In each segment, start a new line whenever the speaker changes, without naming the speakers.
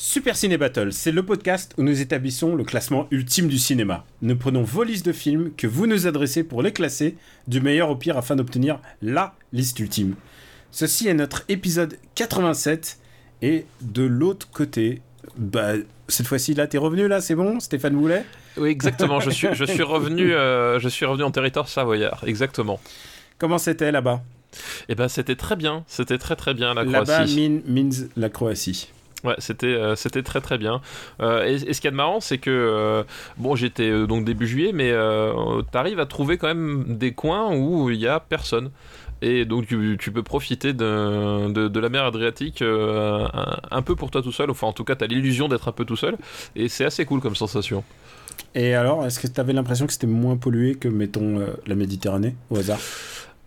Super Ciné Battle, c'est le podcast où nous établissons le classement ultime du cinéma. Nous prenons vos listes de films que vous nous adressez pour les classer du meilleur au pire afin d'obtenir LA liste ultime. Ceci est notre épisode 87 et de l'autre côté, bah cette fois-ci là t'es revenu là, c'est bon Stéphane Boulet?
Oui, exactement. Je suis, je suis revenu, euh, je suis revenu en territoire savoyard. Exactement.
Comment c'était là-bas?
Et ben, c'était très bien. C'était très très bien la
Là-bas
Croatie.
mean- means la Croatie.
Ouais, c'était euh, c'était très très bien. Euh, et, ce qu'il y a de marrant, c'est que euh, bon, j'étais donc début juillet, mais t'arrives à trouver quand même des coins où il y a personne. Et donc tu, peux profiter de, de, la mer Adriatique un, peu pour toi tout seul. Enfin, en tout cas, t'as l'illusion d'être un peu tout seul. Et c'est assez cool comme sensation.
Et alors, est-ce que t'avais l'impression que c'était moins pollué que, mettons, la Méditerranée, au hasard?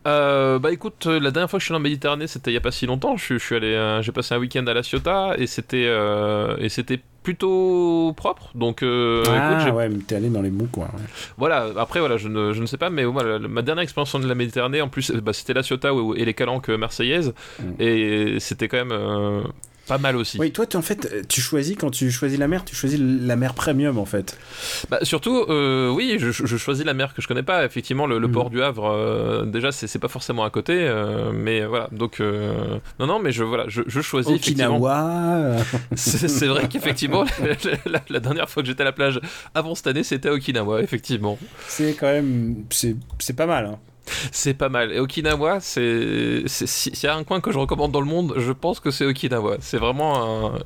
Euh, bah écoute, euh, la dernière fois que je suis allé en Méditerranée, c'était il y a pas si longtemps. Je, suis- je suis allé, euh, j'ai passé un week-end à La Ciotat et c'était euh, et c'était plutôt propre. Donc
Ah
écoute,
ouais, mais t'es allé dans les bons coins. ouais.
voilà. Après voilà, je ne, je ne sais pas, mais ma dernière expérience de la Méditerranée, en plus, bah, c'était La Ciotat et les Calanques marseillaises
Mm.
et c'était quand même pas mal aussi.
Oui, toi, tu, en fait, tu choisis, quand tu choisis la mer, tu choisis la mer premium, en fait.
Bah, surtout, euh, oui, je, je choisis la mer que je connais pas. Effectivement, le, le
Mhm.
port du Havre, euh, déjà, c'est pas forcément à côté, euh, mais voilà. Donc, non, non, mais je voilà, je, je choisis.
Okinawa.
C'est vrai qu'effectivement, la, la- la dernière fois que j'étais à la plage avant cette année, c'était à Okinawa, effectivement.
c'est quand même. C'est pas mal. hein.
C'est pas mal. Et Okinawa, c'est. S'il y a un coin que je recommande dans le monde, je pense que c'est Okinawa. C'est vraiment un,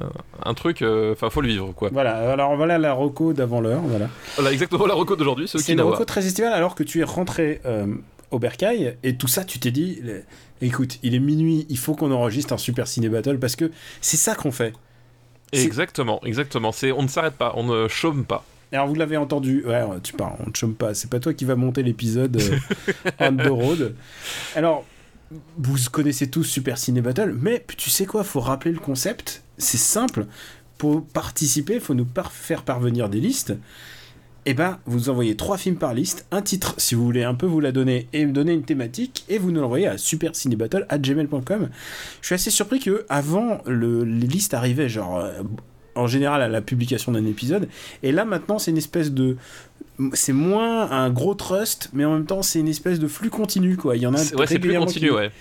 un truc. euh, Enfin, faut le vivre, quoi.
Voilà, alors voilà la reco d'avant l'heure. Voilà.
Voilà, exactement la reco d'aujourd'hui, c'est
C'est une
Okinawa.
reco très estivale, alors que tu es rentré euh, au Bercail, et tout ça, tu t'es dit le- écoute, il est minuit, il faut qu'on enregistre un super ciné battle, parce que c'est ça qu'on fait.
Exactement, exactement. C'est on ne s'arrête pas, on ne chôme pas.
Alors vous l'avez entendu, ouais, tu parles, on te chôme pas, c'est pas toi qui va monter l'épisode euh, on the road. Alors, vous connaissez tous Super Ciné Battle, mais tu sais quoi, faut rappeler le concept, c'est simple, pour participer, il faut nous par- faire parvenir des listes. Et ben, vous envoyez trois films par liste, un titre si vous voulez un peu vous la donner et me donner une thématique, et vous nous l'envoyez à supercinébattle@gmail.com. Je suis assez surpris que avant le, les listes arrivaient genre euh, en général à la publication d'un épisode, et là maintenant c'est une espèce de c'est moins un gros trust, mais en même temps c'est une espèce de flux continu quoi. Il y en a
C'est- Ouais, c'est plus
régulièrement
continu,
qui-
ouais.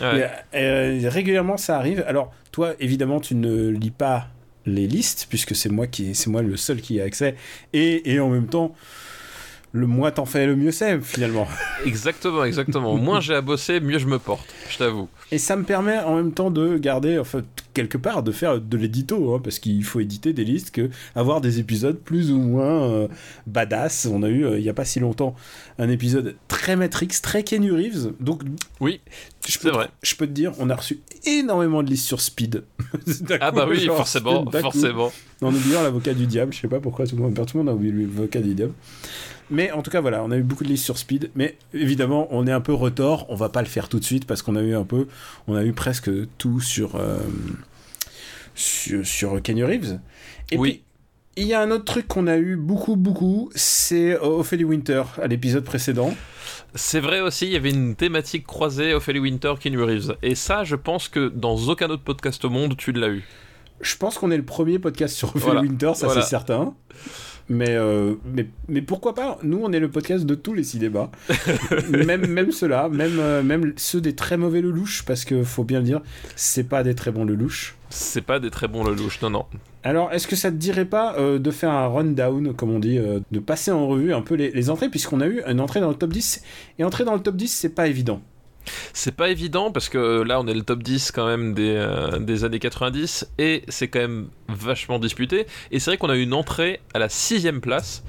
Ouais.
euh, régulièrement ça arrive. Alors toi évidemment tu ne lis pas les listes puisque c'est moi qui c'est moi le seul qui a accès et, et en même temps le moins t'en fais le mieux c'est finalement.
Exactement, exactement. Moins j'ai à bosser, mieux je me porte, je t'avoue.
Et ça me permet en même temps de garder, enfin, quelque part, de faire de l'édito, hein, parce qu'il faut éditer des listes, que avoir des épisodes plus ou moins euh, badass. On a eu, euh, il y a pas si longtemps, un épisode très Matrix, très Kenny Reeves. Donc,
Oui,
je
c'est
peux, te-
vrai.
je peux te dire, on a reçu énormément de listes sur Speed.
Ah
coup,
bah oui,
genre,
forcément,
coup.
forcément.
En oubliant l'avocat du diable, je sais pas pourquoi tout le monde, tout le monde a oublié l'avocat du diable. Mais en tout cas, voilà, on a eu beaucoup de listes sur Speed. Mais évidemment, on est un peu retort. On va pas le faire tout de suite parce qu'on a eu un peu, on a eu presque tout sur euh, sur, sur Kenny Reeves. Et
Oui.
puis, il y a un autre truc qu'on a eu beaucoup, beaucoup, c'est Ophélie Winter à l'épisode précédent.
C'est vrai aussi, il y avait une thématique croisée Ophélie Winter, Keanu Reeves. Et ça, je pense que dans aucun autre podcast au monde, tu l'as eu.
Je pense qu'on est le premier podcast sur Ophélie
Voilà.
Winter, ça
Voilà.
c'est certain. Mais, euh, mais, mais pourquoi pas Nous, on est le podcast de tous les cinémas. même même ceux-là, même, euh, même ceux des très mauvais lelouches, parce que faut bien le dire, c'est pas des très bons lelouches.
C'est pas des très bons lelouches, non, non.
Alors, est-ce que ça te dirait pas euh, de faire un rundown, comme on dit, euh, de passer en revue un peu les, les entrées, puisqu'on a eu une entrée dans le top 10, et entrer dans le top 10, c'est pas évident.
C'est pas évident parce que là on est le top 10 quand même des, euh, des années 90 et c'est quand même vachement disputé. Et c'est vrai qu'on a eu une entrée à la sixième place.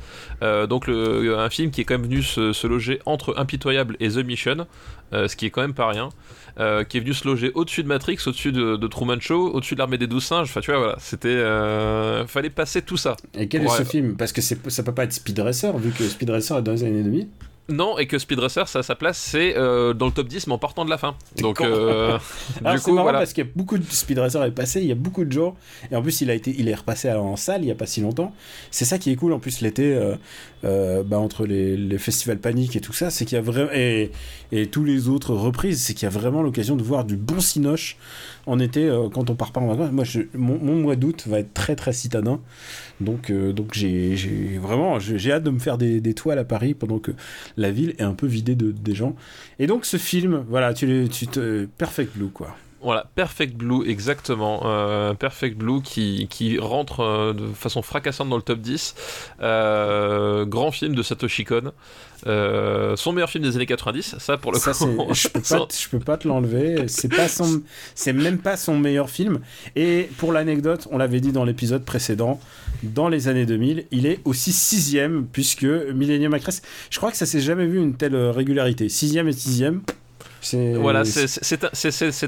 Euh, donc le, un film qui est quand même venu se, se loger entre Impitoyable et The Mission, euh, ce qui est quand même pas rien. Euh, qui est venu se loger au-dessus de Matrix, au-dessus de, de Truman Show, au-dessus de l'armée des douze singes. Enfin, tu vois, voilà, c'était. euh, fallait passer tout ça.
Et quel est ce film? Parce que ça peut pas être Speed Racer, vu que Speed Racer est dans les années 2000.
Non, et que Speed Racer, ça, sa place, c'est euh, dans le top 10, mais en partant de la fin. Donc, euh,
Alors
du coup,
marrant
voilà.
parce qu'il y a beaucoup de Speed Racer est passé, il y a beaucoup de gens, et en plus il a été, il est repassé en salle il y a pas si longtemps. C'est ça qui est cool en plus l'été, euh, euh, bah, entre les, festivals Panique et tout ça, c'est qu'il y a vraiment et, et tous les autres reprises, c'est qu'il y a vraiment l'occasion de voir du bon cinoche en été euh, quand on part pas en vacances. Moi, mon, mois d'août va être très très citadin, donc euh, donc j'ai vraiment j'ai hâte de me faire des, toiles à Paris pendant que la ville est un peu vidée de des gens. Et donc ce film, voilà, tu, tu te Perfect Blue quoi.
Voilà, Perfect Blue, exactement. Euh, Perfect Blue qui, qui rentre euh, de façon fracassante dans le top 10. Euh, grand film de Satoshi Kon. Son meilleur film des années 90, ça pour le
Ça,
coup.
je peux pas, te- je peux pas te l'enlever. C'est pas son, c'est même pas son meilleur film. Et pour l'anecdote, on l'avait dit dans l'épisode précédent, dans les années 2000, il est aussi sixième puisque Millennium Actress, je crois que ça s'est jamais vu une telle régularité. Sixième et sixième.
Voilà, c'est-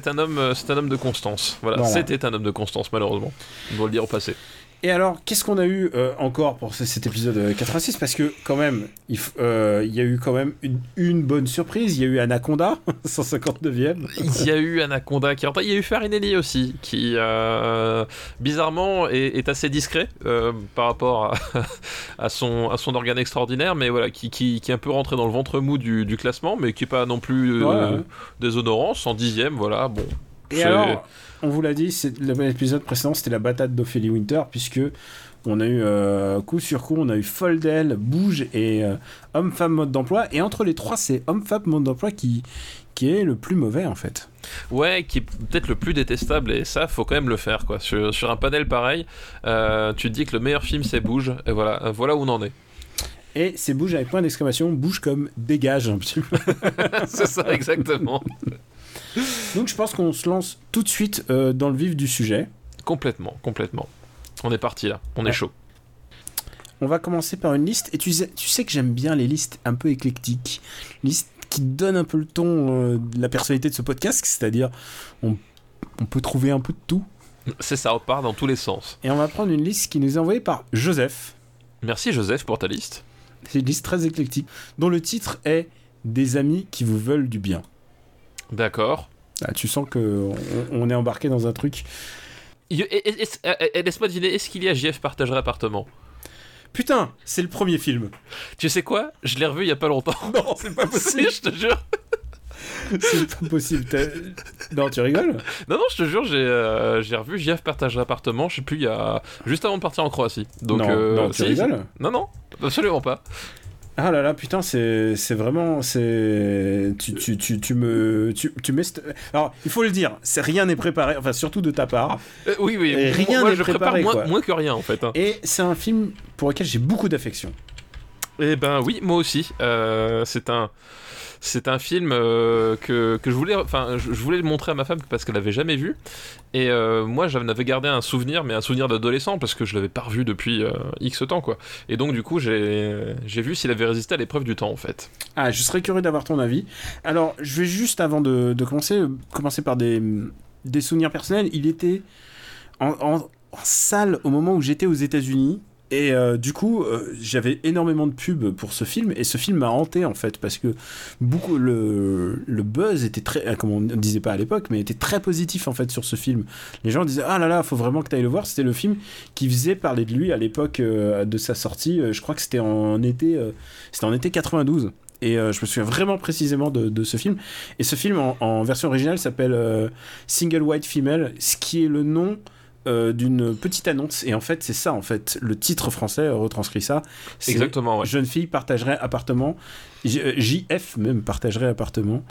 un, euh, c'est un homme de constance. Voilà,
Voilà.
c'était un homme de constance malheureusement. On doit le dire au passé.
Et alors, qu'est-ce qu'on a eu euh, encore pour ce- cet épisode euh, 86 Parce que quand même, il, euh, il y a eu quand même une, une bonne surprise. Il y a eu Anaconda, 159e.
Il y a eu Anaconda qui rentre. Il y a eu Farinelli aussi, qui euh, bizarrement est, est assez discret euh, par rapport à, à son, à son organe extraordinaire, mais voilà, qui, qui, qui est un peu rentré dans le ventre mou du, du classement, mais qui est pas non plus euh,
Ouais, ouais.
déshonorant, 110ème, voilà, bon.
Et alors, on vous l'a dit, c'est- l'épisode précédent, c'était la bataille d'Ophélie Winter, puisque on a eu euh, coup sur coup, on a eu Foldel, Bouge et euh, Homme-Femme Mode d'emploi. Et entre les trois, c'est Homme-Femme Mode d'emploi qui, qui est le plus mauvais, en fait.
Ouais, qui est peut-être le plus détestable, et ça, faut quand même le faire, quoi. Sur, sur un panel pareil, euh, tu te dis que le meilleur film, c'est Bouge, et voilà, voilà où on en est.
Et c'est Bouge avec point d'exclamation, Bouge comme dégage un petit peu.
c'est ça, exactement.
Donc je pense qu'on se lance tout de suite euh, dans le vif du sujet.
complètement, complètement. On est parti là, on
Ouais.
est chaud.
On va commencer par une liste, et tu sais, tu sais que j'aime bien les listes un peu éclectiques. Liste qui donnent un peu le ton euh, de la personnalité de ce podcast, c'est-à-dire on, on peut trouver un peu de tout.
C'est ça, on part dans tous les sens.
Et on va prendre une liste qui nous est envoyée par Joseph.
Merci Joseph pour ta liste.
C'est une liste très éclectique, dont le titre est Des amis qui vous veulent du bien.
D'accord.
Ah, tu sens que on, on est embarqué dans un truc.
Et- et- Laisse-moi deviner, est-ce qu'il y a JF partagerait appartement?
Putain, c'est le premier film.
Tu sais quoi? Je l'ai revu il y a pas longtemps.
Non, c'est pas
Si, je te jure.
c'est pas possible. Non, tu rigoles?
Non, non, je te jure, j'ai euh, revu JF partagerait appartement, je sais plus, il y a... juste avant de partir en Croatie. Donc,
Non,
euh,
non, tu
si,
rigoles?
Non, non, absolument pas.
Ah là là, putain, c'est vraiment. c'est Tu, tu, tu, tu me. Tu, tu mets. Alors, il faut le dire, c'est rien n'est préparé, enfin, surtout de ta part.
Euh, oui, oui,
Et rien n'est préparé,
moins,
quoi.
moins que rien en fait. hein.
Et c'est un film pour lequel j'ai beaucoup d'affection.
Eh ben oui, moi aussi. Euh, c'est un, c'est un film euh, que, que je voulais, enfin, je, voulais le montrer à ma femme parce qu'elle l'avait jamais vu. Et euh, moi, j'en avais gardé un souvenir, mais un souvenir d'adolescent parce que je l'avais pas revu depuis euh, X temps, quoi. Et donc du coup, j'ai, vu s'il avait résisté à l'épreuve du temps, en fait.
Ah, je serais curieux d'avoir ton avis. Alors, je vais juste, avant de, de commencer, commencer par des, des souvenirs personnels. Il était en salle au moment où j'étais aux États-Unis. Et euh, du coup, euh, j'avais énormément de pubs pour ce film. Et ce film m'a hanté, en fait, parce que beaucoup, le, le buzz était très, euh, comme on ne disait pas à l'époque, mais était très positif, en fait, sur ce film. Les gens disaient, ah là là, faut vraiment que tu ailles le voir. C'était le film qui faisait parler de lui à l'époque de sa sortie. Je crois que c'était en été, en été 92. Et je me souviens vraiment précisément de, ce film. Et ce film, en, version originale, s'appelle Single White Female, ce qui est le nom euh, d'une petite annonce. Et en fait, c'est ça, en fait. Le titre français retranscrit ça. C'est
Exactement, ouais.
Jeune fille partagerait appartement. J- euh, JF même partagerait appartement.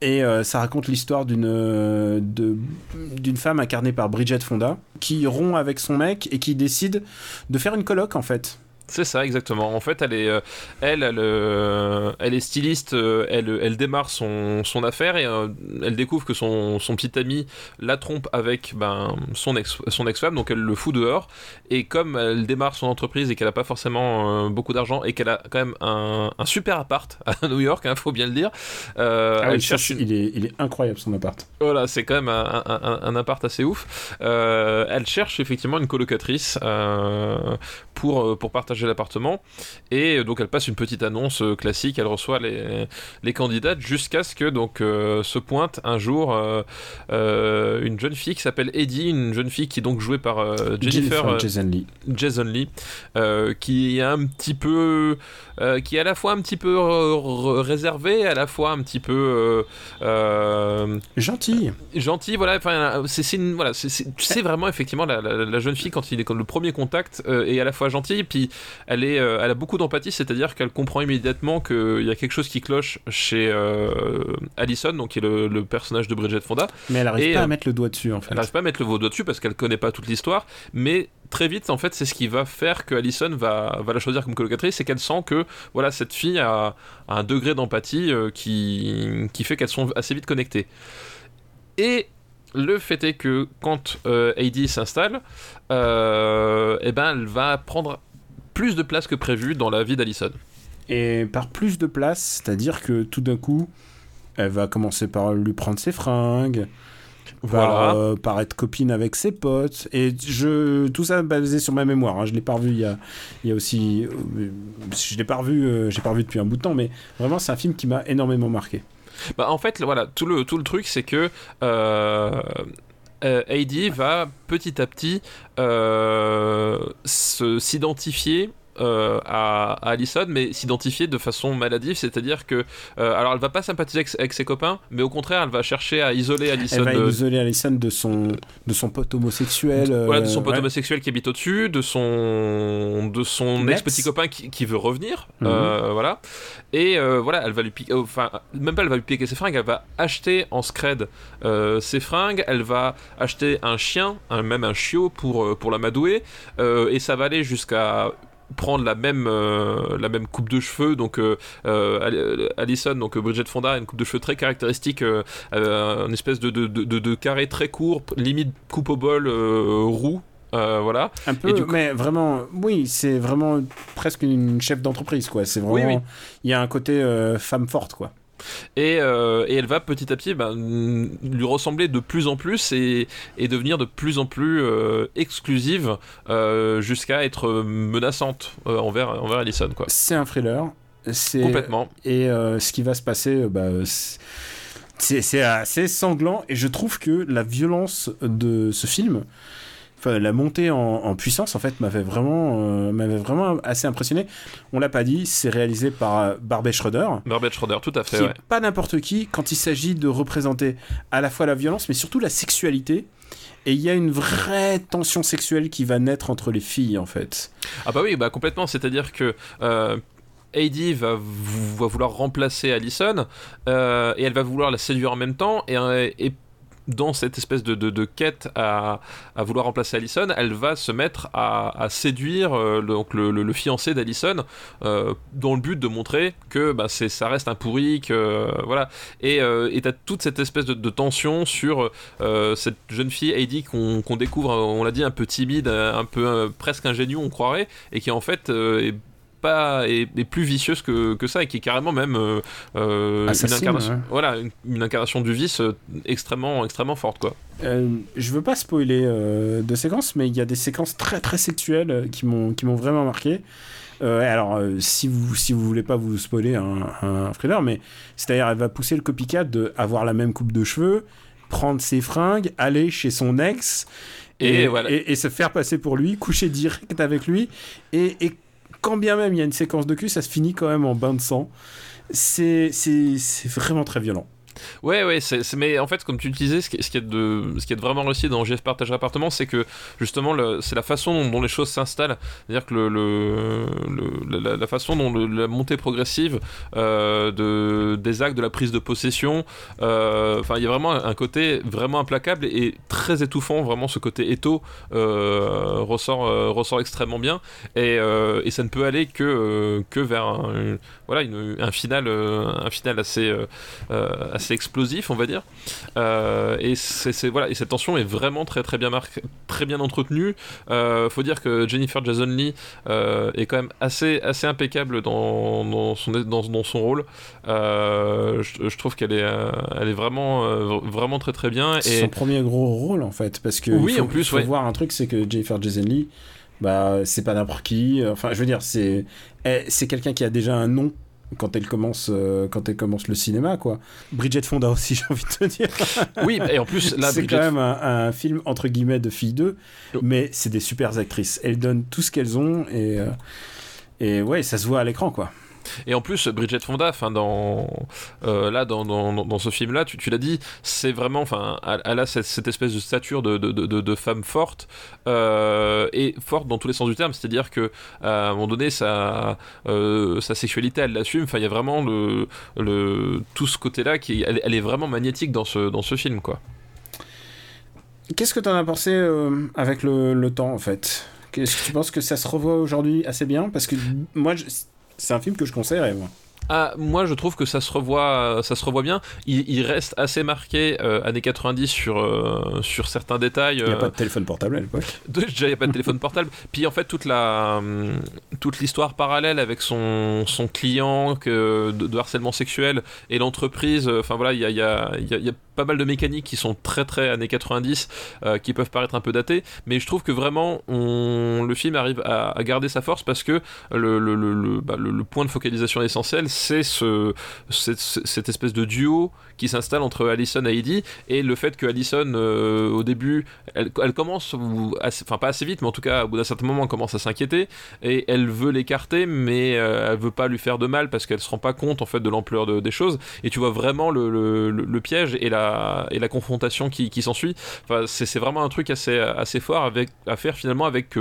Et euh, ça raconte l'histoire euh, d'une femme incarnée par Bridget Fonda qui rompt avec son mec et qui décide de faire une coloc en fait.
C'est ça, exactement. En fait, elle est, euh, elle, elle, euh, elle est styliste, euh, elle, elle démarre son, son affaire et elle découvre que son, son petit ami la trompe avec ben, son ex, son ex-femme, donc elle le fout dehors. Et comme elle démarre son entreprise et qu'elle n'a pas forcément beaucoup d'argent et qu'elle a quand même un, un super appart à New York, il hein, faut bien le dire,
ah elle cherche. Il est, il est incroyable son appart.
Voilà, c'est quand même un, un, un, appart assez ouf. elle cherche effectivement une colocatrice pour, pour partager l'appartement. Et donc elle passe une petite annonce euh, classique, elle reçoit les, les candidates jusqu'à ce que donc euh, se pointe un jour euh, une jeune fille qui s'appelle Eddie, une jeune fille qui est donc jouée par Jennifer,
Jason Lee,
Jason Lee qui est un petit peu qui est à la fois un petit peu réservée, à la fois un petit peu
gentil.
Gentil, voilà. Enfin, c'est voilà, c'est vraiment effectivement la, la, jeune fille quand il est quand le premier contact est à la fois gentille, puis elle, est, euh, elle a beaucoup d'empathie, c'est-à-dire qu'elle comprend immédiatement qu'il y a quelque chose qui cloche chez euh, Allison, donc qui est le, personnage de Bridget Fonda.
Mais elle n'arrive pas à euh, mettre le doigt dessus, en fait.
Elle n'arrive pas à mettre le doigt dessus parce qu'elle connaît pas toute l'histoire, mais très vite, en fait, c'est ce qui va faire que Allison va, va la choisir comme colocatrice, c'est qu'elle sent que voilà, cette fille a, un degré d'empathie qui, qui fait qu'elles sont assez vite connectées. Et le fait est que quand euh, s'installe, euh, eh ben, elle va prendre plus de place que prévu dans la vie d'Alison.
Et par plus de place, c'est-à-dire que tout d'un coup, elle va commencer par lui prendre ses fringues, voilà. Euh, par être copine avec ses potes. Et je, tout ça basé sur ma mémoire. Hein. Je l'ai pas revu il y a, il y a aussi. Euh, je l'ai pas revu, euh, j'ai pas revu depuis un bout de temps, mais vraiment, c'est un film qui m'a énormément marqué.
Bah, en fait, voilà, tout le, tout le truc, c'est que. Euh, euh, va petit à petit euh, s'identifier euh, à, Alison, mais s'identifier de façon maladive, c'est-à-dire que, euh, alors elle va pas sympathiser avec, ses copains, mais au contraire, elle va chercher à isoler Alison.
Elle va de... isoler Alison de son, de son pote homosexuel.
voilà, de son pote homosexuel qui habite au-dessus, de son, de son ex-petit copain qui, veut revenir, mhm. voilà. Et voilà, elle va lui piquer, enfin, même pas elle va lui piquer ses fringues, elle va acheter en scred ses fringues, elle va acheter un chien, même un chiot pour, pour l'amadouer, et ça va aller jusqu'à prendre la même, euh, la même coupe de cheveux. Donc, euh, euh Allison, donc Bridget Fonda, a une coupe de cheveux très caractéristique, euh, une espèce de, de, de, de, carré très court, limite coupe au bol roux. voilà.
Un peu, mais vraiment, oui, c'est vraiment presque une chef d'entreprise, quoi. C'est vraiment, il y a un côté femme forte, quoi.
Euh, et, elle va petit à petit ben, lui ressembler de plus en plus et, devenir de plus en plus euh, exclusive euh, jusqu'à être menaçante envers, envers Allison.
C'est un thriller.
Complètement.
Et ce qui va se passer, bah, c'est assez sanglant et je trouve que la violence de ce film enfin, la montée en, puissance en fait m'avait vraiment euh, m'avait vraiment assez impressionné. On l'a pas dit c'est réalisé par euh, Barbet Schroeder.
Barbet Schroeder tout à fait
pas n'importe qui quand il s'agit de représenter à la fois la violence mais surtout la sexualité. Et il y a une vraie tension sexuelle qui va naître entre les filles en fait.
Ah bah oui bah complètement. C'est à dire que euh... Heidi va, va, vouloir remplacer Allison euh, et elle va vouloir la séduire en même temps et, et dans cette espèce de, de, quête à, à, vouloir remplacer Allison, elle va se mettre à, à séduire euh, le, donc le, fiancé d'Allison euh, dans le but de montrer que bah, ça reste un pourri, que voilà. Et euh, toute cette espèce de, de tension sur euh, cette jeune fille Heidi qu'on, qu'on découvre, on l'a dit, un peu timide, un peu presque ingénue, on croirait, et qui en fait est pas est, plus vicieuse que, que, ça et qui est carrément même euh, euh, une incarnation voilà une, incarnation du vice euh, extrêmement extrêmement forte quoi.
Je veux pas spoiler de séquences mais il y a des séquences très très sexuelles qui m'ont qui m'ont vraiment marqué. Alors si vous si vous voulez pas vous spoiler un, un thriller mais c'est à dire elle va pousser le copycat de avoir la même coupe de cheveux prendre ses fringues aller chez son ex et, et, se faire passer pour lui coucher direct avec lui et, et quand bien même il y a une séquence de cul, ça se finit quand même en bain de sang. C'est vraiment très violent.
Ouais, ouais, c'est, c'est- mais en fait, comme tu disais, ce qui, ce qui est de, ce qui est vraiment réussi dans GF Partage Appartement, c'est que justement, c'est la façon dont, les choses s'installent. C'est-à-dire que le, le- la, façon dont la montée progressive euh, de, des actes, de la prise de possession, euh, enfin, il y a vraiment un côté vraiment implacable et, très étouffant. Vraiment, ce côté étau euh, ressort, ressort extrêmement bien. Et, et ça ne peut aller que, que vers un, voilà, un final, un final assez, assez explosif, on va dire. Euh, et, c'est, voilà, et cette tension est vraiment très très bien marquée, très bien entretenue. Euh, faut dire que Jennifer Jason Lee euh, est quand même assez, assez impeccable dans, dans, son, dans, dans son rôle. Euh, je, je trouve qu'elle est, euh, elle est vraiment, euh, vraiment très très bien.
C'est
Et
son premier gros rôle en fait, parce que
Oui,
il faut,
en plus,
faut
ouais.
voir un truc, c'est que Jennifer Jason Lee, bah c'est pas n'importe qui. Enfin, je veux dire, c'est elle- c'est quelqu'un qui a déjà un nom quand elle commence euh, quand elle commence le cinéma quoi. Bridget Fonda aussi, j'ai envie de te dire.
oui, et en plus, là,
c'est
Bridget
quand même un, un film entre guillemets de filles d'eux,
Oh.
mais c'est des super actrices. Elles donnent tout ce qu'elles ont et euh, et ouais, ça se voit à l'écran quoi.
Et en plus, Bridget Fonda, enfin dans euh, là dans, dans, dans- ce film-là, tu, tu l'as dit, c'est vraiment, enfin, elle, a cette, espèce de stature de, de, de, de femme forte euh, et forte dans tous les sens du terme. C'est-à-dire que à un moment donné, sa euh, sa sexualité, elle l'assume. Enfin, il y a vraiment le, le tout ce côté-là qui, elle, est vraiment magnétique dans ce dans ce film, quoi.
Qu'est-ce que t'en as pensé euh, avec le, le temps en fait? Qu'est-ce que tu penses que ça se revoit aujourd'hui assez bien? Parce que moi, je- c'est un film que je conseillerais moi.
Ah, moi je trouve que ça se revoit, ça se revoit bien. Il, il reste assez marqué euh, années 90 sur, euh, sur certains détails.
Il n'y a
euh,
pas de téléphone portable à l'époque.
déjà il n'y a pas de téléphone portable. Puis en fait toute la hum, toute l'histoire parallèle avec son, son client que, de, de harcèlement sexuel et l'entreprise. euh, Enfin voilà, il y a, y, a, il y a- il y a pas mal de mécaniques qui sont très très années 90, euh, qui peuvent paraître un peu datées. Mais je trouve que vraiment on, le film arrive à, garder sa force parce que le, le, le, bah, point de focalisation essentiel c'est ce, cette, cette espèce de duo qui s'installe entre Allison et Heidi et le fait que Allison euh, au début elle, elle commence ou enfin pas assez vite mais en tout cas au bout d'un certain moment elle commence à s'inquiéter et elle veut l'écarter mais euh, elle veut pas lui faire de mal parce qu'elle se rend pas compte en fait de l'ampleur de- des choses et tu vois vraiment le- le piège et la, et la confrontation qui, s'ensuit. C'est vraiment un truc assez, fort à faire finalement avec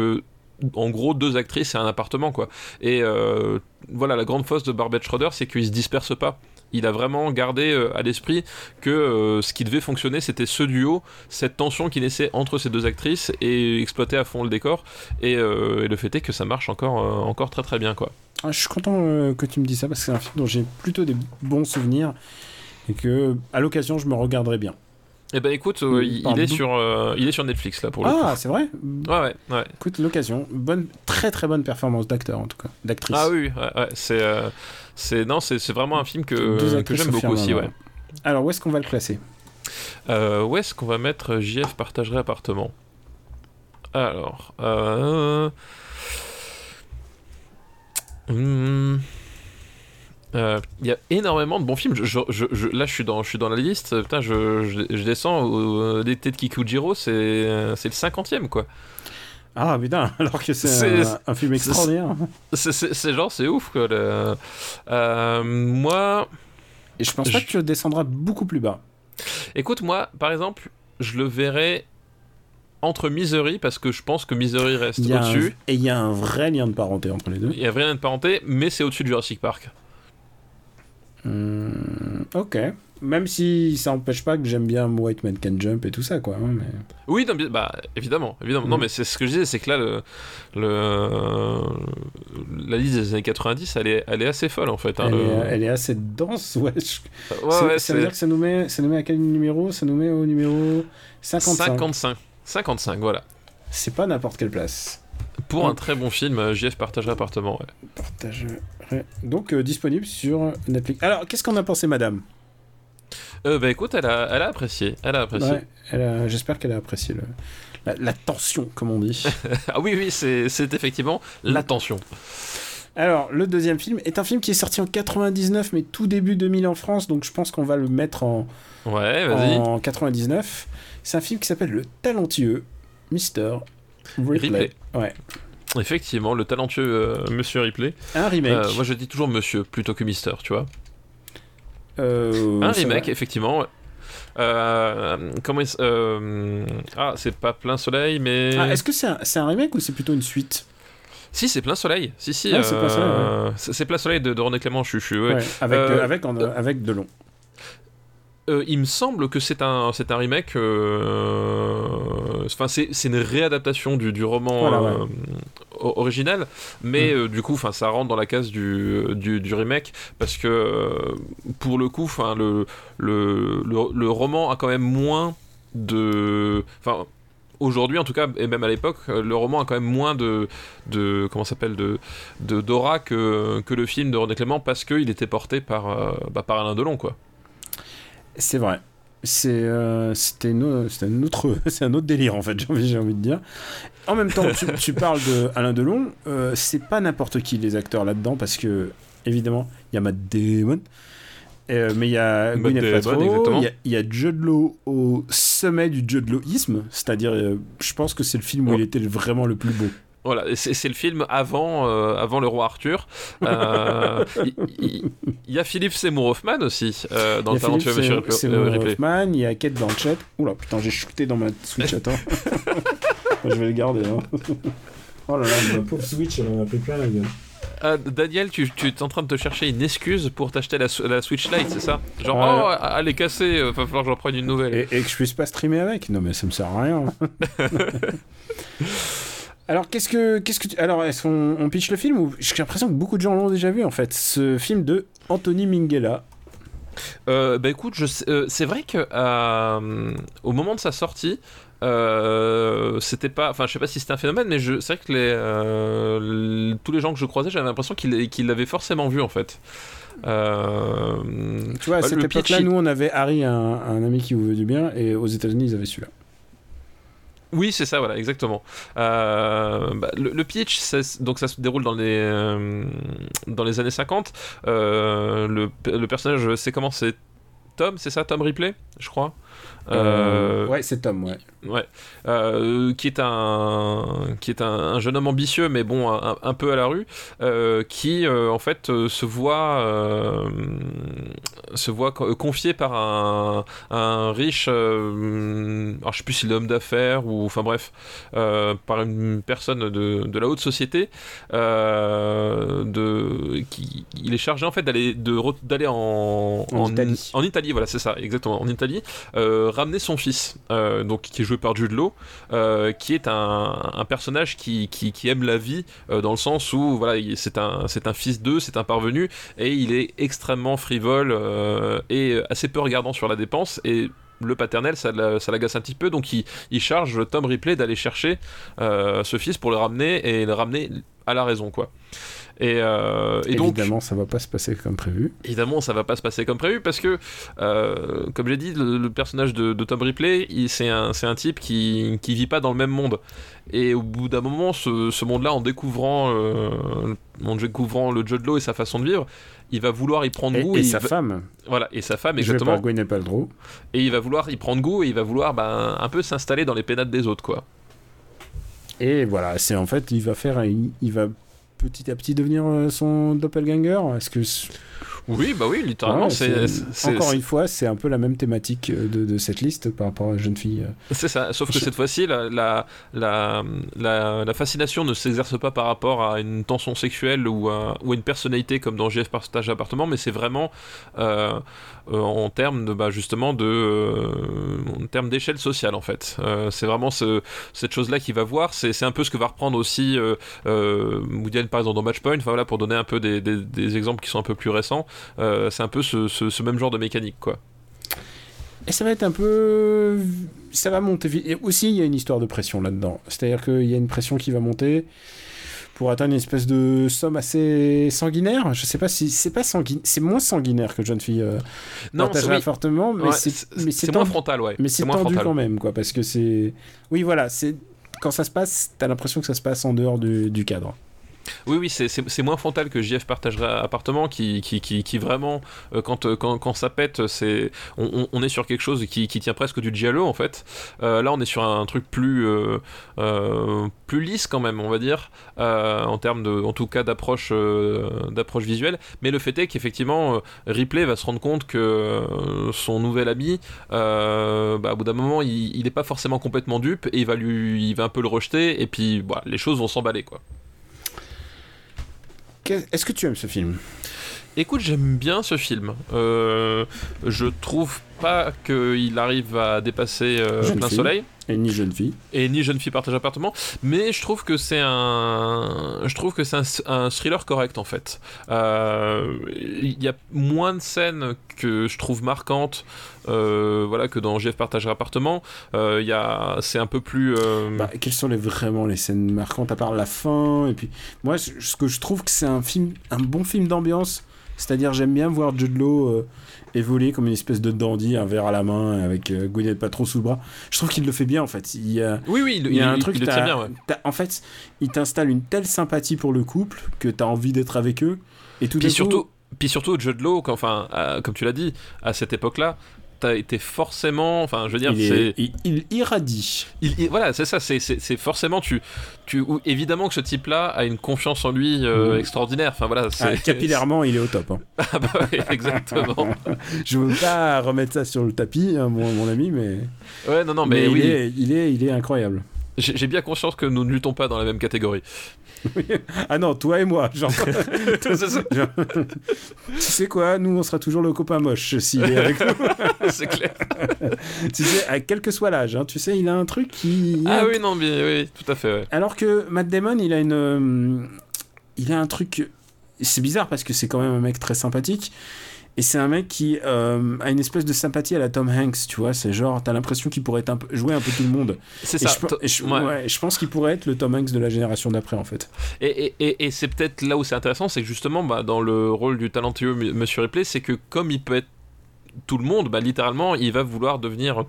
en gros deux actrices et un appartement quoi. Et euh, voilà la grande force de Barbette Schroeder c'est qu'il se disperse pas. Il a vraiment gardé euh, à l'esprit que euh, ce qui devait fonctionner c'était ce duo cette tension qui naissait entre ces deux actrices et exploiter à fond le décor. Et, le fait est que ça marche encore, encore très très bien quoi.
Ah, je suis content que tu me dises ça parce que c'est un film dont j'ai plutôt des bons souvenirs et que à l'occasion je me regarderai bien.
et ben écoute euh, il,
Par
il est sur, euh, il est sur Netflix là pour le
Ah, c'est vrai
ouais ouais, ouais.
Écoute, l'occasion. Bonne, très très bonne performance d'acteur en tout cas, d'actrice.
ah oui, oui, ouais, ouais, c'est euh, c'est non c'est c'est vraiment un film que, que j'aime beaucoup aussi ouais.
Alors où est-ce qu'on va le classer
où est-ce qu'on va mettre JF partagerait appartement? Alors, euh... hmm, euh, Il y a énormément de bons films. Je, je- je- je- là, je suis dans, je suis dans la liste. Putain, je, je- je descends. au- L'été de Kikujiro, c'est c'est le cinquantième, quoi.
Ah putain, alors que c'est
C'est-
un, un film extraordinaire.
C'est- C'est c'est genre, c'est ouf, quoi. le- Euh, moi,
Et je pense pas que tu descendras beaucoup plus bas.
écoute, moi, par exemple, je le verrais entre Misery, parce que je pense que Misery reste
Il un-
au-dessus.
Et il y a un vrai lien de parenté entre les deux.
Il y a rien de parenté, mais c'est au-dessus de Jurassic Park.
Hmm, ok. Même si ça n'empêche pas que j'aime bien White Man Can Jump et tout ça, quoi. hein, mais...
Oui, non, bah évidemment, évidemment. Non,
Mhm.
mais c'est ce que je disais, c'est que là, le, le- la liste des années 90, elle est, elle est assez folle en fait. hein,
elle,
le-
est, elle est assez dense, ouais.
Ouais,
ça,
ouais,
ça veut dire que ça nous, met, ça nous met à quel numéro? Ça nous met au numéro 55.
55. 55, voilà.
C'est pas n'importe quelle place.
Pour un très bon film, euh, JF partagerait appartement. Ouais.
Donc euh, disponible sur Netflix. Alors, qu'est-ce qu'on a pensé, madame?
Euh, bah écoute, elle a, elle a apprécié. Elle a apprécié.
Ouais, J'espère qu'elle a apprécié le... la, la tension, comme on dit.
ah oui, oui, c'est effectivement l'attention.
Alors, le deuxième film est un film qui est sorti en 99, mais tout début 2000 en France, donc je pense qu'on va le mettre en,
Ouais,
en 99. C'est un film qui s'appelle Le Talentueux Mr. Ripley.
Ripley.
Ouais.
Effectivement, le talentueux euh, Monsieur Ripley.
Un remake.
Euh, moi, je dis toujours Monsieur plutôt que Mister, tu vois.
Euh,
un remake,
va.
effectivement. comment euh, Ah, c'est pas plein soleil, mais.
Ah, Est-ce que c'est un, remake ou c'est plutôt une suite?
Si, c'est plein soleil. Si, si.
Ah, c'est Plein Soleil,
c'est plein soleil de, de René Clément. Je, je, ouais.
Ouais, avec, avec, en- avec Delon.
Euh, il me semble que c'est un, c'est un remake. euh, Enfin, c'est c'est une réadaptation du, du roman
Voilà, ouais.
euh, original, mais euh, du coup, enfin, ça rentre dans la case du, du, du remake parce que euh, pour le coup, enfin, le, le, le, le roman a quand même moins de, enfin. Aujourd'hui, en tout cas, et même à l'époque, euh, le roman a quand même moins de, de comment ça s'appelle, de, de d'aura que, que le film de René Clément parce qu'il était porté par, euh, bah, par Alain Delon, quoi.
C'est vrai. C'est euh, c'était une- c'est un autre c'est un autre délire en fait j'ai envie, j'ai envie de dire en même temps tu, tu parles de Alain Delon euh, c'est pas n'importe qui les acteurs là-dedans parce que évidemment il y a Matt Damon euh, mais il y a Gwyneth Paltrow il y a- Jude Law au sommet du Jude Lawisme c'est-à-dire je pense que c'est le film où
Ouais.
il était vraiment le plus beau
Voilà, c'est le film avant, euh, avant le roi Arthur. Euh, Il il y, a Philippe Seymour Hoffman aussi euh, dans le talentueux Monsieur
Seymour
euh.
Hoffman il y a Kate Blanchett oula putain j'ai shooté dans ma Switch attends je vais le garder hein. oh là là ma pauvre Switch elle en a pris plein la gueule
Ah, Daniel, tu, tu es en train de te chercher une excuse pour t'acheter la, la Switch Lite, c'est ça? Genre, oh, elle est cassée, euh, va falloir que j'en prenne une nouvelle.
Et, et que je puisse pas streamer avec Non, mais ça me sert à rien. Alors, qu'est-ce que. Qu'est-ce que tu- Alors, est-ce qu'on on pitch le film ou... J'ai l'impression que beaucoup de gens l'ont déjà vu, en fait. Ce film de Anthony Minghella.
Euh, bah écoute, euh, c'est vrai que euh, au moment de sa sortie, euh, c'était pas, enfin je sais pas si c'était un phénomène, mais je- c'est vrai que les, tous les gens que je croisais, j'avais l'impression qu'ils qu'ils l'avaient forcément vu en fait.
Tu vois, à cette époque-là, nous, on avait Harry, un, un ami qui vous veut du bien, et aux États-Unis, ils avaient celui-là.
Oui, c'est ça, voilà, exactement. Euh, bah, le, pitch, ça- donc ça se déroule dans les, euh, années 50. Euh, le, le personnage, c'est comment? C'est Tom, c'est ça, Tom Ripley, je crois? Euh,
ouais, c'est Tom, ouais.
Ouais, Euh, qui est un qui est un, un jeune homme ambitieux, mais bon, un, un peu à la rue, euh, qui euh, en fait euh, se voit euh, se voit co- confié par un, un riche, euh, alors je sais plus s'il est homme d'affaires ou enfin bref, euh, par une personne de, de la haute société, euh, de qui il est chargé en fait d'aller d'aller en,
En Italie.
en Italie, voilà, c'est ça, exactement, en Italie, euh, ramener son fils, euh, qui est joué par Jude Law, euh, qui est un, personnage qui, aime la vie dans le sens où voilà, il- c'est un fils d'eux, c'est un parvenu et il est extrêmement frivole et assez peu regardant sur la dépense et le paternel, ça l'a- ça l'agace un petit peu, donc il, charge Tom Ripley d'aller chercher ce fils pour le ramener et le ramener à la raison, quoi. Et, euh, et donc,
Évidemment, ça va pas se passer comme prévu.
Évidemment, ça va pas se passer comme prévu parce que, euh, comme j'ai dit, le, le personnage de, de Tom Ripley, c'est un, un type qui, qui vit pas dans le même monde. Et au bout d'un moment, ce, ce monde-là, en découvrant, euh, en découvrant le Judd Law et sa façon de vivre, il va vouloir y prendre
Et,
goût.
et sa
va-
femme,
Voilà, et sa femme, exactement.
par Gwyneth Paltrow.
Et il va vouloir y prendre goût et il va vouloir ben, un peu s'installer dans les pénates des autres, quoi.
Et voilà, c'est en fait, il va faire, il, il va petit à petit devenir euh, son doppelganger. Est-ce que
Oui, bah oui, littéralement,
Ouais,
c'est.
encore une fois, c'est un peu la même thématique euh, de, de cette liste par rapport à la jeune fille. euh.
C'est ça, sauf que cette fois-ci, la, la, la, la, la fascination ne s'exerce pas par rapport à une tension sexuelle ou à, ou à une personnalité comme dans JF Partage Appartement, mais c'est vraiment euh, en termes de, bah, justement de, euh, en termes d'échelle sociale en fait. Euh, c'est vraiment ce, cette chose-là qu'il va voir. C'est, un peu ce que va reprendre aussi euh, euh, Woody par exemple dans Match Point. Enfin voilà, pour donner un peu des, exemples qui sont un peu plus récents, euh, c'est un peu ce même genre de mécanique quoi.
Et ça va être un peu. Ça va monter vite. Et aussi, il y a une histoire de pression là-dedans. C'est-à-dire qu'il y a une pression qui va monter pour atteindre une espèce de somme assez sanguinaire. Je sais pas si. C'est pas sanguinaire. C'est moins sanguinaire que Jeune Fille euh,
Non, oui.
fortement, mais
Ouais,
c'est
moins frontal, ouais.
Mais c'est tendu
frontal.
quand même, quoi, parce que c'est. Oui, voilà, c'est. Quand ça se passe, t'as l'impression que ça se passe en dehors du, du cadre.
Oui, oui, c'est- moins frontal que JF partagerait appartement, qui, qui, qui, qui vraiment, euh, quand, euh, quand, quand ça pète, c'est on, est sur quelque chose qui, tient presque du giallo en fait. Euh, là, on est sur un truc plus, plus lisse quand même, on va dire, en termes de, en tout cas d'approche, d'approche visuelle. Mais le fait est qu'effectivement, Ripley va se rendre compte que son nouvel ami, bah, au bout d'un moment, il, il est pas forcément complètement dupe et il va lui, il va un peu le rejeter et puis, bah, les choses vont s'emballer quoi.
Est-ce que tu aimes ce film?
Écoute, j'aime bien ce film. Euh, je trouve pas qu'il arrive à dépasser euh, Plein
fille.
Soleil
Et ni jeune fille.
et ni Jeune fille partage appartement, mais je trouve que c'est un, je trouve que c'est un, un thriller correct en fait. Euh, Il y a moins de scènes que je trouve marquantes, euh, voilà, que dans JF partage appartement. Euh, y a, c'est un peu plus.
Bah, quelles sont les, vraiment les scènes marquantes à part la fin et puis moi ce ce que je trouve que c'est un film un bon film d'ambiance c'est-à-dire j'aime bien voir Jude Law euh, évoluer comme une espèce de dandy un verre à la main avec euh, Gwyneth Paltrow sous le bras je trouve qu'il le fait bien en fait il
Oui, oui, il,
il y a un
il-
truc
il le
t'as-
bien. ouais.
t'as- en fait il t'installe une telle sympathie pour le couple que tu as envie d'être avec eux et tout
Puis
d'un coup-
surtout, puis surtout, Jude Law, quand- enfin, euh, comme tu l'as dit, à cette époque-là, t'as été forcément, enfin, je veux dire,
il, est-
c'est,
il, il irradie
il- il- voilà, c'est ça, c'est, forcément, tu, tu, ou- évidemment que ce type-là a une confiance en lui euh,
Mhm.
extraordinaire. Enfin voilà,
Ah, capillairement il est au top hein.
Ah bah exactement.
je veux pas remettre ça sur le tapis hein, mon, mon ami mais,
Ouais, non, non, mais,
mais,
oui,
est, il, est, il est incroyable
j'ai, bien conscience que nous ne luttons pas dans la même catégorie.
Ah non, toi et moi, genre. Genre, tu sais quoi, nous on sera toujours le copain moche s'il est avec nous.
c'est clair.
tu sais, à quel que soit l'âge, hein, tu sais, il a un truc qui.
Ah oui, non, mais oui, tout à fait. ouais.
Alors que Matt Damon, il a une. euh, Il a un truc. C'est bizarre parce que c'est quand même un mec très sympathique. Et c'est un mec qui euh, a une espèce de sympathie à la Tom Hanks, tu vois. C'est genre, t'as l'impression qu'il pourrait être un peu, jouer un peu tout le monde.
C'est ça.
je, pe- et je-
Ouais.
ouais, je pense qu'il pourrait être le Tom Hanks de la génération d'après, en fait.
Et, et- et- et c'est peut-être là où c'est intéressant, c'est que justement, bah, dans le rôle du talentueux Monsieur Ripley, c'est que comme il peut être tout le monde, bah, littéralement, il va vouloir devenir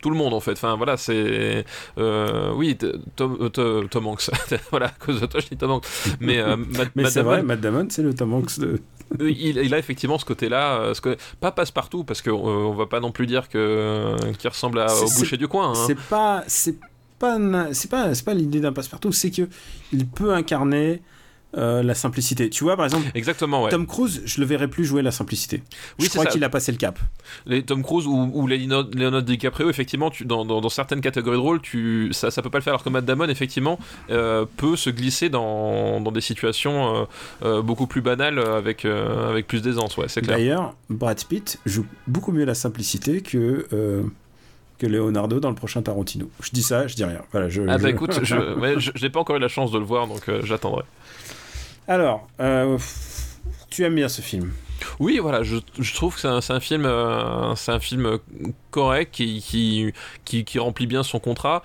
tout le monde en fait. Enfin voilà, c'est euh, oui Tom, euh, Tom, Hanks. voilà, à cause de toi je dis Tom Hanks. Mais, euh, Matt-
Mais
Matt
c'est vrai,
Damon,
Matt Damon, c'est le Tom Hanks de.
il, il a effectivement ce côté-là, ce que, pas passe-partout parce qu'on on va pas non plus dire que qu'il ressemble à, au boucher du coin. hein.
C'est pas, c'est pas, c'est pas, c'est pas l'idée d'un passe-partout. C'est que il peut incarner euh, la simplicité. Tu vois, par exemple,
Exactement, ouais.
Tom Cruise, je le verrai plus jouer la simplicité.
Oui,
je crois qu'il a passé le cap.
Les Tom Cruise ou, Leonardo, DiCaprio, effectivement, tu, dans, dans, dans certaines catégories de rôle, tu, ça, ça peut pas le faire. Alors que Matt Damon, effectivement, euh, peut se glisser dans, dans des situations euh, beaucoup plus banales avec, avec plus d'aisance, ouais, c'est clair.
D'ailleurs, Brad Pitt joue beaucoup mieux la simplicité que que Leonardo dans le prochain Tarantino. Je dis ça, je dis rien. Voilà, je,
Ah bah
je-
écoute, je, ouais, j'ai pas encore eu la chance de le voir, donc euh, j'attendrai.
Alors, euh, tu aimes bien ce film
Oui, voilà, je, je trouve que c'est un, film, euh, c'est un film correct qui, qui, qui, qui remplit bien son contrat.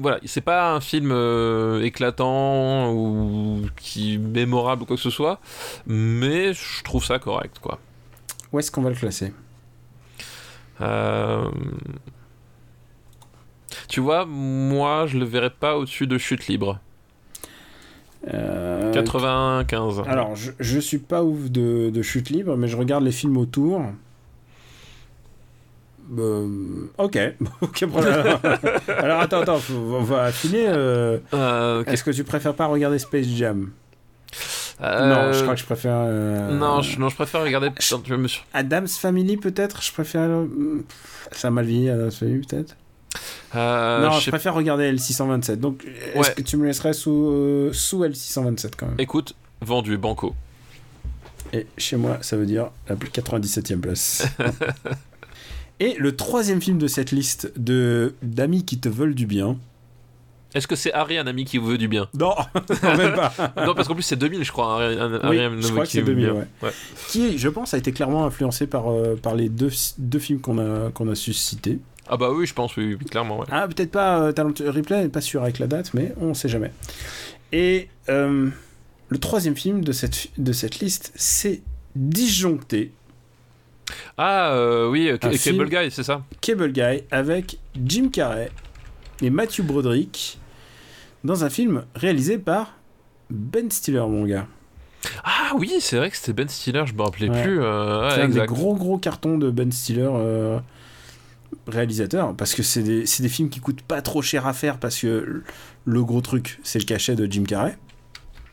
Voilà, c'est pas un film euh, éclatant ou qui mémorable ou quoi que ce soit, mais je trouve ça correct, quoi.
Où est-ce qu'on va le classer?
Euh, Tu vois, moi, je le verrais pas au-dessus de Chute libre.
Euh,
95.
Alors, je, je suis pas ouf de, de chute libre, mais je regarde les films autour. Euh, ok, ok. problème. Alors, alors, attends, attends, on va affiner. euh,
Euh,
Est-ce que tu préfères pas regarder Space Jam?
Euh,
Non, je crois que je préfère. euh,
Non, je, non, je préfère regarder. Je
Adam's Family peut-être? Je préfère. euh, Ça a mal vieilli Adam's Family peut-être?
Euh,
non,
je
préfère regarder L627. Donc, est-ce
Ouais.
que tu me laisserais sous euh, sous L627 quand même?
Écoute, vendu, banco.
Et chez moi, ça veut dire la 97e place. Et le troisième film de cette liste de d'amis qui te veulent du bien.
Est-ce que c'est Harry, un ami qui vous veut du bien?
Non, non, même pas.
Non, parce qu'en plus c'est 2000, je crois. Harry, un,
Oui,
Harry,
je crois que c'est
vous veut
2000,
bien.
ouais. Qui, je pense, a été clairement influencé par, euh, par les deux, deux films qu'on a, qu'on a su citer.
Ah bah oui, je pense, oui, oui, clairement. Ouais.
Ah, peut-être pas euh, Talent Replay, pas sûr avec la date, mais on sait jamais. Et euh, le troisième film de cette, de cette liste, c'est Disjoncté,
Ah euh, oui,
Un
Cable
film.
Guy, c'est ça
Cable Guy, avec Jim Carrey et Matthew Broderick, dans un film réalisé par Ben Stiller, mon gars.
Ah oui, c'est vrai que c'était Ben Stiller, je me rappelais
Ouais.
plus. euh, ouais,
c'est un des gros gros cartons de Ben Stiller euh, réalisateur parce que c'est des, des films qui coûtent pas trop cher à faire parce que le gros truc c'est le cachet de Jim Carrey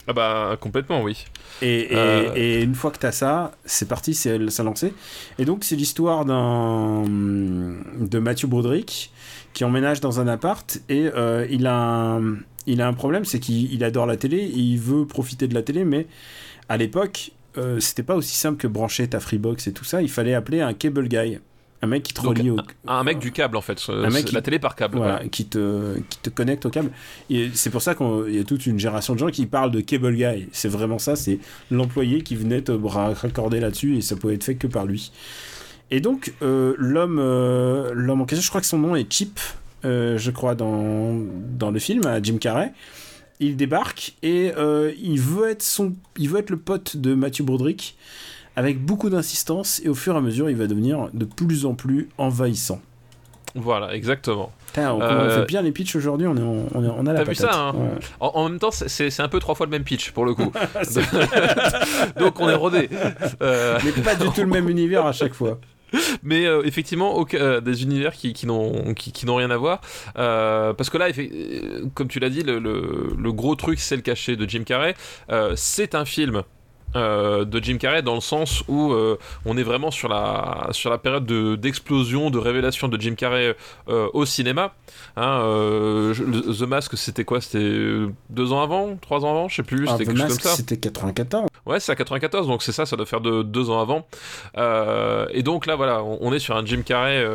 Ah bah complètement, oui.
et, et-
Euh.
et une fois que t'as ça c'est parti c'est ça lancé et donc c'est l'histoire d'un de Matthew Broderick qui emménage dans un appart et euh, il a un, il a un problème c'est qu'il il adore la télé et il veut profiter de la télé mais à l'époque euh, c'était pas aussi simple que brancher ta Freebox et tout ça il fallait appeler un cable guy un mec qui te relie au
Un mec du câble en fait,
Un mec qui-
la télé par câble.
voilà,
ouais.
qui te qui te connecte au câble et c'est pour ça qu'il y a toute une génération de gens qui parlent de cable guy c'est vraiment ça c'est l'employé qui venait te ra- raccorder là-dessus et ça pouvait être fait que par lui et donc euh, l'homme euh, l'homme en question je crois que son nom est Chip euh, je crois dans dans le film à Jim Carrey il débarque et il veut être son il veut être le pote de Matthew Broderick avec beaucoup d'insistance et au fur et à mesure il va devenir de plus en plus envahissant
Voilà, exactement.
Putain, on,
Euh,
on fait bien les pitchs aujourd'hui, on, est on, on a la
T'as vu ça, hein
Ouais.
En, en même temps, c'est- un peu trois fois le même pitch pour le coup. Donc on est rodé. Euh,
Mais pas du tout le même univers à chaque fois.
mais euh, effectivement, euh, des univers qui, qui n'ont qui, qui n'ont rien à voir. Euh, parce que là, comme tu l'as dit, le, le- le gros truc, c'est le cachet de Jim Carrey. C'est un film. Euh, de Jim Carrey dans le sens où euh, on est vraiment sur la, sur la période de- d'explosion, de, révélation de Jim Carrey euh, au cinéma. Hein, je- The Mask, c'était quoi? C'était deux ans avant? Trois ans avant? Je sais plus,
Ah,
c'était
The Mask,
comme ça.
c'était 94.
Ouais, c'est à 94, donc c'est ça, ça doit faire de, deux ans avant. Et donc là, voilà, on, on est sur un Jim Carrey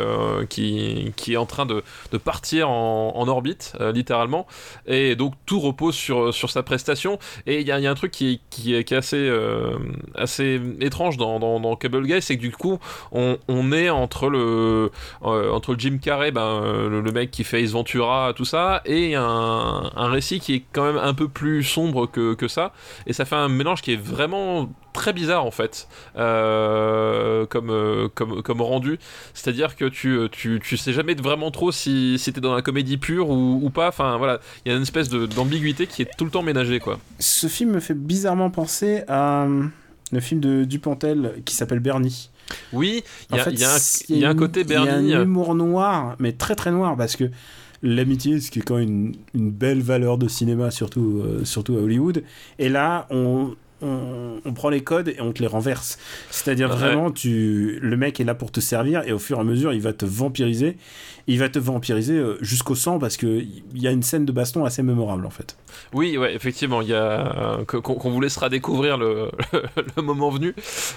qui, qui est en train de, de partir en, en orbite, littéralement. Et donc tout repose sur, sur sa prestation. Et il y y a un truc qui, qui, est, qui est assez, assez étrange dans, dans, Guy, c'est que du coup, on, est entre le, euh, entre Jim Carrey, ben, euh, le, mec qui fait Ace Ventura, tout ça, et un, un récit qui est quand même un peu plus sombre que, que ça. Et ça fait un mélange qui est vraiment très bizarre en fait euh, comme, euh, comme, comme rendu c'est à dire que tu, tu, tu sais jamais vraiment trop si, si t'es dans la comédie pure ou, ou pas enfin voilà il y a une espèce d'ambiguïté qui est tout le temps ménagée quoi
Ce film me fait bizarrement penser à euh, le film de Dupontel qui s'appelle Bernie.
oui il
En
y, a-
fait,
il y y a un côté Bernie
Il y a
euh,
un humour noir, mais très très noir, parce que l'amitié, ce qui est quand même une, une belle valeur de cinéma, surtout, euh, surtout à Hollywood. Et là, on, on, on prend les codes et on te les renverse. C'est-à-dire
Ouais.
vraiment, tu, le mec est là pour te servir et au fur et à mesure, il va te vampiriser. Il va te vampiriser euh, jusqu'au sang parce qu'il y a une scène de baston assez mémorable en fait.
Oui, ouais, effectivement, il y a euh, qu'on vous laissera découvrir le, le moment venu.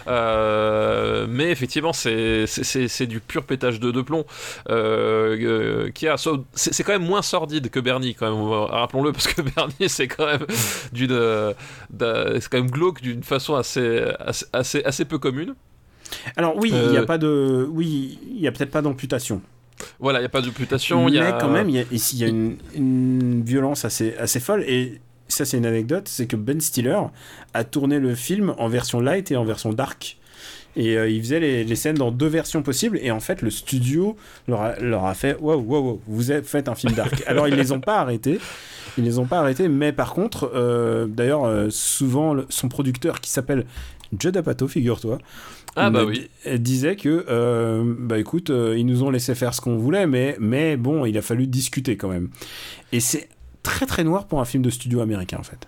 Euh, mais effectivement, c'est du pur pétage de, de plomb. Euh, euh, qui a so- c'est quand même moins sordide que Bernie, quand même. Rappelons-le, parce que Bernie, c'est quand même d'une, euh, d'un- c'est quand même glauque d'une façon assez assez, assez, assez peu commune.
Alors oui, il n'y a
Euh,
pas de, oui, il y a peut-être pas d'amputation.
Voilà, il n'y a pas d'amputation. il
Mais
y a...
quand même, il y a une, une violence assez, assez folle. Et ça, c'est une anecdote c'est que Ben Stiller a tourné le film en version light et en version dark. Et euh, il faisait les, les scènes dans deux versions possibles. Et en fait, le studio leur a, leur a fait Waouh, waouh, waouh, vous êtes- faites un film dark. Alors, ils les ont pas arrêtés. Ils les ont pas arrêtés. Mais par contre, euh, d'ailleurs, euh, souvent, le- son producteur qui s'appelle Judd Apatow, figure-toi,
Ah bah oui.
disait que euh, bah écoute euh, ils nous ont laissé faire ce qu'on voulait mais mais bon il a fallu discuter quand même et c'est très très noir pour un film de studio américain en fait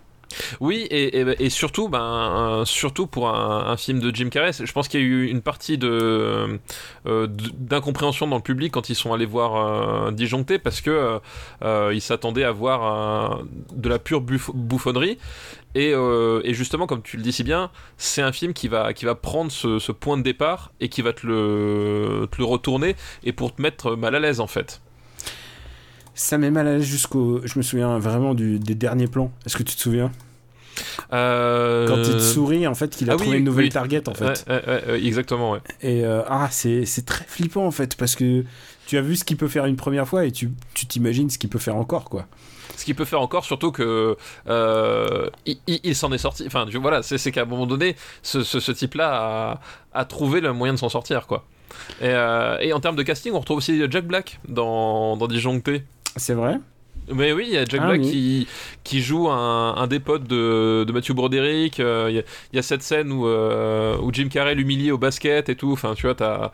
Oui, et, surtout, ben, surtout pour un, film de Jim Carrey, je pense qu'il y a eu une partie de euh, d'incompréhension dans le public quand ils sont allés voir euh, Disjoncté parce que euh, euh, ils s'attendaient à voir de la pure bouffonnerie. Et, justement, comme tu le dis si bien, c'est un film qui va, qui va prendre ce, point de départ et qui va te le, retourner et pour te mettre mal à l'aise en fait.
ça met mal à l'aise jusqu'au je me souviens vraiment des derniers plans est-ce que tu te souviens?
Euh,
quand il te sourit en fait qu'il a
ah oui,
trouvé une nouvelle
oui.
target en fait
ouais, ouais, ouais, ouais, exactement, ouais.
et euh, ah c'est c'est très flippant en fait parce que tu as vu ce qu'il peut faire une première fois et tu tu t'imagines ce qu'il peut faire encore quoi
ce qu'il peut faire encore, surtout que euh, il, il- il s'en est sorti. Enfin, tu- voilà, c'est c'est qu'à un moment donné, ce, ce- ce type-là a, a trouvé le moyen de s'en sortir, quoi. Et, euh, et en termes de casting, on retrouve aussi Jack Black dans, dans Disjoncté.
c'est vrai?
Mais oui, il y a Jack
Ah
Black
oui.
qui, qui joue un, un des potes de, de Matthew Broderick. euh, Il y, a- il y a cette scène où, euh, où Jim Carrey l'humilie au basket et tout. Enfin, tu vois, t'as.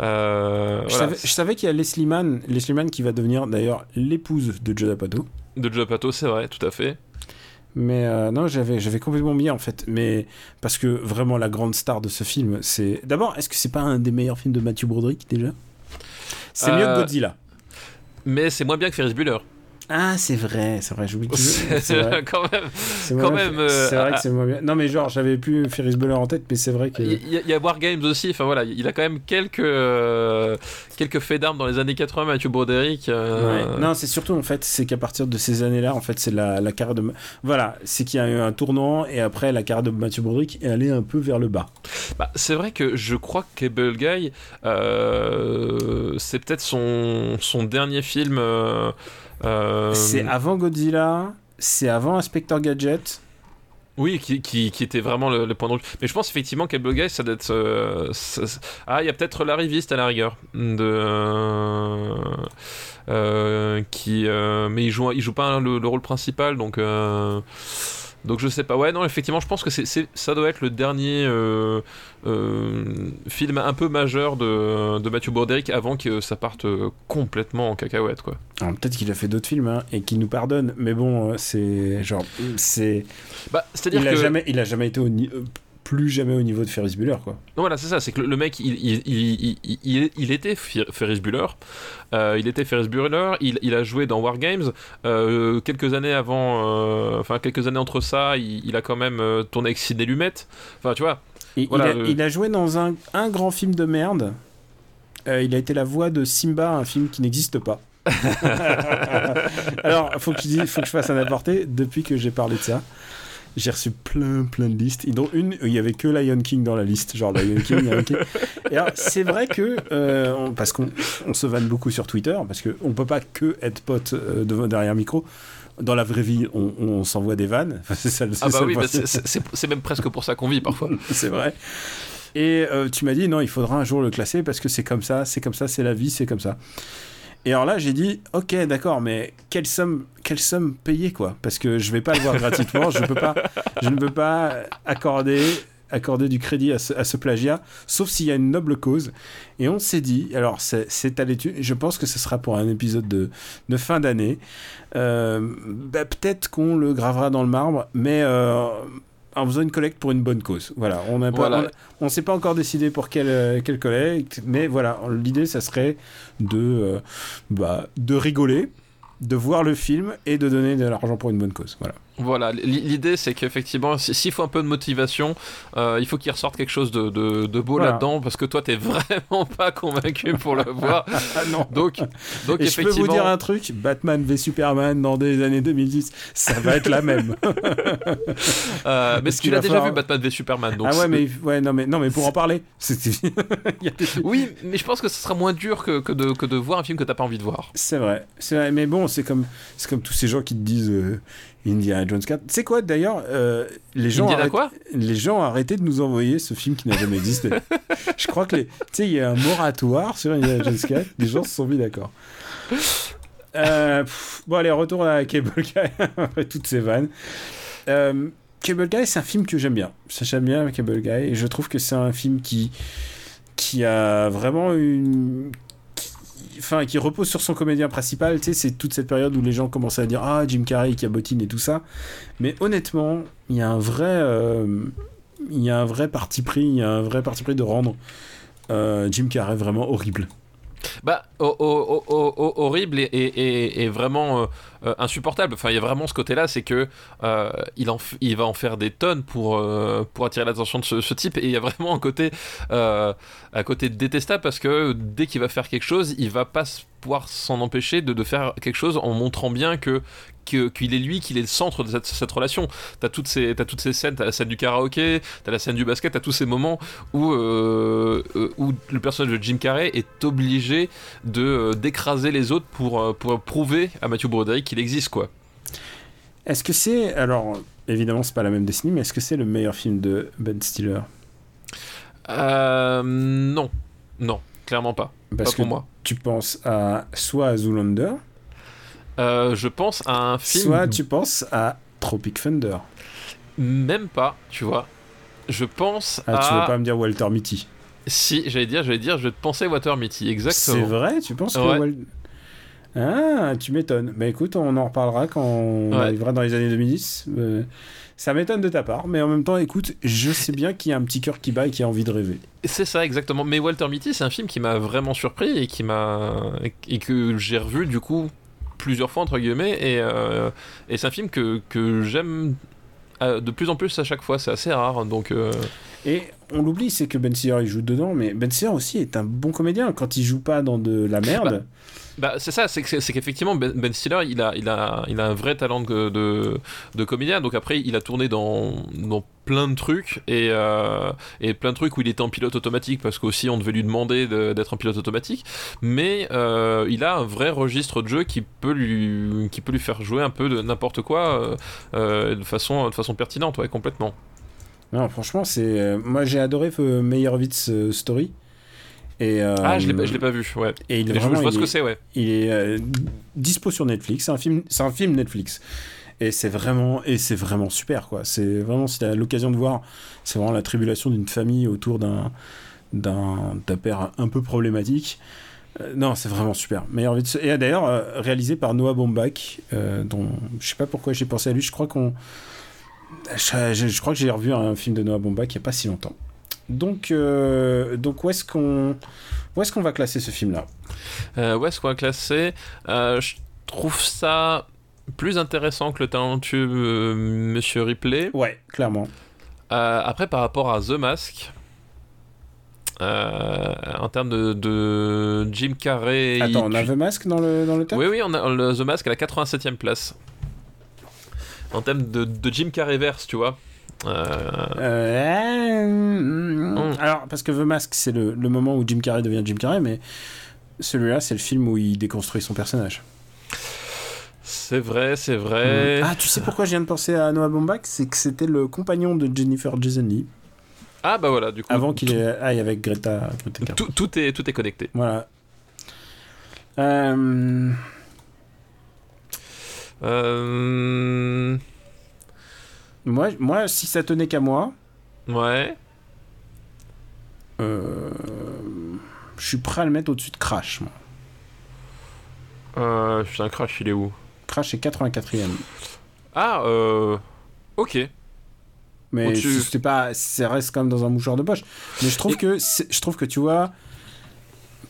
euh,
Je
voilà.
savais, qu'il y a Leslie Mann, Leslie Mann qui va devenir d'ailleurs l'épouse de Joe D'Apato.
De Joe Pato, c'est vrai, tout à fait.
Mais euh, non, j'avais, j'avais complètement mis en fait. Mais parce que vraiment la grande star de ce film, c'est. D'abord, est-ce que c'est pas un des meilleurs films de Matthew Broderick déjà? C'est mieux que Godzilla.
Mais c'est moins bien que Ferris Bueller.
Ah, c'est vrai, c'est vrai, j'oublie que
C'est
c'est vrai.
quand même.
C'est
quand même,
fait-
euh,
c'est vrai
ah,
que c'est moins bien. Non, mais genre, j'avais plus Ferris Bueller en tête, mais c'est vrai que.
Il y, a- il y a War Games aussi, enfin voilà, il a quand même quelques, euh, quelques faits d'armes dans les années 80, Mathieu Broderick. euh,
Ouais. Non, c'est surtout en fait, c'est qu'à partir de ces années-là, en fait, c'est la, la carrière de. Voilà, c'est qu'il y a eu un tournant et après la carrière de Matthew Broderick est allée un peu vers le bas.
Bah, c'est vrai que je crois que Cable Guy, c'est peut-être son, son dernier film. Euh,
C'est avant Godzilla, c'est avant Inspector Gadget.
Oui, qui, qui, qui était vraiment le, le point de. Mais je pense effectivement Cable Guy, ça doit être. euh, ça- Ah, il y a peut-être la riviste à la rigueur. De. euh, euh, qui. Mais il joue, il joue pas le, le rôle principal, donc. Donc je sais pas. Ouais, non, effectivement, je pense que c'est, ça doit être le dernier euh, euh, film un peu majeur de, de Matthew Broderick avant que ça parte euh, complètement en cacahuète, quoi.
Alors, Peut-être qu'il a fait d'autres films hein, et qu'il nous pardonne, mais bon, c'est genre, c'est,
Bah, c'est-à-dire
il a jamais, il a jamais été au plus jamais au niveau de Ferris Bueller, quoi.
Non, voilà, c'est ça, c'est que le, le mec, il, il, il, il, il était Fer- Ferris Bueller, euh, il était Ferris Bueller, il, a joué dans War Games, euh, quelques années avant, euh, enfin quelques années entre ça, il, a quand même euh, tourné avec Sidney Lumet, enfin tu vois,
Et
Voilà,
il, a,
le-
il a joué dans un, un grand film de merde. Euh, il a été la voix de Simba, un film qui n'existe pas. Alors, faut que, je dise- faut que je fasse un aparté. Depuis que j'ai parlé de ça, j'ai reçu plein, plein de listes. Et dont une, il y avait que Lion King dans la liste. Genre Lion King, Lion King. Et alors, c'est vrai que, euh, on- parce qu'on on se vanne beaucoup sur Twitter, parce qu'on peut pas que être pote euh, devant, derrière micro. Dans la vraie vie, on, on s'envoie des vannes. C'est ça,
ah bah oui, bah, c'est même presque pour ça qu'on vit parfois.
c'est vrai. Et euh, tu m'as dit, non, il faudra un jour le classer parce que c'est comme ça, c'est comme ça, c'est la vie, c'est comme ça. Et alors là, j'ai dit, ok, d'accord, mais quelle somme, quelle somme payer, quoi? Parce que je vais pas le voir gratuitement, je, peux pas, je ne peux pas accorder, accorder du crédit à ce, plagiat, sauf s'il y a une noble cause. Et on s'est dit, alors c'est à l'étude, je pense que ce sera pour un épisode de, de fin d'année. Euh, bah, Peut-être qu'on le gravera dans le marbre, mais euh, en faisant une collecte pour une bonne cause. Voilà, on n'a pas,
Voilà.
on, on s'est pas encore décidé pour quelle, euh, quelle collecte, mais voilà, l'idée, ça serait de, euh, bah, de rigoler, de voir le film et de donner de l'argent pour une bonne cause. Voilà.
Voilà, l'idée c'est qu'effectivement, si- s'il faut un peu de motivation, euh, il faut qu'il ressorte quelque chose de, de, de beau
Voilà.
là-dedans, parce que toi t'es vraiment pas convaincu pour le voir.
Ah non
Donc, donc
Et je peux vous dire un truc, Batman v Superman dans des années 2010, ça va être la même.
euh, mais
Parce
tu l'as déjà
falloir-
vu Batman v Superman, donc
ah ouais, mais, ouais, non, mais, non, mais pour en parler, c'était... il y a des-
Oui, mais je pense que ce sera moins dur que, que, de, que de voir un film que t'as pas envie de voir.
C'est vrai, c'est vrai, mais bon, c'est comme, c'est comme tous ces gens qui te disent euh, Indiana Jones 4. Tu sais quoi, d'ailleurs, euh, les gens
Indiana
arrêtent-
quoi?
les gens ont arrêté de nous envoyer ce film qui n'a jamais existé. Je crois que les, tu sais, il y a un moratoire sur Indiana Jones 4. Les gens se sont mis d'accord. Euh, bon, allez, retour à Cable Guy après toutes ces vannes. Euh, Cable Guy, c'est un film que j'aime bien. Ça, J'aime bien Cable Guy et je trouve que c'est un film qui qui a vraiment une enfin qui repose sur son comédien principal tu sais c'est toute cette période où les gens commençaient à dire ah Jim Carrey qui abotine et tout ça. Mais honnêtement il y a un vrai euh, y a un vrai parti pris il y a un vrai parti pris de rendre euh, Jim Carrey vraiment horrible
Bah, ho- ho- ho- ho- horrible et, vraiment euh, euh, insupportable. Enfin, il y a vraiment ce côté-là, c'est que euh, il, va en faire des tonnes pour, attirer l'attention de ce, type. Et il y a vraiment un côté, détestable parce que dès qu'il va faire quelque chose, il va pas pouvoir s'en empêcher de, faire quelque chose en montrant bien que- qu'il est lui, qu'il est le centre de cette, cette relation. T'as toutes ces, t'as toutes ces scènes, t'as la scène du karaoké, t'as la scène du basket, t'as tous ces moments où, euh, euh, où le personnage de Jim Carrey est obligé de euh, d'écraser les autres pour, pour prouver à Matthew Broderick qu'il existe quoi.
est-ce que c'est alors évidemment c'est pas la même décennie mais est-ce que c'est le meilleur film de Ben Stiller?
Euh, non, non, clairement pas.
parce
pas
que
pour moi.
tu penses à soit à Zoolander
Euh, je pense à un film.
Soit tu penses à Tropic Thunder.
Même pas, tu vois. Je pense
Ah,
à.
tu veux pas me dire Walter Mitty
Si, j'allais dire, j'allais dire, je te penser Water Mitty, exactement.
C'est vrai, tu penses que
Ouais.
Wal- Ah, tu m'étonnes. Bah écoute, on en reparlera quand on
Ouais.
arrivera dans les années 2010. Euh, ça m'étonne de ta part, mais en même temps, écoute, je sais bien qu'il y a un petit cœur qui bat et qui a envie de rêver.
C'est ça, exactement. Mais Walter Mitty, c'est un film qui m'a vraiment surpris et qui m'a. et que j'ai revu, du coup, plusieurs fois, entre guillemets. Et, euh, et c'est un film que, que j'aime euh, de plus en plus à chaque fois. C'est assez rare. Donc. euh,
Et on l'oublie, c'est que Ben Stiller il joue dedans, mais Ben Stiller aussi est un bon comédien quand il joue pas dans de la merde.
Bah, c'est ça, c'est que- c'est qu'effectivement Ben, Ben Stiller, il a, un vrai talent de, comédien. Donc après, il a tourné dans, plein de trucs et, euh, et plein de trucs où il était en pilote automatique parce qu'aussi on devait lui demander de- d'être en pilote automatique. Mais euh, il a un vrai registre de jeu qui peut lui, faire jouer un peu de n'importe quoi euh, de, façon, pertinente, complètement.
Non, franchement, c'est. moi, j'ai adoré Meyerowitz Story. Et, euh,
Ah, je l'ai pas- je l'ai pas vu, ouais.
Et il est
Mais je,
vraiment,
vois
il
ce que
est-
c'est, ouais.
Il est euh, dispo sur Netflix. C'est un film, c'est un film Netflix. Et c'est vraiment, et c'est vraiment super quoi. C'est vraiment si t'as l'occasion de voir, c'est vraiment la tribulation d'une famille autour d'un d'un d'un père un peu problématique. Euh, non, c'est vraiment super. Meilleur. Et d'ailleurs réalisé par Noah Baumbach, dont je sais pas pourquoi j'ai pensé à lui. Je crois qu'on, je, je- je crois que j'ai revu un film de Noah Baumbach il y a pas si longtemps. Donc, euh, donc où est-ce qu'on, où est-ce qu'on va classer ce film-là?
Euh, où est-ce qu'on va classer? Euh, Je trouve ça plus intéressant que le talentueux Monsieur Ripley.
Ouais, clairement.
Après, par rapport à The Mask, en termes de, de Jim Carrey.
Attends, on a The Mask dans le, dans le top?
Oui, oui, on a le- The Mask à la 87e place. En termes de, de Jim Carrey verse, tu vois. Euh,
Euh,
Mm.
Alors, parce que The Mask, c'est le, le moment où Jim Carrey devient Jim Carrey, mais celui-là, c'est le film où il déconstruit son personnage.
c'est vrai, c'est vrai.
Ah, tu sais pourquoi je viens de penser à Noah Baumbach? C'est que c'était le compagnon de Jennifer Jason Leigh,
Ah, bah voilà, du coup.
avant qu'il
tout,
aille avec Greta,
tout est, tout est connecté.
Voilà. Euh,
Euh,
moi, moi, si ça tenait qu'à moi,
Ouais.
euh, je suis prêt à le mettre au-dessus de Crash. Moi.
Euh, putain, Crash, il est où?
Crash est 84e.
Ah, euh. Ok.
Mais c'était pas, ça reste quand même dans un mouchoir de poche. Mais je trouve
Et-
que, c'est- je trouve que tu vois,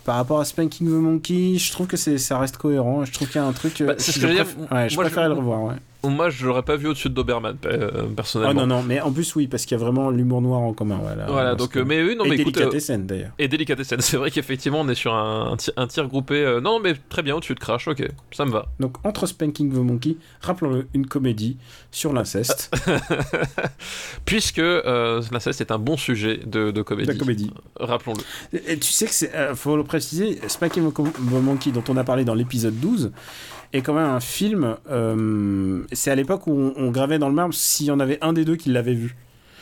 par rapport à Spanking the Monkey, je trouve que c'est, ça reste cohérent. Je trouve qu'il y a un truc. euh,
Bah, c'est ce que je veux
préf-
dire.
Ouais, je
Moi,
préfère
je-
le revoir. Ouais.
Moi, je l'aurais pas vu au-dessus de Doberman, euh,
Ah
personnellement.
non non, mais en plus oui, parce qu'il y a vraiment l'humour noir en commun. Voilà.
Voilà, donc, euh, mais oui, non,
et
mais écoute. euh,
d'ailleurs.
et Delicatessen, c'est vrai qu'effectivement, on est sur un, un tir, groupé. euh, non, mais très bien, au-dessus de Crash, ok, ça me va.
Donc entre Spanking the Monkey, rappelons-le, une comédie sur l'inceste,
Puisque l'inceste est un bon sujet de, de comédie.
de comédie.
Rappelons-le.
Et tu sais que c'est, faut le préciser, Spanking the Monkey dont on a parlé dans l'épisode 12 est quand même un film. euh, c'est à l'époque où on, on gravait dans le marbre s'il y en avait un des deux qui l'avait vu.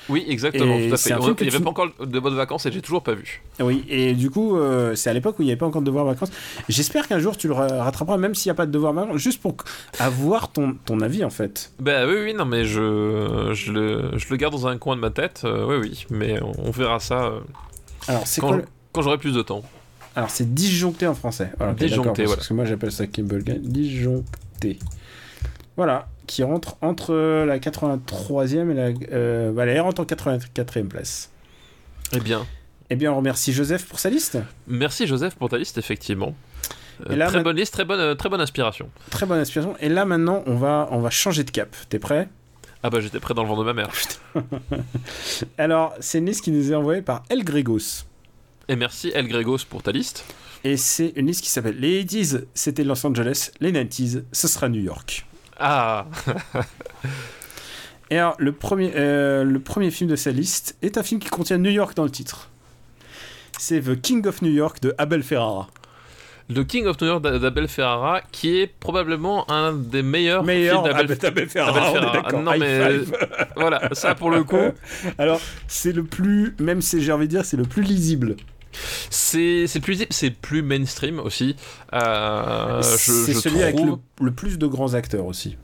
Oui, exactement,
Et
tout à fait. On- Il n'y avait
tu-
pas encore de bonnes vacances et j'ai toujours pas vu.
Oui, et du coup, euh, c'est à l'époque où il n'y avait pas encore de devoir vacances. J'espère qu'un jour tu le ra- rattraperas, même s'il n'y a pas de devoir vacances, juste pour avoir ton, ton avis en fait.
Bah oui, oui, non, mais je, je, le, je le garde dans un coin de ma tête, euh, oui, oui, mais on, on verra ça
Alors, c'est
quand,
quoi le-
quand j'aurai plus de temps.
Alors, c'est disjoncté en français. Voilà,
Disjoncté, voilà.
Parce que moi j'appelle ça Kimball Gun. Disjoncté. Voilà, qui rentre entre la 83e et la. Euh, voilà, elle rentre en 84e place.
Eh bien,
Eh bien, on remercie Joseph pour sa liste.
merci Joseph pour ta liste, effectivement. Euh,
là,
très
ma-
bonne liste, très bonne, euh, très bonne inspiration.
Très bonne inspiration. Et là, maintenant, on va, on va changer de cap. T'es prêt?
Ah bah j'étais prêt dans le vent de ma mère.
Alors, c'est une liste qui nous est envoyée par El Gregos.
Et merci El Gregos pour ta liste.
Et c'est une liste qui s'appelle Les 80s, c'était Los Angeles. Les 90s, ce sera New York.
Ah
Et alors, le premier, euh, le premier film de sa liste est un film qui contient New York dans le titre. C'est The King of New York de Abel Ferrara.
Le King of New York d'Abel Ferrara, qui est probablement un des meilleurs
Meilleur
films d'Abel
Abel, Abel Ferrara, on est.
Non, mais-. Voilà, ça pour le coup.
Alors, c'est le plus, même si j'ai envie de dire, c'est le plus lisible.
C'est plus c'est plus mainstream aussi. Euh, je-
c'est celui avec le,
trouve-
le plus de grands acteurs aussi.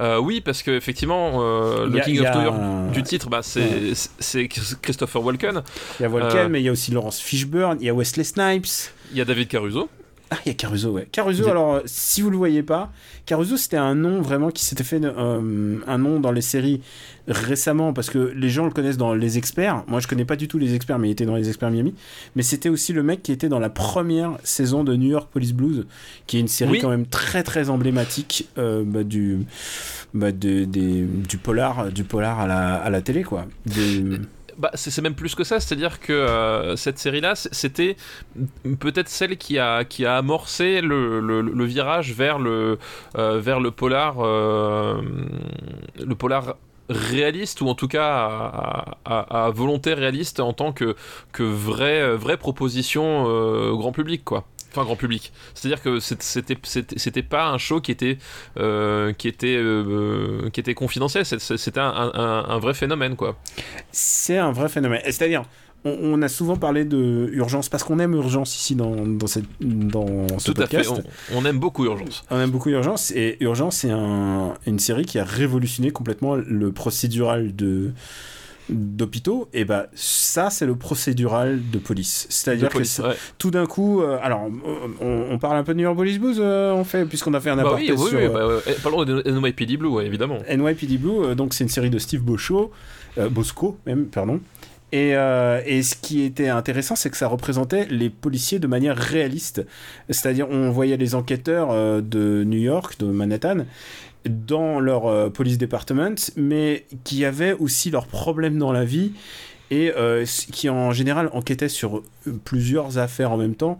Euh, oui, parce que effectivement, euh, le
a-
King of New
un-
du titre, bah, c'est Christopher Walken.
Il y a Volcan,
Euh.
mais il y a aussi Laurence Fishburne, il y a Wesley Snipes.
Il y a David Caruso.
Ah, il y a Caruso, ouais. Caruso,
a-
alors, euh, si vous le voyez pas, Caruso, c'était un nom vraiment qui s'était fait euh, un nom dans les séries récemment, parce que les gens le connaissent dans Les Experts. Moi, je connais pas du tout Les Experts, mais il était dans Les Experts Miami. Mais c'était aussi le mec qui était dans la première saison de New York Police Blues, qui est une série
Oui.
quand même très, très emblématique euh, bah, du, bah, de- des- du, polar, du polar à la, à la télé, quoi. Des-
Bah, c'est même plus que ça, c'est-à-dire que euh, cette série-là, c'était peut-être celle qui a, qui a amorcé le, le- virage vers le, euh, vers le polar, euh, le polar réaliste ou en tout cas à, volonté réaliste en tant que, que vraie, proposition euh, grand public quoi. Enfin grand public. C'est-à-dire que c'était pas un show qui était euh, qui était euh, qui était confidentiel. C'était un, un- un vrai phénomène quoi.
C'est un vrai phénomène. C'est-à-dire, on, on a souvent parlé de Urgence, parce qu'on aime Urgence ici dans, dans, cette, dans ce
Tout à fait.
podcast.
On, on aime beaucoup Urgence.
On aime beaucoup Urgence, et Urgence, c'est un- une série qui a révolutionné complètement le procédural de d'hôpitaux et bah ça c'est le procédural de police c'est à
De
dire que
ouais.
tout d'un coup euh, alors on, on parle un peu de New York Police Blues euh, on fait puisqu'on a fait un
Bah
aparté
oui, oui,
sur
oui,
euh,
bah, ouais. Eh, Parlons de NYPD Blue, ouais, évidemment.
NYPD Blue, donc c'est une série de Steve Bosco, Bosco même, pardon. Et, euh, et ce qui était intéressant, c'est que ça représentait les policiers de manière réaliste. C'est-à-dire, on voyait les enquêteurs euh, de New York, de Manhattan, dans leur euh, police department, mais qui avaient aussi leurs problèmes dans la vie et euh, qui en général enquêtaient sur plusieurs affaires en même temps.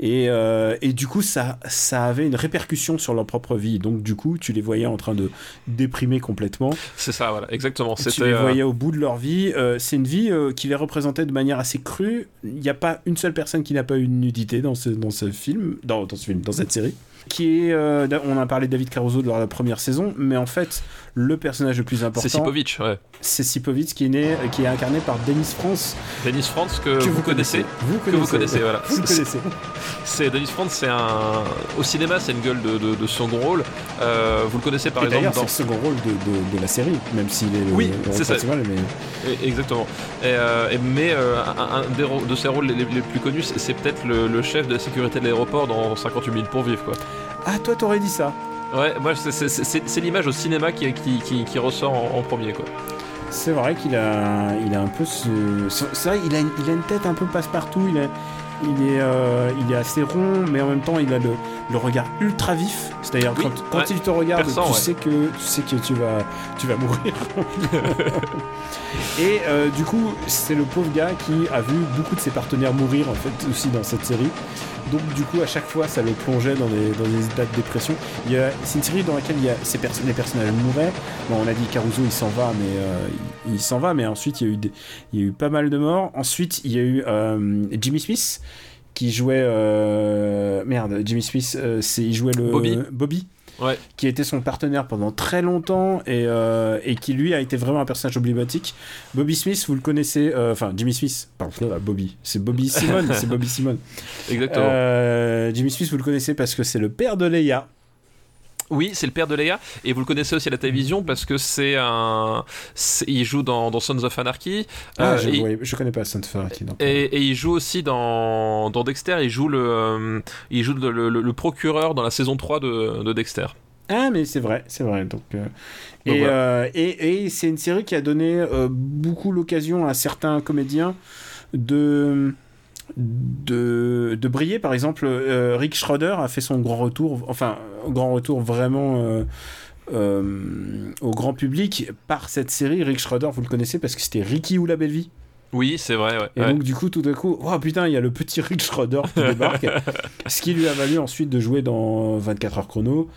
Et, euh, et du coup ça, ça avait une répercussion sur leur propre vie. Donc du coup tu les voyais en train de déprimer complètement.
C'est ça, voilà, exactement.
tu les
euh,
voyais au bout de leur vie. Euh, c'est une vie euh, qui les représentait de manière assez crue. Il n'y a pas une seule personne qui n'a pas eu une nudité dans ce, dans ce film dans, dans ce film dans cette série qui est euh, on a parlé de David Caruso de la première saison mais en fait le personnage le plus important
C'est Sipovic, ouais.
c'est Sipovic qui est né qui est incarné par Denis France
Denis France que,
que
vous, connaissez.
vous
Que vous connaissez, voilà.
vous connaissez
C'est Denis France, c'est un. Au cinéma, c'est une gueule de, de, de second rôle. Euh, vous le connaissez par
et
exemple dans.
c'est le second rôle de, de, la série même s'il est le-
Oui, c'est ça.
principal mais
Et- Exactement. Et, euh, mais un, un des de ses rôles les, les plus connus, c'est peut-être le, le chef de la sécurité de l'aéroport dans 58 minutes pour vivre, quoi.
Ah toi t'aurais dit ça
Ouais, moi, c'est- l'image au cinéma qui, qui, qui, qui ressort en, en premier, quoi.
C'est vrai qu'il a, il a un peu ce, vrai, il a, une, il a une tête un peu passe-partout. Il, a- il est, euh, il est assez rond, mais en même temps, il a le, le regard ultra vif. C'est-à-dire
Oui,
quand, quand
ouais.
il te regarde,
Perçant,
tu
ouais.
sais que tu sais que tu vas, tu vas mourir. Et euh, du coup, c'est le pauvre gars qui a vu beaucoup de ses partenaires mourir en fait aussi dans cette série. Donc du coup, à chaque fois, ça le plongeait dans des, dans des états de dépression. Il y a- C'est une série dans laquelle il y a ces perso- les personnages mouraient. Bon, on a dit Caruso, il s'en va, mais euh, il, il s'en va. Mais ensuite, il y a eu des- il y a eu pas mal de morts. Ensuite, il y a eu Jimmy Smith qui jouait euh, merde. Jimmy Smith, euh, c'est il jouait le
Bobby.
Bobby
Ouais.
qui était son partenaire pendant très longtemps et, euh, et qui lui a été vraiment un personnage emblématique. Bobby Smith, vous le connaissez, enfin Jimmy Smith, pardon, Bobby, c'est Bobby Simon, c'est Bobby Simon.
Exactement.
Jimmy Smith, vous le connaissez parce que c'est le père de Leia.
Oui, c'est le père de Leia, et vous le connaissez aussi à la télévision parce que c'est un. Il joue dans, dans Sons of Anarchy.
Ah,
euh,
je,
et-
je connais pas Son of Anarchy, donc.
Et, et il joue aussi dans, dans Dexter, il joue, le, euh, il joue le, le- le procureur dans la saison 3 de, de Dexter.
Ah, mais c'est vrai, c'est vrai. Donc, euh,
Donc
et,
voilà.
euh, et, et c'est une série qui a donné euh, beaucoup l'occasion à certains comédiens de, de, de briller. Par exemple, euh, Rick Schroeder a fait son grand retour, enfin, grand retour vraiment. euh, euh, au grand public par cette série Rick Schroeder vous le connaissez parce que c'était Ricky ou la belle vie
Oui, c'est vrai, ouais.
et
ouais.
donc du coup tout d'un coup oh putain il y a le petit Rick Schroeder qui débarque ce qui lui a valu ensuite de jouer dans 24 heures chrono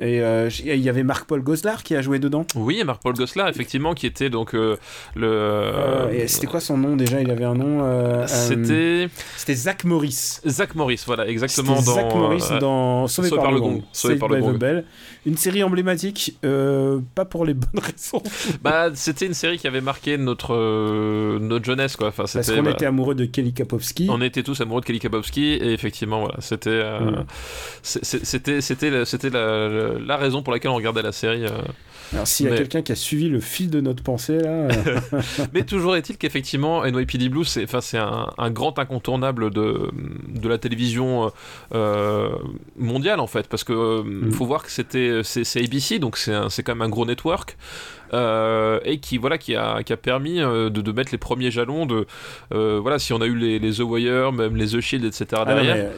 et euh, il y avait Marc-Paul Goslar qui a joué dedans
Oui, Marc-Paul Goslar, effectivement, qui était donc euh, le.
Euh, c'était quoi son nom déjà? Il avait un nom. euh,
C'était
C'était Zach Morris.
Zach Morris, voilà, exactement. Dans,
Zach Morris dans Sauvé, par, le Gong.
Sauvé par le Gong.
Bell. Une série emblématique, pas pour les bonnes raisons.
Bah, c'était une série qui avait marqué notre, notre jeunesse. quoi. Enfin,
Parce qu'on
voilà.
était amoureux de Kelly Kapowski.
On était tous amoureux de Kelly Kapowski et effectivement voilà c'était
Mm.
c'était c'était la- c'était la, la- la raison pour laquelle on regardait la série. euh.
Alors s'il y a quelqu'un qui a suivi le fil de notre pensée là, euh,
Mais toujours est-il qu'effectivement NYPD Blue c'est enfin c'est un, un grand incontournable de de la télévision euh, mondiale en fait parce que euh,
Mm.
faut voir que c'était c'est ABC donc c'est quand même un gros network. euh, et qui voilà qui a, qui a permis euh, de, de mettre les premiers jalons de euh, voilà si on a eu les, les The Wire même les The Shield etc
ah
derrière
euh,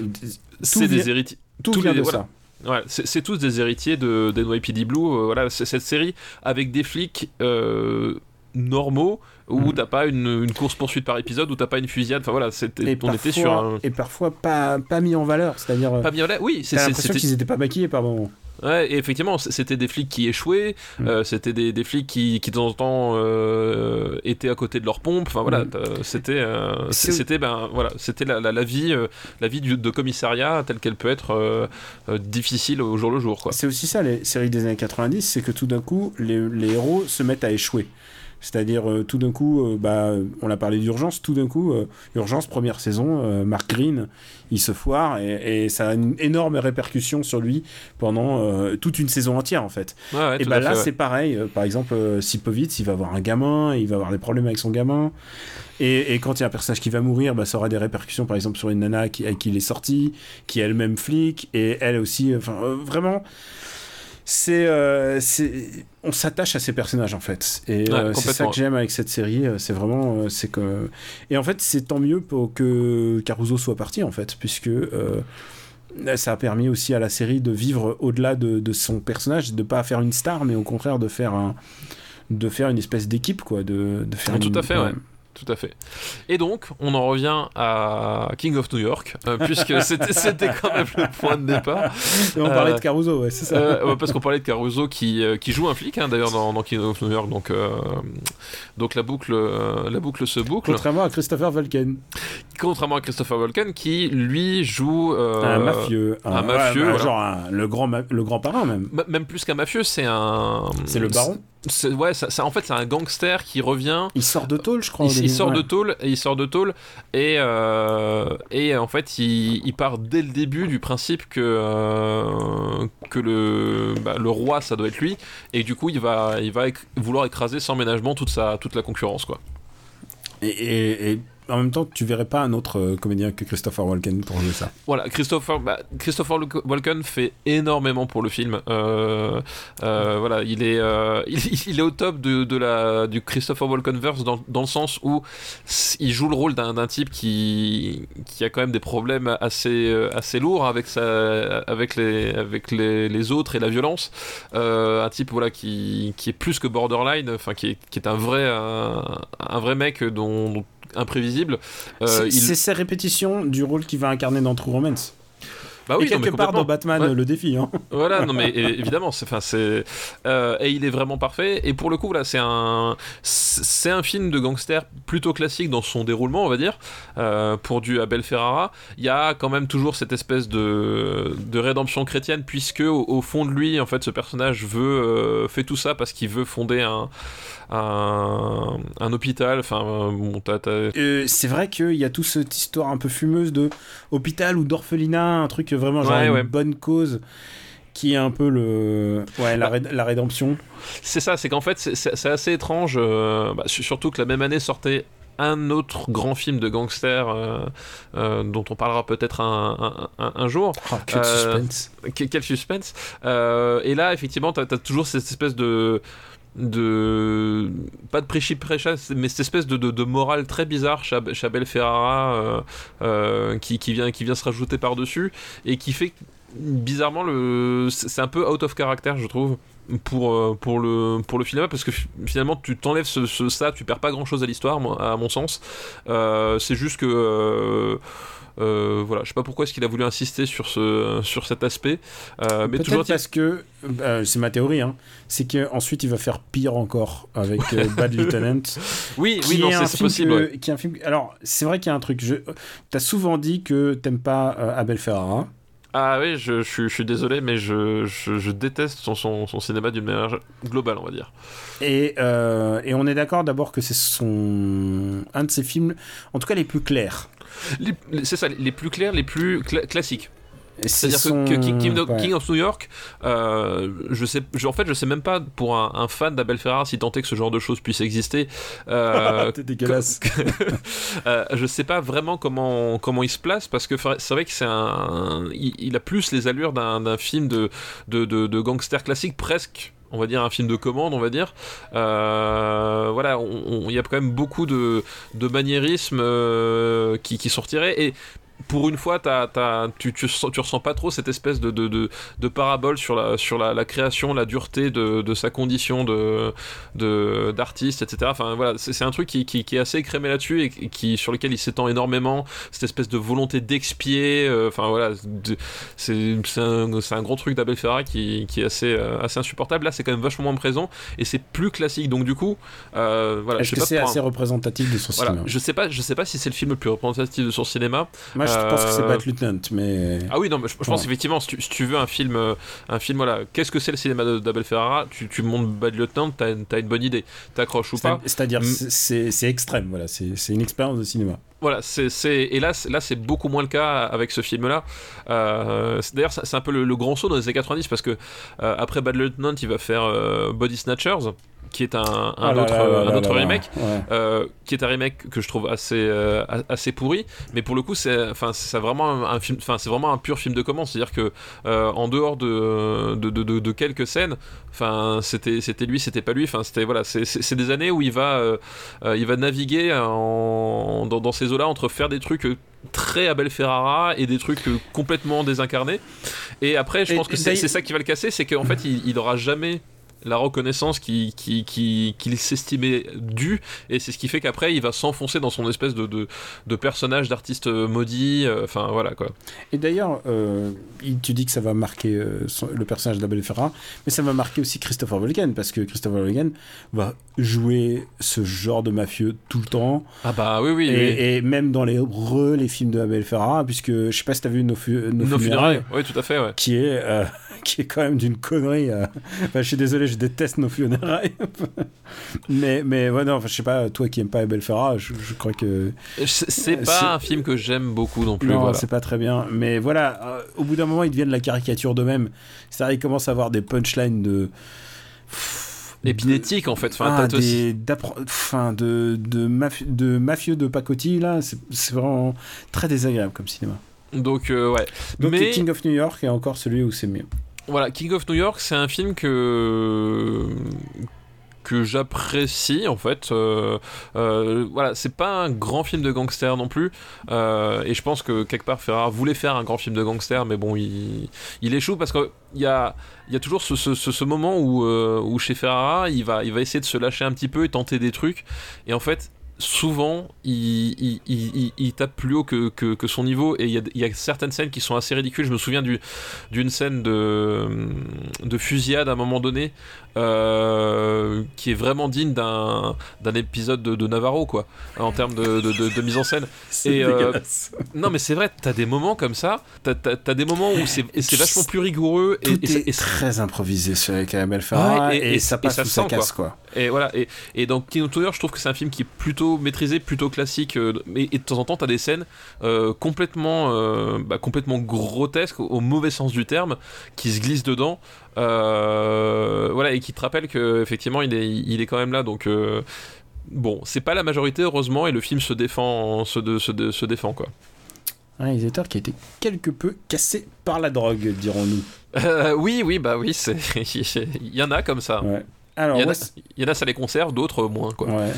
c'est des héritiers
tout
tous
vient
les-
de
voilà.
ça.
Ouais, c'est tous des héritiers de d'NYPD Blue. euh, voilà, c'est cette série avec des flics euh, normaux où
Mhm.
t'as pas une, une course poursuite par épisode, où t'as pas une fusillade. Enfin voilà, c'était on
parfois,
était sur un.
et parfois pas, pas mis en valeur, c'est-à-dire euh,
Pas violet, oui, c'est-
t'as
c'est-
l'impression qu'ils étaient pas maquillés par moment.
Ouais, et effectivement, c'était des flics qui échouaient,
Mhm.
euh, c'était des, des flics qui, qui de temps en temps euh, étaient à côté de leur pompe. Enfin voilà, t'as- c'était euh, c'était ben voilà, c'était la, la, la vie la vie du, de commissariat telle qu'elle peut être difficile au jour le jour.
C'est aussi ça les séries des années 90, c'est que tout d'un coup les, les héros se mettent à échouer. C'est-à-dire euh, tout d'un coup, euh, bah, on a parlé d'urgence, tout d'un coup, euh, urgence première saison, Mark Green, il se foire et, et ça a une énorme répercussion sur lui pendant toute une saison entière en fait.
Ouais,
Et bah là,
ouais.
c'est pareil. Par exemple, Sipovitz, il va avoir un gamin, il va avoir des problèmes avec son gamin. Et, et quand il y a un personnage qui va mourir, bah, ça aura des répercussions, par exemple, sur une nana qui, avec qui il est sorti, qui est elle-même flic, et elle aussi. Enfin, euh, vraiment, c'est, euh, c'est, on s'attache à ces personnages en fait. Et
Ouais,
euh, c'est ça que j'aime avec cette série. euh, C'est vraiment, euh, c'est que. Et en fait, c'est tant mieux pour que Caruso soit parti en fait, puisque. euh, ça a permis aussi à la série de vivre au-delà de, de son personnage, de pas faire une star, mais au contraire de faire un, de faire une espèce d'équipe, quoi, de, de faire
tout
une-
à fait, ouais. Tout à fait. Et donc, on en revient à King of New York, euh, puisque c'était c'était quand même le point de départ.
Et on parlait
Euh,
de Caruso, ouais, c'est ça.
Euh, ouais, parce qu'on parlait de Caruso qui, euh, qui joue un flic, hein, d'ailleurs, dans, dans King of New York. Donc, euh, donc la, boucle, euh, la boucle se boucle.
Contrairement à Christopher Walken,
Contrairement à Christopher Walken, qui lui joue. euh,
un mafieux,
un mafieux,
ouais,
voilà.
genre un- le grand, ma- le grand parrain même.
Même plus qu'un mafieux, c'est un.
C'est le baron.
C'est- Ouais, ça, ça- en fait, c'est un gangster qui revient.
Il sort de tôle, je crois.
Il, sort
ouais.
de tôle, et il sort de tôle, et, euh, et en fait, il, il part dès le début du principe que, euh, que le, bah, le roi, ça doit être lui, et du coup, il va, il va éc- vouloir écraser sans ménagement toute, sa, toute la concurrence, quoi.
Et, et- et en même temps, tu verrais pas un autre euh, comédien que Christopher Walken pour jouer ça.
Voilà, Christopher, bah, Christopher Walken fait énormément pour le film. Euh, euh, voilà, il est, il, est au top de, la, du Christopher Walkenverse dans, dans le sens où il joue le rôle d'un type qui, qui a quand même des problèmes assez, assez lourds avec, sa, avec, les, avec les, les autres et la violence. Un type voilà, qui, qui est plus que borderline, enfin qui est, qui est un, vrai, un, vrai mec dont- imprévisible. Euh,
c'est
il-
ces répétitions du rôle qu'il va incarner dans True Romance.
bah oui,
et
non,
quelque part dans. Batman
Ouais.
le défi. Hein.
Voilà, non mais évidemment, c'est, enfin c'est, euh, et il est vraiment parfait. Et pour le coup, là, c'est un, c'est un film de gangster plutôt classique dans son déroulement, on va dire, euh, pour du Abel Ferrara. Il y a quand même toujours cette espèce de, de rédemption chrétienne, puisque au, au fond de lui, en fait, ce personnage veut, euh, fait tout ça parce qu'il veut fonder un, un, un hôpital. Enfin, euh, bon, t'as-
Euh, c'est vrai qu'il y a toute cette histoire un peu fumeuse de hôpital ou d'orphelinat, un truc vraiment genre
Ouais,
une
ouais.
bonne cause qui est un peu le ouais la,
Bah.
ré- la rédemption.
C'est ça, c'est qu'en fait, c'est- assez étrange, euh, bah, su- surtout que la même année sortait un autre grand film de gangster euh, euh, dont on parlera peut-être un, un- un- un jour.
Oh, quel suspense.
Que- quel suspense Et là, effectivement, t'as as toujours cette espèce de de pas de prêchi mais cette espèce de, de, morale très bizarre chez, Ab- chez Abel Ferrara euh, euh, qui, qui vient qui vient se rajouter par dessus et qui fait bizarrement le c'est un peu out of character je trouve pour, euh, pour, le, pour le cinéma parce que fi- finalement tu t'enlèves ce, ça tu perds pas grand chose à l'histoire à mon sens. C'est juste que euh, voilà, je sais pas pourquoi est-ce qu'il a voulu insister sur ce sur cet aspect, euh, mais
Peut-être
toujours
parce que euh, c'est ma théorie, hein, c'est qu'ensuite il va faire pire encore avec euh, Bad Lieutenant.
oui, oui, non, c'est- possible.
que-
ouais.
qui est un film. Alors c'est vrai qu'il y a un truc. Je... T'as souvent dit que t'aimes pas euh, Abel Ferrara.
Ah oui, je, je, je suis désolé, mais je, je, je déteste son, son, son cinéma d'une manière globale, on va dire.
Et, euh, et on est d'accord d'abord que c'est son un de ses films, en tout cas les plus clairs.
C'est ça, les plus clairs, les plus cla- classiques. C'est-à-dire
son-
que, King, King of-
ouais.
King of New York, euh, je sais, je- en fait, je sais même pas pour un, un fan d'Abel Ferrara si tant est que ce genre de choses puisse exister. Euh,
T'es dégueulasse.
euh, je sais pas vraiment comment comment il se place parce que c'est vrai que c'est un, il, il a plus les allures d'un d'un film de, de, de, de gangster classique presque. On va dire un film de commande, on va dire. Euh, voilà, il y a quand même beaucoup de, de maniérismes euh, qui, qui sortiraient. Et pour une fois, t'as- t'as- tu, tu, ressens- tu ressens pas trop cette espèce de, de, de, de parabole sur, la, sur la, la création, la dureté de, de sa condition de, de, d'artiste, etc. Enfin voilà, c'est, un truc qui, qui, qui est assez écrémé là-dessus et qui, sur lequel il s'étend énormément. Cette espèce de volonté d'expier. euh, Enfin voilà, c'est, un, un gros truc d'Abel Ferrara qui, qui est assez, euh, assez insupportable. Là, c'est quand même vachement moins présent et c'est plus classique. Donc du coup, euh, voilà,
Est-ce que c'est
un-
assez représentatif de son
voilà,
cinéma?
je sais pas, je sais pas si c'est le film le plus représentatif de son cinéma.
Moi, je pense que c'est
Euh,
Bad Lieutenant, mais
Ah oui, non, mais je, je pense effectivement, si tu, si tu veux un film, euh, un film, voilà, qu'est-ce que c'est le cinéma d'Abel Ferrara? Tu, tu montes Bad Lieutenant, t'as une- bonne idée, t'accroches ou pas?
c'est- c'est-à-dire
Mm.
c'est- extrême, voilà, c'est une expérience de cinéma.
Voilà, c'est, et là, c'est- là, c'est beaucoup moins le cas avec ce film-là. Euh, d'ailleurs, c'est c'est un peu le, le grand saut dans les années 90 parce que euh, après Bad Lieutenant, il va faire euh, Body Snatchers, qui est un, un
Ah là
autre,
là là
un
là
autre
là là.
remake.
Ouais.
Euh, qui est un remake que je trouve assez euh, a- assez pourri mais pour le coup c'est enfin c'est vraiment un, un film enfin c'est vraiment un pur film de commande c'est à dire que euh, en dehors de de, de, de- de quelques scènes enfin c'était c'était lui c'était pas lui enfin c'était voilà c'est- c'est c'est des années où il va euh, euh, il va naviguer en, dans, dans ces eaux là entre faire des trucs euh, très Abel Ferrara et des trucs complètement désincarnés et après je
Et-
pense que
et
c'est ça qui va le casser c'est qu'en fait il, il aura jamais la reconnaissance qu'il qui, s'estimait due et c'est ce qui fait qu'après il va s'enfoncer dans son espèce de, de, de personnage d'artiste euh, maudit euh, enfin voilà quoi.
Et d'ailleurs, euh, tu dis que ça va marquer euh, son- le personnage d'Abel Ferrara, mais ça va marquer aussi Christopher Walken, parce que Christopher Walken va jouer ce genre de mafieux tout le temps,
ah bah oui oui, oui.
et, même dans les re, les films de Abel Ferrara, puisque je sais pas si t'as vu Nos, fu- Nos
Nos
funérailles,
funérailles oui tout à fait ouais.
qui est, qui est quand même d'une connerie. euh. Enfin, je suis désolé, je déteste Nos funérailles. mais, mais ouais, non, enfin, je sais pas, toi qui aimes pas Abel Ferrara, je, je crois que
c'est c'est
Euh,
pas un film que j'aime beaucoup non plus
non,
voilà.
c'est pas très bien. Mais voilà, euh, au bout d'un moment, ils deviennent la caricature d'eux-mêmes. C'est-à-dire, ils commencent à avoir des punchlines de.
épinétique en fait enfin
Ah, des, enfin, de, de, mafi- de mafieux de pacotille, là, c'est c'est vraiment très désagréable comme cinéma.
donc euh, ouais
Donc,
mais
King of New York est encore celui où c'est mieux.
Voilà, King of New York, c'est un film que que j'apprécie en fait. Euh, euh, voilà, c'est pas un grand film de gangster non plus, Euh, et je pense que quelque part Ferrara voulait faire un grand film de gangster, mais bon, il, il échoue parce que il y a y a toujours ce, ce, ce- moment où où chez Ferrara, il va il va essayer de se lâcher un petit peu et tenter des trucs, et en fait. Souvent, il, il, il, il- il tape plus haut que, que, que son niveau. Et il y, a, il y a certaines scènes qui sont assez ridicules. Je me souviens du, d'une scène de, de fusillade à un moment donné euh, qui est vraiment digne d'un, épisode de, de Navarro quoi en termes de, de, mise en scène. Et, euh, non mais c'est vrai t'as des moments comme ça. T'as, t'as des moments où c'est, vachement plus rigoureux et,
Tout
et,
est très improvisé sur avec Ferrara
Ouais,
et, ça passe
ça
casse, quoi.
et voilà et, et dans New York, je trouve que c'est un film qui est plutôt maîtrisé plutôt classique euh, mais et de temps en temps t'as des scènes euh, complètement euh, bah, complètement grotesques au, au mauvais sens du terme qui se glissent dedans voilà et qui te rappellent que effectivement il est il est quand même là donc bon c'est pas la majorité heureusement et le film se défend se, de- se, de- se défend quoi
Un réalisateur qui a été quelque peu cassé par la drogue, dirons-nous.
Euh, oui oui bah oui il y en a comme ça
Ouais. Alors,
il y, en a,
est-ce-
il y en a ça les conserve d'autres moins quoi
Ouais.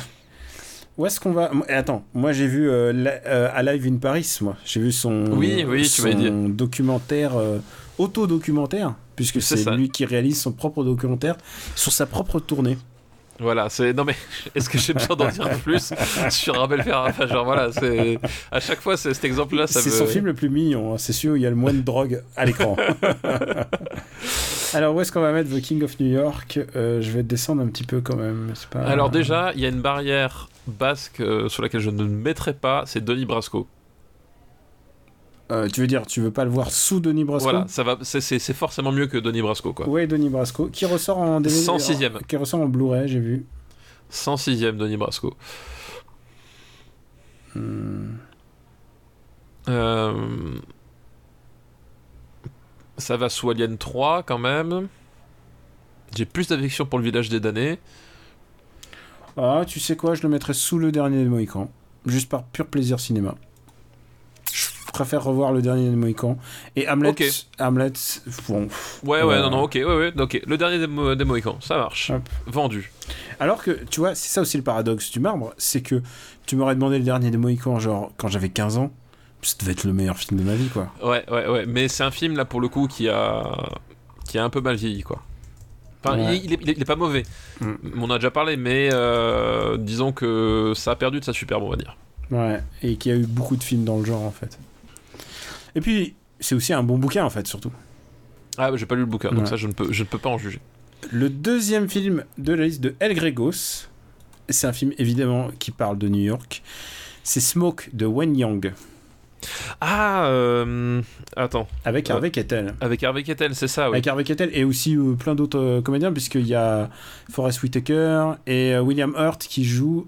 Où est-ce qu'on va? Moi- Attends, moi j'ai vu euh, la- euh, Alive in Paris, moi. J'ai vu son,
Oui, oui,
documentaire, euh, auto-documentaire, puisque
C'est
lui qui réalise son propre documentaire sur sa propre tournée.
Voilà, c'est non mais est-ce que j'ai besoin d'en dire plus sur Abel Ferrara? Enfin, genre voilà, c'est à chaque fois c'est cet exemple-là, ça
C'est
me-
son film le plus mignon, hein. c'est celui où il y a le moins de drogue à l'écran. Alors où est-ce qu'on va mettre The King of New York? Euh, Je vais descendre un petit peu quand même. Pas...
Alors déjà, il y a une barrière basque euh, sur laquelle je ne me mettrai pas, c'est Denis Brasco.
Euh, tu veux dire, tu veux pas le voir sous Denis Brasco
Voilà, ça va, c'est- forcément mieux que Donnie Brasco, quoi.
Ouais, Denis Brasco, qui ressort en DVD.
106e.
Qui ressort en Blu-ray, j'ai vu.
106ème Donnie Brasco.
Hmm.
Euh, Ça va sous Alien 3 quand même. J'ai plus d'affection pour le village des damnés.
Ah, tu sais quoi, je le mettrais sous le dernier des Mohicans. Juste par pur plaisir cinéma. Je préfère revoir le dernier des Mohicans. Et Hamlet,
Ok.
Hamlet, bon.
Ouais, ouais, non, non, ok, ouais, ouais, ok. Le dernier des, des Mohicans, ça marche.
Hop.
Vendu.
Alors que, tu vois, c'est ça aussi le paradoxe du marbre, c'est que tu m'aurais demandé le dernier des Mohicans, genre, quand j'avais 15 ans, ça devait être le meilleur film de ma vie, quoi.
Ouais, ouais, ouais. Mais c'est un film, là, pour le coup, qui a, qui a un peu mal vieilli, quoi. Enfin,
Ouais.
il, il est, il est- il est pas mauvais.
Mm.
On en a déjà parlé, mais euh, disons que ça a perdu de sa superbe, on va dire.
Ouais, et qu'il y a eu beaucoup de films dans le genre, en fait. Et puis, c'est aussi un bon bouquin, en fait, surtout.
Ah, bah, j'ai pas lu le bouquin, donc
Ouais.
ça, je ne, peux, je ne peux pas en juger.
Le deuxième film de la liste de El Gregos, c'est un film évidemment qui parle de New York. C'est Smoke de Wen Yang
Ah, euh, attends.
avec
Euh,
Harvey Keitel.
Avec Harvey Keitel, c'est ça, oui.
Avec Harvey Keitel et aussi euh, plein d'autres euh, comédiens, puisqu'il y a Forrest Whitaker et euh, William Hurt qui joue.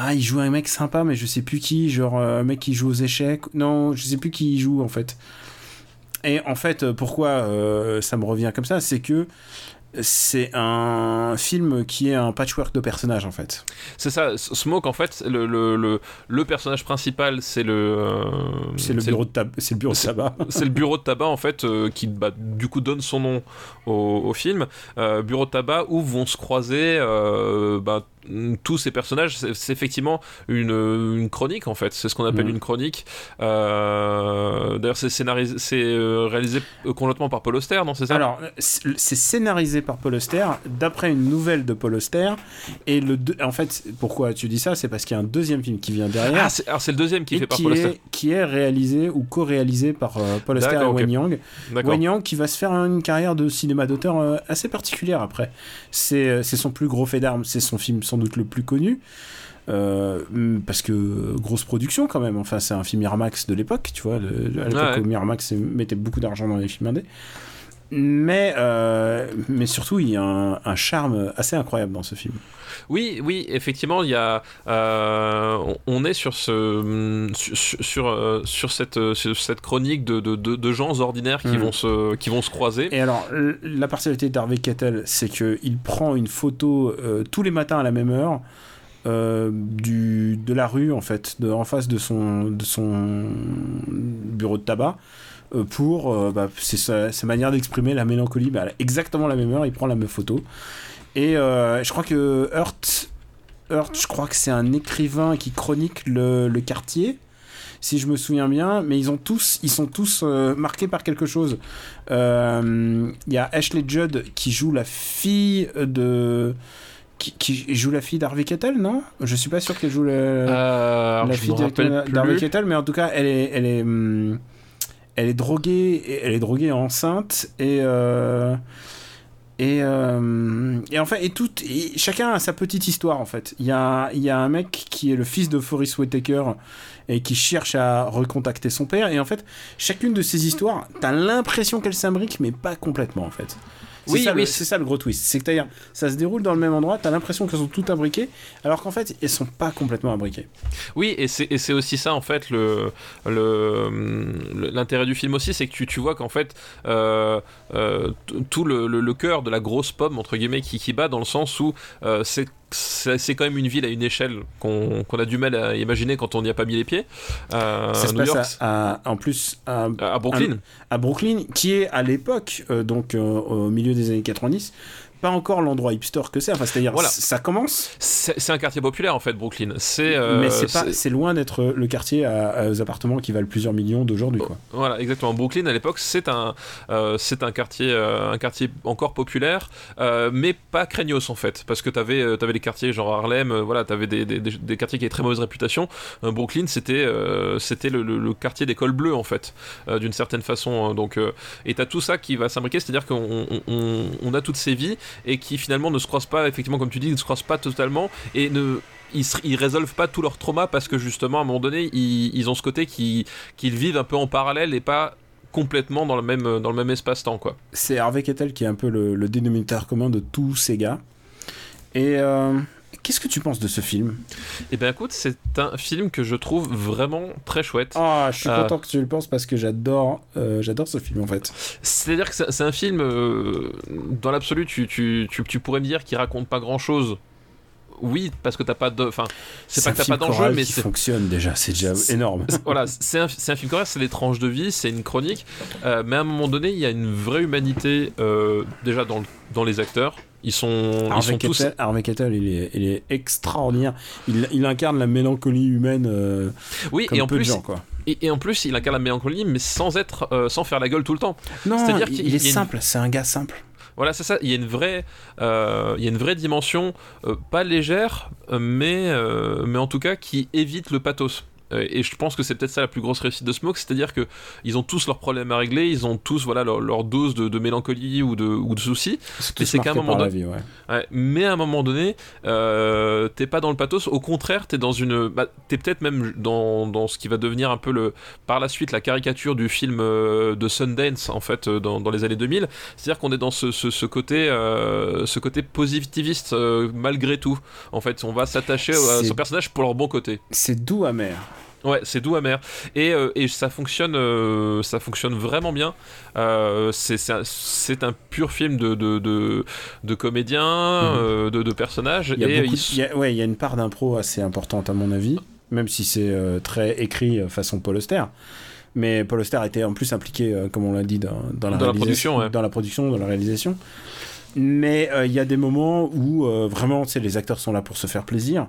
Ah, il joue un mec sympa, mais je sais plus qui. Genre euh, un mec qui joue aux échecs. Non, je sais plus qui il joue en fait. Et en fait, euh, pourquoi euh, ça me revient comme ça C'est que c'est un film qui est un patchwork de personnages en fait.
C'est ça, Smoke, en fait, le, le, le, le personnage principal, c'est le. euh,
C'est le bureau de tab- le bureau de tabac.
c'est le bureau de tabac en fait euh, qui bah, du coup donne son nom au, au film Euh, bureau de tabac où vont se croiser bah, tous ces personnages c'est effectivement une, une chronique en fait c'est ce qu'on appelle
Mhm.
une chronique Euh, d'ailleurs c'est scénarisé c'est euh, réalisé euh, conjointement par Paul Auster non c'est ça?
Alors, c'est scénarisé par Paul Auster, d'après une nouvelle de Paul Auster. Et le deux- en fait, pourquoi tu dis ça? C'est parce qu'il y a un deuxième film qui vient derrière.
ah, c'est alors c'est le deuxième qui
et
fait par
qui
Paul
est, qui est réalisé ou co-réalisé par euh, Paul Auster et. Wen Yang. Wen Yang qui va se faire une carrière de cinéma d'auteur euh, assez particulière après. C'est euh, c'est son plus gros fait d'armes, c'est son film sans doute le plus connu. Euh, mm, parce que euh, grosse production quand même, enfin c'est un film Miramax de l'époque, tu vois, le- à l'époque
ouais.
où Miramax mettait beaucoup d'argent dans les films indés. Mais, euh, mais surtout, il y a un, un charme assez incroyable dans ce film.
Oui, oui, effectivement, il y a, euh, on- est sur ce, sur, sur, euh, sur cette, euh, sur cette chronique de, de, de, gens ordinaires qui
Mhm.
vont se, qui vont se croiser.
Et alors, la particularité d'Harvey Keitel, c'est qu'il prend une photo euh, tous les matins à la même heure euh, du, de la rue, en fait, de, en face de son, de son bureau de tabac. pour, euh, bah, c'est sa, sa manière d'exprimer la mélancolie. Bah, à exactement la même heure, il prend la même photo. Et euh, je crois que Hurt, Hurt, je crois que c'est un écrivain qui chronique le, le quartier si je me souviens bien, mais ils ont tous, ils sont tous euh, marqués par quelque chose. Euh, Il y a Ashley Judd qui joue la fille de, qui, qui joue la fille d'Harvey Keitel, non? Je suis pas sûr qu'elle joue le-
Euh,
la fille d'Harvey. Keitel, mais en tout cas, elle est, elle est, hum, elle est droguée, elle est droguée enceinte et. Et, euh, et en fait, et tout, chacun a sa petite histoire en fait. Il y a, y a un mec qui est le fils de Forrest Whitaker et qui cherche à recontacter son père. Et en fait, chacune de ces histoires, t'as l'impression qu'elles s'imbriquent, mais pas complètement en fait.
Oui,
ça,
oui, c'est-
ça le gros twist. C'est que d'ailleurs, ça se déroule dans le même endroit, t'as l'impression qu'elles sont toutes imbriquées, alors qu'en fait, elles sont pas complètement imbriquées.
Oui, et c'est aussi ça en fait le- l'intérêt du film aussi, c'est que tu, tu vois qu'en fait euh, euh, tout le, le, le cœur de la grosse pomme entre guillemets qui, qui bat dans le sens où euh, c'est c'est quand même une ville à une échelle qu'on a du mal à imaginer quand on n'y a pas mis les pieds. Euh,
ça se
New
passe
York,
à, à- en plus à,
à Brooklyn.
à Brooklyn, qui est à l'époque, euh, donc euh, au milieu des années 90, pas encore l'endroit hipster que c'est. Enfin, c'est-à-dire,
Voilà.
ça commence,
C'est un quartier populaire en fait, Brooklyn. C'est euh,
mais c'est pas,
c'est-
c'est loin d'être le quartier à, à- aux appartements qui valent plusieurs millions d'aujourd'hui, quoi.
Voilà, exactement. Brooklyn à l'époque, c'est un, euh, c'est un quartier, euh, un quartier encore populaire, mais pas craignos en fait, parce que t'avais, t'avais les quartiers genre Harlem, voilà, t'avais des, des, des, des quartiers qui avaient très mauvaise réputation. Brooklyn, c'était, c'était le, le- le quartier des cols bleus en fait, d'une certaine façon. donc, et t'as tout ça qui va s'imbriquer, c'est-à-dire qu'on on, on- on a toutes ces vies et qui finalement ne se croisent pas, effectivement, comme tu dis, ne se croisent pas totalement et ne ils, ils résolvent pas tout leur trauma parce que justement à un moment donné ils, ils ont ce côté qu'ils vivent un peu en parallèle et pas complètement dans le même, dans le même espace-temps quoi.
C'est Harvey Keitel qui est un peu le, le dénominateur commun de tous ces gars. Et euh, qu'est-ce que tu penses de ce film?
Et ben écoute, c'est un film que je trouve vraiment très chouette.
Ah, je suis
Euh.
content que tu le penses parce que j'adore, euh, j'adore ce film en fait.
C'est-à-dire que c'est c'est un film, euh, dans l'absolu, tu, tu, tu, tu pourrais me dire qu'il raconte pas grand-chose. Oui, parce que t'as pas de... Enfin, c'est pas
un
que t'as
film
pas d'enjeu,
choral
mais c'est...
fonctionne déjà, c'est déjà énorme.
voilà, c'est un, un film correct, c'est des tranches de vie, c'est une chronique, euh, mais à un moment donné, il y a une vraie humanité euh, déjà dans, le- dans les acteurs. Ils sont, ils sont tous.
Harvey Keitel, il est, il est extraordinaire. Il, il incarne la mélancolie humaine euh,
Oui,
comme
et en
peu
plus,
de gens quoi.
et, et en plus, il incarne la mélancolie, mais sans être, euh, sans faire la gueule tout le temps.
Non,
C'est-à-dire
il,
qu'il
il est
une-
simple, c'est un gars simple.
Voilà, c'est ça. Il y a une vraie, euh, dimension, euh, pas légère, euh, mais en tout cas qui évite le pathos. Euh, Et je pense que c'est peut-être ça la plus grosse réussite de Smoke, c'est-à-dire que ils ont tous leurs problèmes à régler, ils ont tous voilà leur, leur dose de, de mélancolie ou de, ou de soucis. Mais c'est qu'à un moment donné-
vie, ouais.
Ouais, mais à un moment donné, euh, t'es pas dans le pathos. Au contraire, t'es dans une, bah, t'es peut-être même dans, dans ce qui va devenir un peu le, par la suite, la caricature du film euh, de Sundance en fait euh, dans, dans les années 2000. C'est-à-dire qu'on est dans ce, ce, ce côté, euh, ce côté positiviste malgré tout. En fait, on va s'attacher à son personnage pour leur bon côté.
C'est doux amer.
Ouais, c'est doux amer et, euh, et ça fonctionne, euh, ça fonctionne vraiment bien. Euh, c'est c'est un, c'est un pur film de de, de, de comédiens, euh, de, de personnages
Il y a,
et
beaucoup
ils-
de- il y a- ouais, il y a une part d'impro assez importante à mon avis, même si c'est très écrit façon Paul Auster. Mais Paul Auster était en plus impliqué, comme on l'a dit, dans, dans la
Dans la
réalisation-
production, ouais.
dans la production, dans la réalisation. Mais il y a des moments où vraiment, sais, les acteurs sont là pour se faire plaisir.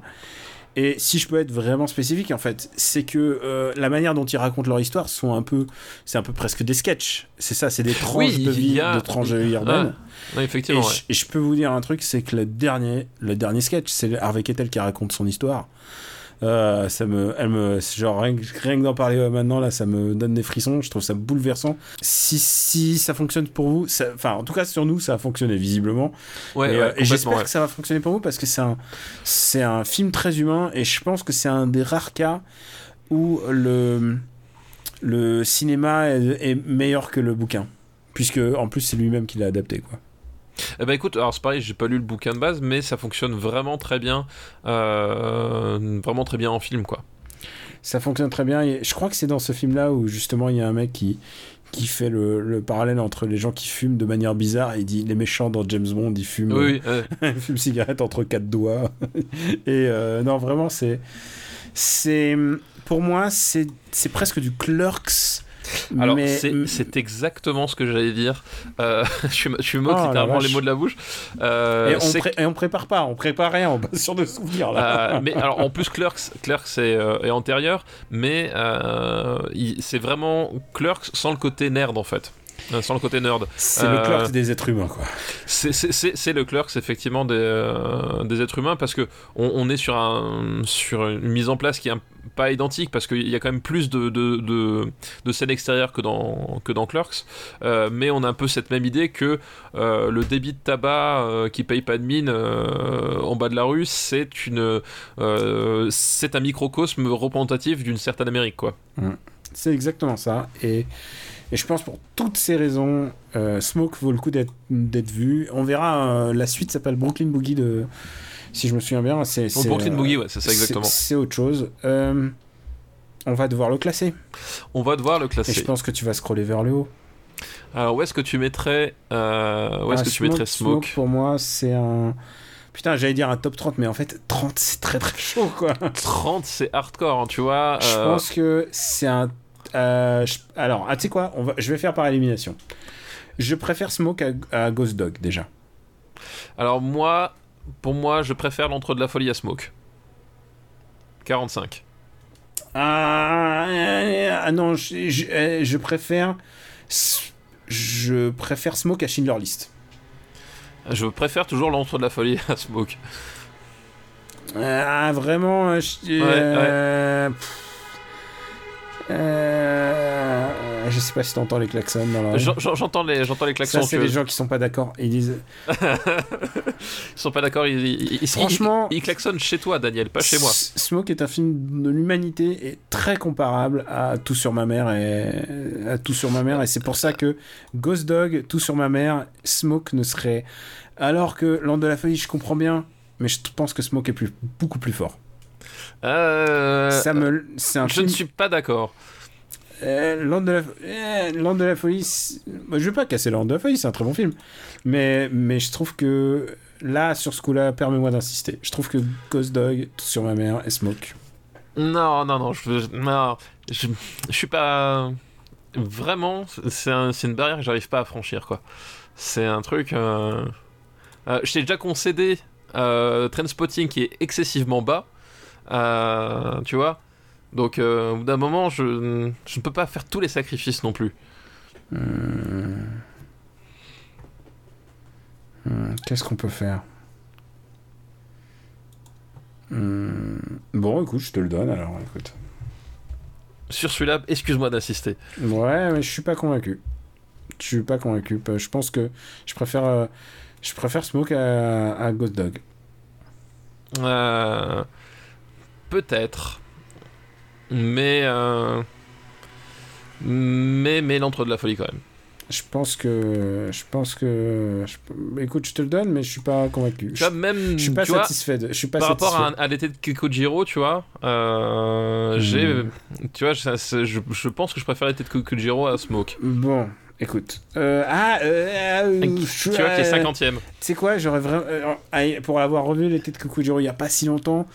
Et si je peux être vraiment spécifique, en fait, c'est que euh, la manière dont ils racontent leur histoire sont un peu, c'est un peu presque des sketchs. C'est ça, c'est des tranches
Oui,
de vie,
a-
de tranches de vie urbaine.
Ouais,
Et,
effectivement. ouais.
je, et je peux vous dire un truc, c'est que le dernier, le dernier sketch, c'est Harvey Keitel qui raconte son histoire. Euh, ça me, elle me, genre rien, que- rien que d'en parler euh, maintenant là, ça me donne des frissons. Je trouve ça bouleversant. Si, si ça fonctionne pour vous, enfin en tout cas sur nous, ça a fonctionné visiblement.
Ouais,
et
ouais,
euh, et j'espère
ouais.
que ça va fonctionner pour vous parce que c'est un, c'est un film très humain et je pense que c'est un des rares cas où le, le cinéma est, est meilleur que le bouquin, puisque en plus c'est lui-même qui l'a adapté quoi.
Eh ben écoute, alors c'est pareil, j'ai pas lu le bouquin de base, mais ça fonctionne vraiment très bien, euh, vraiment très bien en film quoi.
Ça fonctionne très bien. Et je crois que c'est dans ce film-là où justement il y a un mec qui, qui fait le, le parallèle entre les gens qui fument de manière bizarre. Il dit les méchants dans James Bond, ils fument,
Oui, euh,
ils fument cigarette entre quatre doigts. et euh, non, vraiment, c'est. c'est Pour moi, c'est c'est presque du clerks.
Alors
mais,
c'est exactement ce que j'allais dire. Euh, je suis je moque
Oh,
littéralement les mots de la bouche. Euh,
et, on pré- et on prépare pas, on prépare rien, on base sur des souvenirs là.
Euh, mais alors en plus Clerks, Clerks est, euh, est antérieur, mais euh, c'est vraiment Clerks sans le côté nerd en fait. Euh, Sans le côté nerd.
c'est
euh,
le clerks des êtres humains, quoi.
C'est- le Clerks effectivement des, euh, des êtres humains parce que on, on est sur, un, sur une mise en place qui est un- pas identique parce qu'il y a quand même plus de, de, de, de scènes extérieures que dans, que dans Clerks Euh, mais on a un peu cette même idée que euh, le débit de tabac euh, qui paye pas de mine euh, en bas de la rue c'est une euh, c'est un microcosme représentatif d'une certaine Amérique quoi.
C'est exactement ça. Et, et je pense pour toutes ces raisons, euh, Smoke vaut le coup d'être vu. On verra, euh, la suite s'appelle Brooklyn Boogie, de, si je me souviens bien. C'est, c'est,
Brooklyn
euh,
Boogie ouais c'est ça exactement.
C'est, autre chose. On va devoir le classer.
On va devoir le
Et je
classer.
pense que tu vas scroller vers le haut.
Alors où est-ce que tu mettrais où est-ce
Ah,
que tu mettrais Smoke
Pour moi, c'est un. Putain, j'allais dire un top 30, mais en fait, 30, c'est très très chaud, quoi.
30 c'est hardcore hein, tu vois
Je pense que c'est un. Euh, je- Alors, ah, tu sais quoi on va... Je vais faire par élimination. Je préfère Smoke à, à Ghost Dog, déjà.
alors moi pour moi je préfère l'entre de la folie à Smoke 45
Ah, euh, ah non, je, je, euh, je préfère. Je préfère Smoke à Schindler List.
je préfère toujours l'entre de la folie à Smoke
Ah, vraiment. euh, je- euh, pff, euh, je sais pas si t'entends les klaxons dans la rue.
J'en- j'en- J'entends les, j'entends les klaxons.
Ça, c'est
que-
les gens qui sont pas d'accord. Ils disent
Ils sont pas d'accord. Ils, ils- ils-
Franchement-
ils, klaxonnent chez toi, Daniel, pas chez moi.
Smoke est un film de l'humanité et très comparable à Tout sur ma mère et à Tout sur ma mère et c'est pour ça que Ghost Dog, Tout sur ma mère, Smoke ne serait alors que Land de la folie, je comprends bien, mais je pense que Smoke est plus, beaucoup plus fort.
Euh,
ça me, c'est un
je
film.
ne suis pas d'accord.
Euh, de la, euh, Land de la folie, bah, je vais pas casser Land de la folie, c'est un très bon film, mais mais je trouve que là sur ce coup-là, permets-moi d'insister. Je trouve que Ghost Dog, Tout sur ma mère et Smoke.
Non, non, non, je, non, je, je suis pas vraiment. C'est un- c'est une barrière que j'arrive pas à franchir, quoi. C'est un truc. Euh... euh, je t'ai déjà concédé euh, Trainspotting qui est excessivement bas, tu vois? Donc, euh, au bout d'un moment, je, je ne peux pas faire tous les sacrifices non plus.
Hmm. Hmm, Qu'est-ce qu'on peut faire? Hmm, Bon, écoute, je te le donne alors. Écoute.
Sur celui-là, excuse-moi d'insister.
Ouais, mais je suis pas convaincu. Je suis pas convaincu. Je pense que je préfère, euh, je préfère Smoke à, à Ghost Dog.
Euh, Peut-être. Mais. euh, Mais, mais l'entre de la folie quand même.
Je pense que, je pense que, je- écoute, je te le donne, mais je suis pas convaincu.
Tu vois, même.
je suis pas
vois,
satisfait. de- je suis pas
par rapport à, à l'été de Kikojiro, tu vois, euh,
Hmm.
j'ai, tu vois, ça, je, je pense que je préfère l'été de Kikojiro à Smoke.
Bon, écoute. Euh, ah, euh,
tu vois, qui est
euh,
50ème.
Tu sais quoi, j'aurais vraiment. pour avoir revu l'été de Kukujiro il y a pas si longtemps,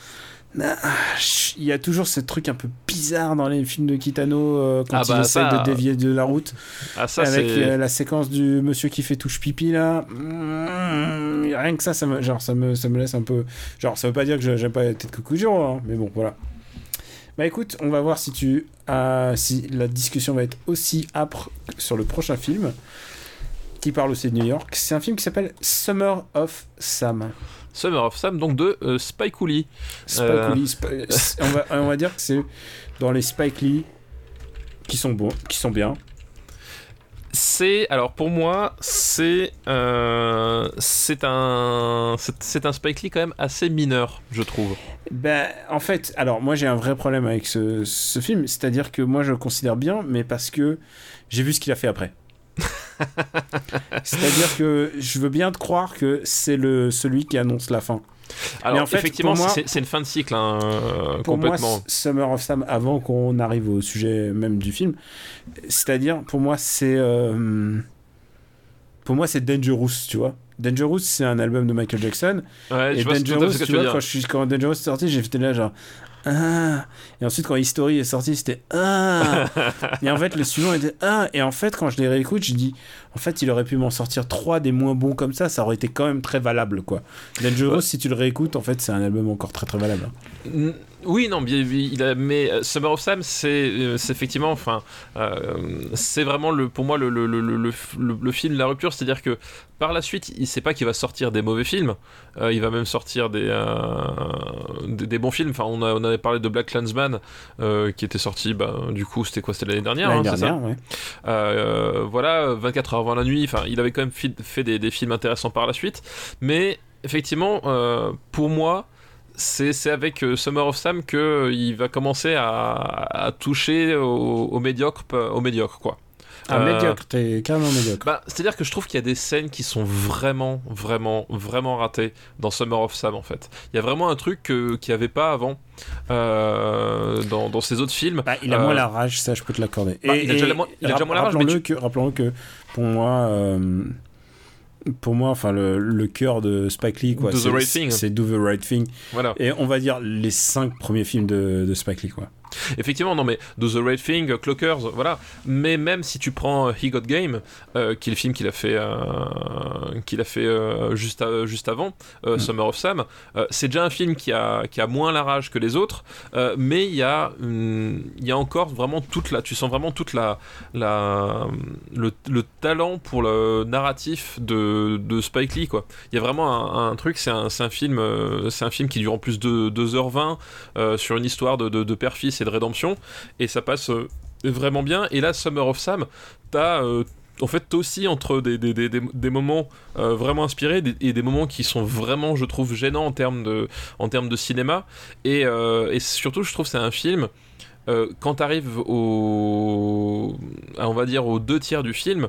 il y a toujours ce truc un peu bizarre dans les films de Kitano euh, quand
Ah
il
bah,
essaie
ça,
de dévier de la route.
Ah, ça,
avec euh, la séquence du monsieur qui fait touche pipi là. Mmh, rien que ça, ça me, genre, ça, me, ça me laisse un peu. Genre, ça veut pas dire que je- j'aime pas l'été de Kukujiro, hein, mais bon, voilà. Bah écoute, on va voir si tu as, si la discussion va être aussi âpre sur le prochain film qui parle aussi de New York. C'est un film qui s'appelle Summer of Sam.
Summer of Sam, donc de euh, Spike Lee.
Spike
Euh.
Lee, Sp- on, va, on va dire que c'est dans les Spike Lee qui sont bons, qui sont bien.
C'est alors pour moi c'est euh, c'est un c'est c'est un Spike Lee quand même assez mineur je trouve.
Ben, en fait, alors moi j'ai un vrai problème avec ce, ce film, c'est-à-dire que moi je le considère bien, mais parce que j'ai vu ce qu'il a fait après. c'est-à-dire que je veux bien te croire que c'est le celui qui annonce la fin.
Alors
en fait,
effectivement c'est une fin de cycle hein, euh,
Pour
complètement.
moi, Summer of Sam, avant qu'on arrive au sujet même du film, c'est-à-dire pour moi c'est euh, pour moi c'est Dangerous, tu vois. Dangerous, c'est un album de Michael Jackson.
ouais,
Et
je
Dangerous, tu vois, quand, je quand Dangerous est sorti, j'étais là genre. Ah Et ensuite, quand History est sorti, c'était Ah Et en fait, le suivant était Ah Et en fait, quand je les réécoute, je dis En fait, il aurait pu m'en sortir trois des moins bons comme ça, ça aurait été quand même très valable, quoi. Dangerous,
Ouais.
si tu le réécoutes, en fait, c'est un album encore très très valable.
Mm, Oui, non, bien, il a, mais euh, Summer of Sam, c'est euh, effectivement, enfin, euh, c'est vraiment le, pour moi le, le, le, le, film de la rupture, c'est-à-dire que par la suite, il sait pas qu'il va sortir des mauvais films, euh, il va même sortir des, euh, des, des bons films. Enfin, on, a, on avait parlé de Black Clansman, qui était sorti, bah, du coup, c'était quoi C'était l'année dernière,
L'année
hein, ça
dernière, ouais.
euh, voilà, 24 heures avant la nuit, enfin, il avait quand même fait des, des films intéressants par la suite, mais effectivement, pour moi, c'est avec euh, Summer of Sam que euh, il va commencer à, à toucher au, au médiocre, au médiocre, quoi.
Ah,
Euh,
médiocre, t'es carrément médiocre.
Bah, c'est-à-dire que je trouve qu'il y a des scènes qui sont vraiment, vraiment, vraiment ratées dans Summer of Sam en fait. Il y a vraiment un truc qu'il n'y avait pas avant euh, dans, dans ces autres films.
Bah, il a
Euh,
moins la rage, ça je peux te l'accorder.
bah, il a déjà il a déjà moins la rage, mais tu-
que, rappelons que pour moi, euh, pour moi, enfin le, le cœur de Spike Lee, quoi,
Do the
c'est-
Right Thing.
c'est Do the Right Thing.
Voilà.
Et on va dire les cinq premiers films de, de Spike Lee, quoi.
Effectivement, non, mais Do the Right Thing, euh, Clockers, voilà. Mais même si tu prends euh, He Got Game, euh, qui est le film qu'il a fait, euh, qu'il a fait euh, juste, à- juste avant,
Mm.
Summer of Sam, c'est déjà un film qui a, qui a moins la rage que les autres, mais il y, a, il y a encore vraiment toute la. Tu sens vraiment toute la. la le, le talent pour le narratif de, de Spike Lee, quoi. Il y a vraiment un, un truc, c'est un, un, film, c'est un film qui dure en plus de 2h20 euh, sur une histoire de, de, de père-fils de rédemption, et ça passe euh, vraiment bien. Et là, Summer of Sam, t'as en fait aussi entre des, des, des, des moments vraiment inspirés et des moments qui sont vraiment, je trouve, gênants en termes de, en termes de cinéma. Et, et surtout, je trouve c'est un film. quand t'arrives au, on va dire, aux deux tiers du film,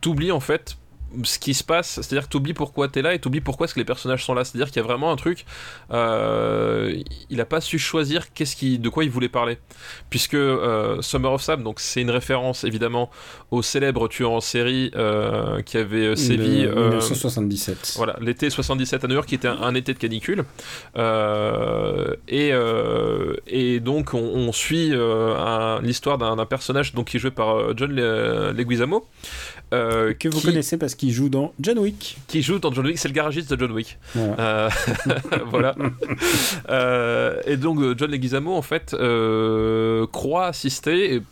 t'oublies en fait ce qui se passe, c'est-à-dire que tu oublies pourquoi tu es là et tu oublies pourquoi est-ce que les personnages sont là. C'est-à-dire qu'il y a vraiment un truc, euh, il a pas su choisir qu'est-ce qui, de quoi il voulait parler. Puisque euh, Summer of Sam, donc c'est une référence évidemment au célèbre tueur en série euh, qui avait sévi.
1977.
Voilà, l'été 77 à New York qui était un, été de canicule. et, et donc on, suit l'histoire d'un personnage donc, qui est joué par John Leguizamo.
Que vous connaissez parce qu'il joue dans John Wick.
Qui joue dans John Wick, c'est le garagiste de John Wick. Voilà. Euh, euh, et donc John Leguizamo en fait euh, croit assister. Et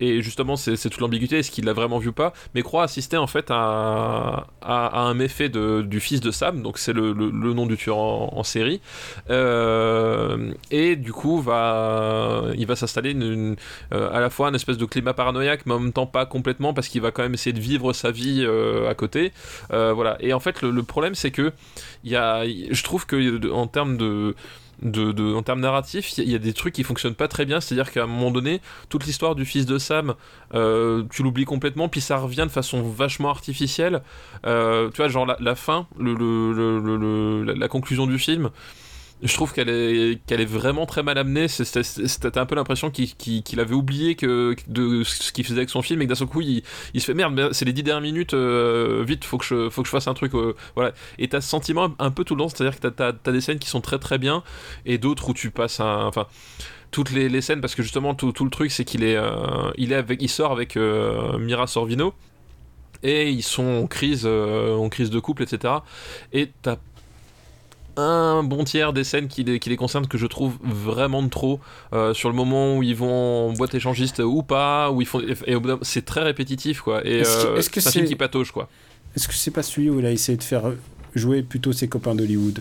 et justement c'est toute l'ambiguïté est-ce qu'il l'a vraiment vu ou pas? Mais croit assister en fait à, un méfait de, du fils de Sam donc c'est le, le, nom du tueur en, série. Euh, et du coup va il va s'installer euh, à la fois un espèce de climat paranoïaque mais en même temps pas complètement parce qu'il va quand même essayer de vivre sa vie euh, à côté. Voilà. Et en fait le, problème c'est que y a je trouve que en termes de de, en termes narratifs, il y, a des trucs qui fonctionnent pas très bien. C'est-à-dire qu'à un moment donné, toute l'histoire du fils de Sam, euh, tu l'oublies complètement, puis ça revient de façon vachement artificielle. Euh, tu vois, genre la, fin, la conclusion du film je trouve qu'elle est, vraiment très mal amenée. C'était un peu l'impression qu'il avait oublié que, de ce qu'il faisait avec son film et que d'un seul coup il, se fait merde, c'est les dix dernières minutes, euh, vite, faut que, je, fasse un truc. Euh, voilà. Et t'as ce sentiment un peu tout le long, c'est-à-dire que t'as as, des scènes qui sont très très bien et d'autres où tu passes un. Enfin toutes les, scènes parce que justement tout, le truc c'est qu'il est, euh, il avec il sort avec Mira Sorvino et ils sont en crise en crise de couple etc et t'as un bon tiers des scènes qui les, qui les concernent que je trouve vraiment de trop euh, sur le moment où ils vont en boîte échangiste ou pas où ils font et, c'est très répétitif quoi. Et euh, c'est un film qui patauge quoi.
Est-ce que c'est pas celui où il a essayé de faire jouer plutôt ses copains d'Hollywood?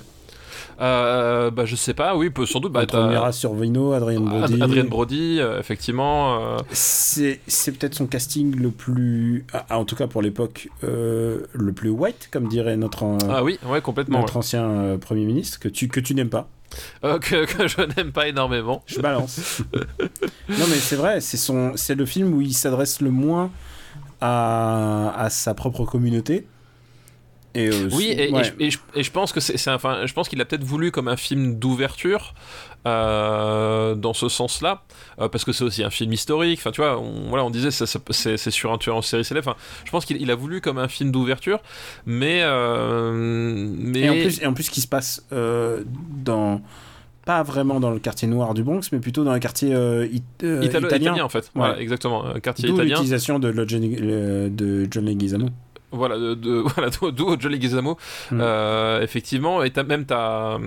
Euh, bah, je sais pas, oui, peut, sans doute. Bah,
Mira Survino, Adrien Brody.
Adrien Brody, euh, effectivement. Euh.
C'est, c'est peut-être son casting le plus. Ah, ah, en tout cas pour l'époque, euh, le plus white, comme dirait notre,
ah, oui, ouais, complètement,
notre ancien Premier ministre, que tu, que tu n'aimes pas.
que, que, je n'aime pas énormément.
Je balance. non, mais c'est vrai, c'est, son, c'est le film où il s'adresse le moins à, à sa propre communauté
oui, et, je, pense que c'est, enfin, je pense qu'il a peut-être voulu comme un film d'ouverture euh, dans ce sens-là, euh, parce que c'est aussi un film historique. Enfin, tu vois, on, voilà, on disait c'est, c'est sur un tueur en série célèbre. je pense qu'il a voulu comme un film d'ouverture, mais euh, mais
et en plus, et en plus, qui se passe dans pas vraiment dans le quartier noir du Bronx, mais plutôt dans le quartier italien.
en fait. Voilà, exactement, quartier italien.
l'utilisation de, de John Leguizamo.
Voilà, de, de voilà, d'où Jolly Gizamo. Hmm. Euh, effectivement, et as, même t'as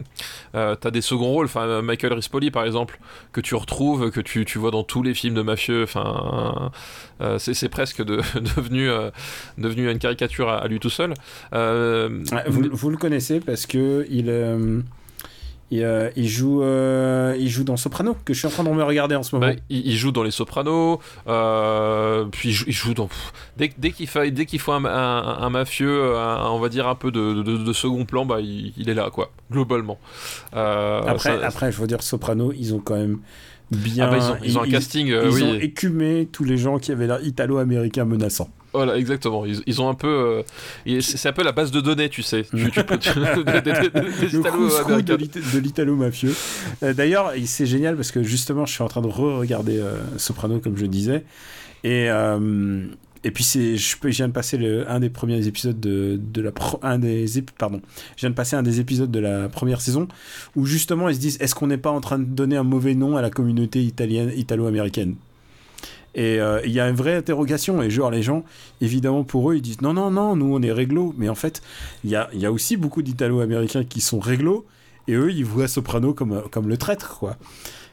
euh, as des seconds rôles, enfin Michael Rispoli par exemple, que tu retrouves, que tu, tu vois dans tous les films de mafieux. Enfin, euh, c'est presque de, devenu devenu une caricature à, lui tout seul.
Vous, vous, le connaissez parce que il euh, il, joue, euh, il joue dans Soprano, que je suis en train de me regarder en ce moment. Bah,
il, joue dans les Sopranos, euh, puis il joue, dans. Dès, dès qu'il faut, dès qu'il faut un, un, mafieux, on va dire un peu de, de, second plan, bah, il, est là, quoi, globalement.
après, après, je veux dire, Soprano, ils ont quand même bien.
Ah bah, ils, ont, un casting.
Ils, ont écumé tous les gens qui avaient l'air italo-américain menaçant.
Voilà, exactement. Ils, ils ont un peu. Euh, c'est un peu la base de données, tu sais. Tu, tu peux,
de l'italo-mafieux. Euh, d'ailleurs, c'est génial parce que justement, je suis en train de re-regarder euh, Soprano, comme je disais. Et. Et puis c'est, je, je, viens de passer le, un des premiers épisodes de, de la un des pardon, je viens de passer un des épisodes de la première saison où justement ils se disent est-ce qu'on n'est pas en train de donner un mauvais nom à la communauté italienne italo-américaine? Et euh, il y a une vraie interrogation. Et genre, les gens, évidemment, pour eux, ils disent non, non, non, nous, on est réglo. Mais en fait, il y a, y a, aussi beaucoup d'Italo-Américains qui sont réglo. Et eux, ils voient Soprano comme, comme le traître, quoi.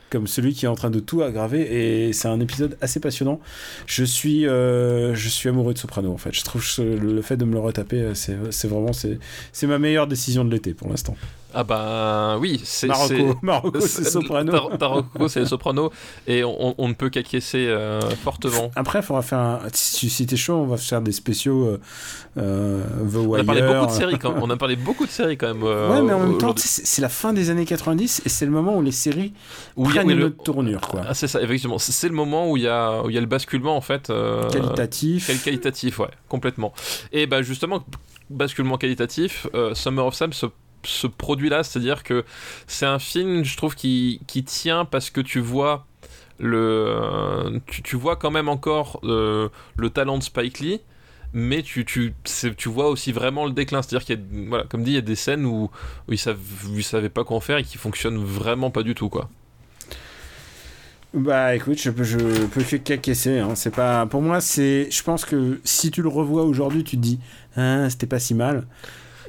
Comme celui qui est en train de tout aggraver. Et c'est un épisode assez passionnant. Je suis, euh, je suis amoureux de Soprano, en fait. Je trouve que le fait de me le retaper, c'est vraiment c'est ma meilleure décision de l'été pour l'instant.
Ah bah oui, c'est
Marocco,
c'est-
Marocco c'est Soprano.
Tarocco, c'est Soprano, et on, on ne peut qu'acquiescer euh, fortement.
Après, il faudra faire un. Si, si t'es chaud, on va faire des spéciaux euh, euh, The
On
Wire.
a parlé beaucoup de séries quand on a parlé beaucoup de séries quand même. euh,
Ouais, mais en même temps, c'est la fin des années 90 et c'est le moment où les séries
Où
prennent une
le-
autre tournure, quoi.
Ah, c'est ça, effectivement. C'est le moment où il y a, où il y a le basculement en fait.
Qualitatif.
Quel qualitatif, ouais, complètement. Et bah justement, basculement qualitatif, Summer of Sam se, se produit là, c'est-à-dire que c'est un film, je trouve, qui, tient parce que tu vois le, tu, vois quand même encore euh, le talent de Spike Lee. Mais tu, tu, tu vois aussi vraiment le déclin. C'est-à-dire qu'il y a, voilà, comme dit, il y a des scènes où, où ils, ils savaient pas quoi en faire et qui fonctionnent vraiment pas du tout, quoi.
Bah écoute, je peux, je peux que qu'acquiescer. Hein. C'est pas, pour moi, c'est, je pense que si tu le revois aujourd'hui, tu te dis, hein, c'était pas si mal.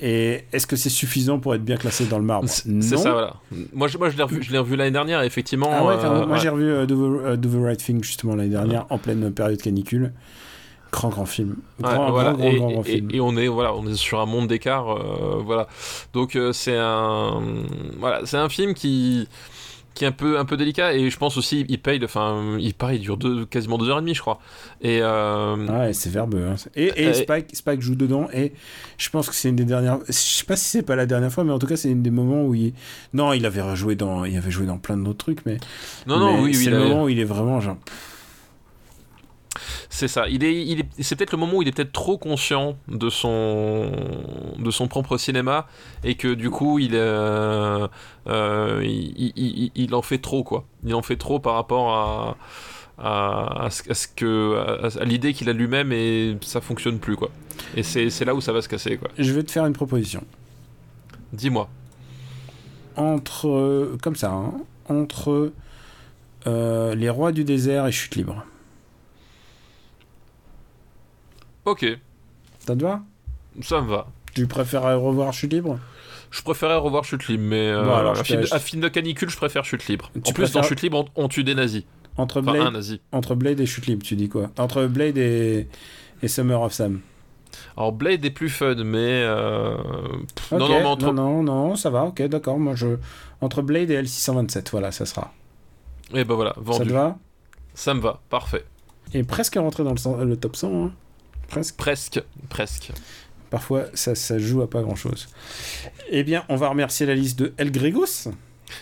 Et est-ce que c'est suffisant pour être bien classé dans le marbre Non.
c'est ça, voilà. Moi, je, moi, je l'ai revu, l'année dernière, effectivement.
Ah ouais,
euh,
moi
ouais.
j'ai revu euh, Do, the, Do the Right Thing justement l'année dernière en pleine période canicule. Grand grand film. Grand,
voilà.
grand, grand,
et,
grand, grand
et-
film.
et on est voilà, on est sur un monde d'écart, euh, voilà. Donc euh, c'est un voilà, c'est un film qui qui est un peu un peu délicat et je pense aussi il paye, enfin il pareil, il dure deux, quasiment deux heures et demie, je crois. Et euh,
Ouais, c'est verbeux. hein. Et, et
Euh,
Spike, Spike joue dedans. Et je pense que c'est une des dernières. Je sais pas si c'est pas la dernière fois, mais en tout cas, c'est une des moments où il. Non, il avait rejoué dans. Il avait joué dans plein d'autres trucs, mais.
non non oui, oui
C'est le moment où il est vraiment genre.
C'est ça. Il est il est c'est peut-être le moment où il est peut-être trop conscient de son de son propre cinéma et que du coup il euh, euh, il, il- il- il en fait trop quoi. Il en fait trop par rapport à à, à ce, que à, à l'idée qu'il a lui-même et ça fonctionne plus quoi. Et c'est c'est là où ça va se casser quoi.
Je vais te faire une proposition.
Dis-moi.
Entre. euh, Comme ça, hein, entre. euh, les rois du désert et chute libre.
Ok,
Ça te va?
Ça me va.
Tu préfères revoir chute libre?
Je préférais revoir Chute Libre, mais euh,
Bon, alors, je
à, à film de canicule, je préfère Chute Libre.
Tu
en plus, dans Chute Libre, on, on tue des nazis.
entre
Enfin,
Blade,
un nazi.
entre Blade et chute libre, tu dis quoi? Entre Blade et, et Summer of Sam.
Alors, Blade est plus fun, mais. euh, pff, non, non, mais entre.
non, non, non, ça va, ok, d'accord. Moi, je. Entre Blade et L627, voilà, ça sera.
Et ben voilà,
Ça
vendu.
te va?
Ça me va, parfait.
Et presque rentré dans le, le top 100, hein. Presque.
Presque, presque.
Parfois, ça, ça joue à pas grand-chose. Eh bien, on va remercier la liste de El Gregos.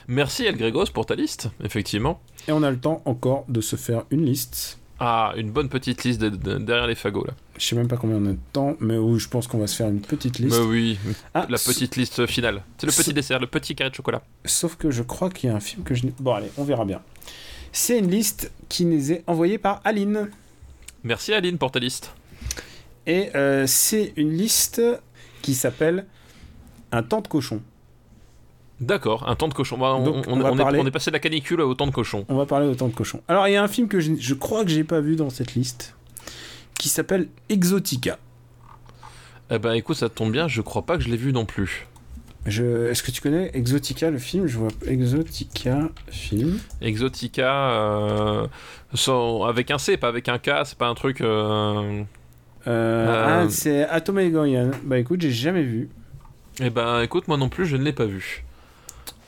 Merci El Gregos pour ta liste, effectivement.
Et on a le temps encore de se faire une liste.
Ah, une bonne petite liste de- de- derrière les fagots, là.
Je sais même pas combien on a de temps, mais oui, je pense qu'on va se faire une petite liste.
Bah oui,
Ah,
la petite liste finale. C'est le petit dessert, le petit carré de chocolat.
Sauf que je crois qu'il y a un film que je n'ai. Bon, allez, on verra bien. C'est une liste qui nous est envoyée par Aline.
Merci Aline pour ta liste.
Et euh, c'est une liste qui s'appelle Un temps de cochon.
D'accord, un temps de cochon. Bah, on,
Donc,
on-
on va
on est,
parler-
on est passé de la canicule au temps de cochon.
On va parler au temps de cochon. Alors, il y a un film que je, je crois que j'ai pas vu dans cette liste qui s'appelle Exotica.
Eh ben écoute, ça tombe bien, je crois pas que je l'ai vu non plus.
Je... Est-ce que tu connais Exotica, le film? Je vois Exotica, film.
Exotica, euh, sans- avec un C, pas avec un K, c'est pas un truc. Euh,
Ah, c'est Atom Egoyan. Bah écoute, j'ai jamais vu.
Eh ben écoute, moi non plus, je ne l'ai pas vu.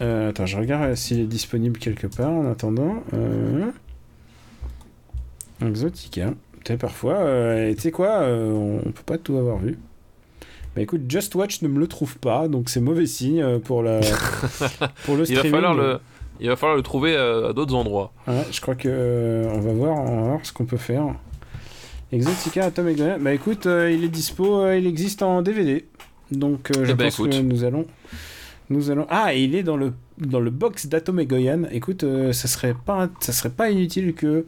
Euh, attends, je regarde s'il est disponible quelque part en attendant. Euh... Exotica. Tu sais, parfois, euh, tu sais quoi, euh, on, on peut pas tout avoir vu. Bah écoute, Just Watch ne me le trouve pas, donc c'est mauvais signe euh, pour, la... pour le
Il va
streaming.
falloir le, il va falloir le trouver euh, à d'autres endroits.
Ouais, je crois que euh, on va voir, on va voir ce qu'on peut faire. Exotica Atom Egoyan. Bah écoute, euh, il est dispo, euh, il existe en DVD. Donc euh, je
Eh ben,
pense
écoute.
que nous allons nous allons Ah, et il est dans le dans le box d'Atom Egoyan. Écoute, ça serait pas ça serait pas inutile que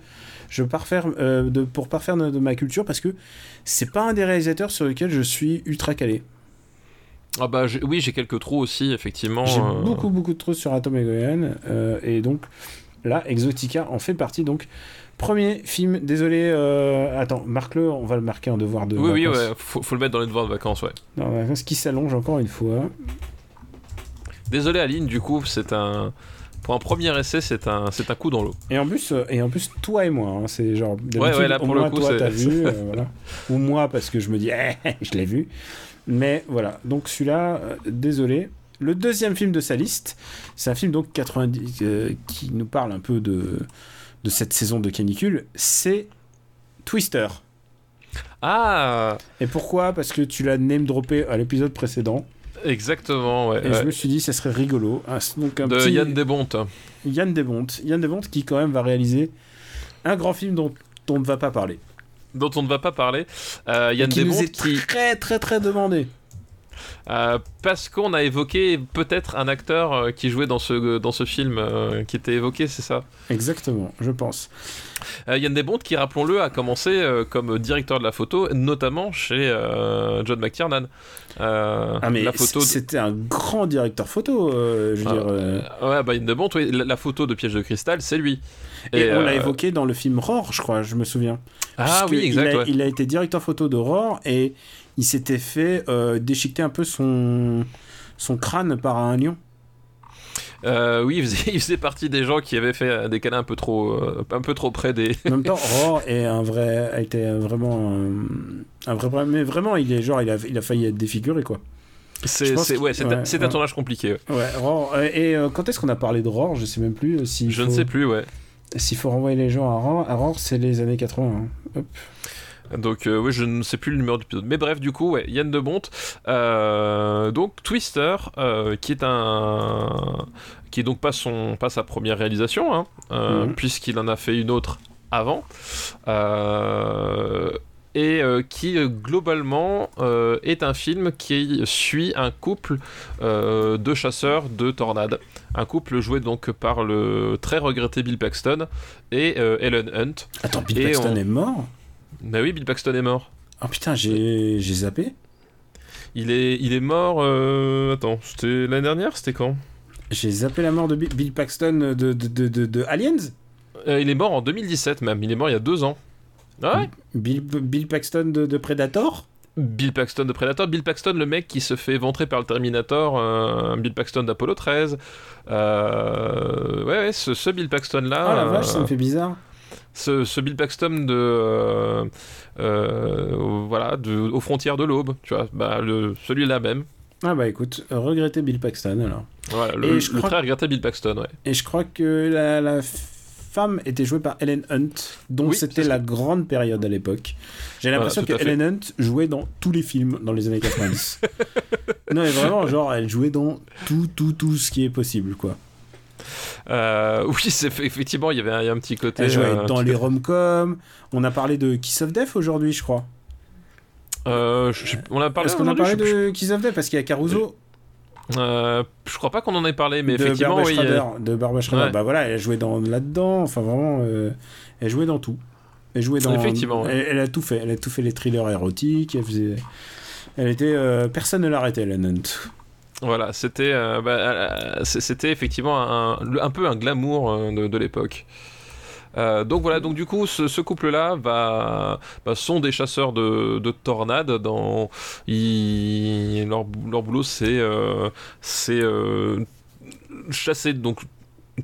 je parfaire de pour parfaire de, de ma culture parce que c'est pas un des réalisateurs sur lesquels je suis ultra calé.
Ah bah oui, j'ai quelques trous aussi, effectivement.
J'ai beaucoup beaucoup de trucs sur Atom Egoyan et donc là Exotica en fait partie donc premier film désolé euh, attends marque-le on va le marquer en devoir de
Oui, oui,
vacances.
ouais, faut, faut le mettre dans les devoirs de vacances, ouais.
Non, vacances qui s'allonge encore une fois
Désolé Aline, du coup, c'est un. Pour un premier essai, c'est un, c'est un coup dans l'eau.
et en plus euh, et en plus toi et moi hein, c'est genre d'habitude,
ouais, là,
au
pour le
moins,
coup,
toi t'as vu euh, voilà. ou moi parce que je me dis eh, je l'ai vu mais voilà donc celui-là euh, désolé Le deuxième film de sa liste, c'est un film donc 90 euh, qui nous parle un peu de, de cette saison de canicule, c'est Twister.
Ah
Et pourquoi? Parce que tu l'as name droppé à l'épisode précédent.
Exactement, ouais.
Et
ouais.
je me suis dit, ça serait rigolo. Ah, donc un
De
petit-
Yann Desbontes.
Yann Desbontes. Yann Desbontes qui, quand même, va réaliser un grand film dont on ne va pas parler.
dont on ne va pas parler. Euh, Yann
qui nous
Desbontes
est
qui,
très, très, très demandé.
Euh, parce qu'on a évoqué peut-être un acteur euh, qui jouait dans ce dans ce film euh, qui était évoqué, c'est ça?
Exactement, je pense.
Yann Desbontes qui, rappelons-le, a commencé comme directeur de la photo, notamment chez John McTiernan.
Ah, mais
la photo. de-
c'était un grand directeur photo, je veux
Ah,
dire.
Ouais, bah Yann Desbontes, oui, la, la photo de Piège de cristal, c'est lui.
Et, on l'a évoqué dans le film Roar, je crois, je me souviens.
Ah
Puisque
oui, exact.
Il a,
ouais.
il a été directeur photo de Roar et il s'était fait euh, déchiqueter un peu son, son crâne par un lion.
Euh, oui, il faisait, il faisait partie des gens qui avaient fait euh, des câlins un peu trop, euh, un peu trop près des.
En même temps, Roar est un vrai, a été vraiment un, un vrai problème. Mais vraiment, il est genre, il a, il a failli être défiguré, quoi.
C'est, ouais,
ouais,
un
ouais.
tournage compliqué. ouais.
Roar. Et quand est-ce qu'on a parlé de Roar? Je sais même plus. s'il
Je
faut-
ne sais plus, ouais.
S'il faut renvoyer les gens à Roar, à Roar c'est les années 80. hein. Hop.
Donc euh, oui, je ne sais plus le numéro d'épisode. Mais bref, du coup, ouais, Yann de Bonte. euh, donc Twister, euh, qui est un, qui est donc pas son, pas sa première réalisation, hein,
Mhm.
puisqu'il en a fait une autre avant. Et qui globalement est un film qui suit un couple de chasseurs de tornades. Un couple joué donc par le très regretté Bill Paxton et Ellen Hunt.
Attends, Bill
Et
Paxton
on-
est mort?
Bah oui, Bill Paxton est mort.
Oh putain, j'ai j'ai zappé.
Il est, il est mort. euh, Attends, c'était l'année dernière C'était quand?
J'ai zappé la mort de Bi- Bill Paxton de, de, de, de- de Aliens?
Euh, Il est mort en 2017 même. Il est mort il y a deux ans. Ah ouais?
Bill, Bill Paxton de, de Predator?
Bill Paxton de Predator. Bill Paxton, le mec qui se fait ventrer par le Terminator. euh, Bill Paxton d'Apollo 13. Euh, ouais, ouais, ce, ce Bill Paxton là.
Oh la vache, ça me fait bizarre.
Ce, ce Bill Paxton de euh, euh, voilà de, aux frontières de l'aube tu vois bah celui-là même
Ah bah écoute, regrettez Bill Paxton alors.
voilà le,
Et je
le
crois
très regretté Bill Paxton ouais
Et je crois que la, la femme était jouée par Ellen Hunt, dont
Oui,
c'était la grande période à l'époque. J'ai l'impression que. Ellen Hunt jouait dans tous les films dans les années 90. non mais vraiment, genre, elle jouait dans tout, tout, tout ce qui est possible, quoi.
Euh, oui c'est effectivement il y avait un, petit côté
Elle jouait
euh,
dans les rom-coms. On a parlé de Kiss of Death aujourd'hui, je crois.
euh, je on a parlé
Est-ce qu'on a parlé
je,
de Kiss of Death? Parce qu'il y a Caruso
euh, je crois pas qu'on en ait parlé mais
de
effectivement
Barbara
oui y a-
Schrader. De Barbara Schrader.
Ouais.
Bah voilà, elle jouait dans là-dedans. Enfin vraiment, euh, elle jouait dans tout. Elle jouait dans.
Effectivement, ouais.
Elle, a tout fait. Elle a tout fait les thrillers érotiques. Elle faisait. Elle était. euh, personne ne l'arrêtait, Ellen Hunt.
Voilà c'était euh, bah, euh, effectivement un, peu un glamour euh, de, l'époque donc voilà, donc du coup, ce, couple-là bah, sont des chasseurs de, de tornades. Dans, leur, boulot, c'est chasser, donc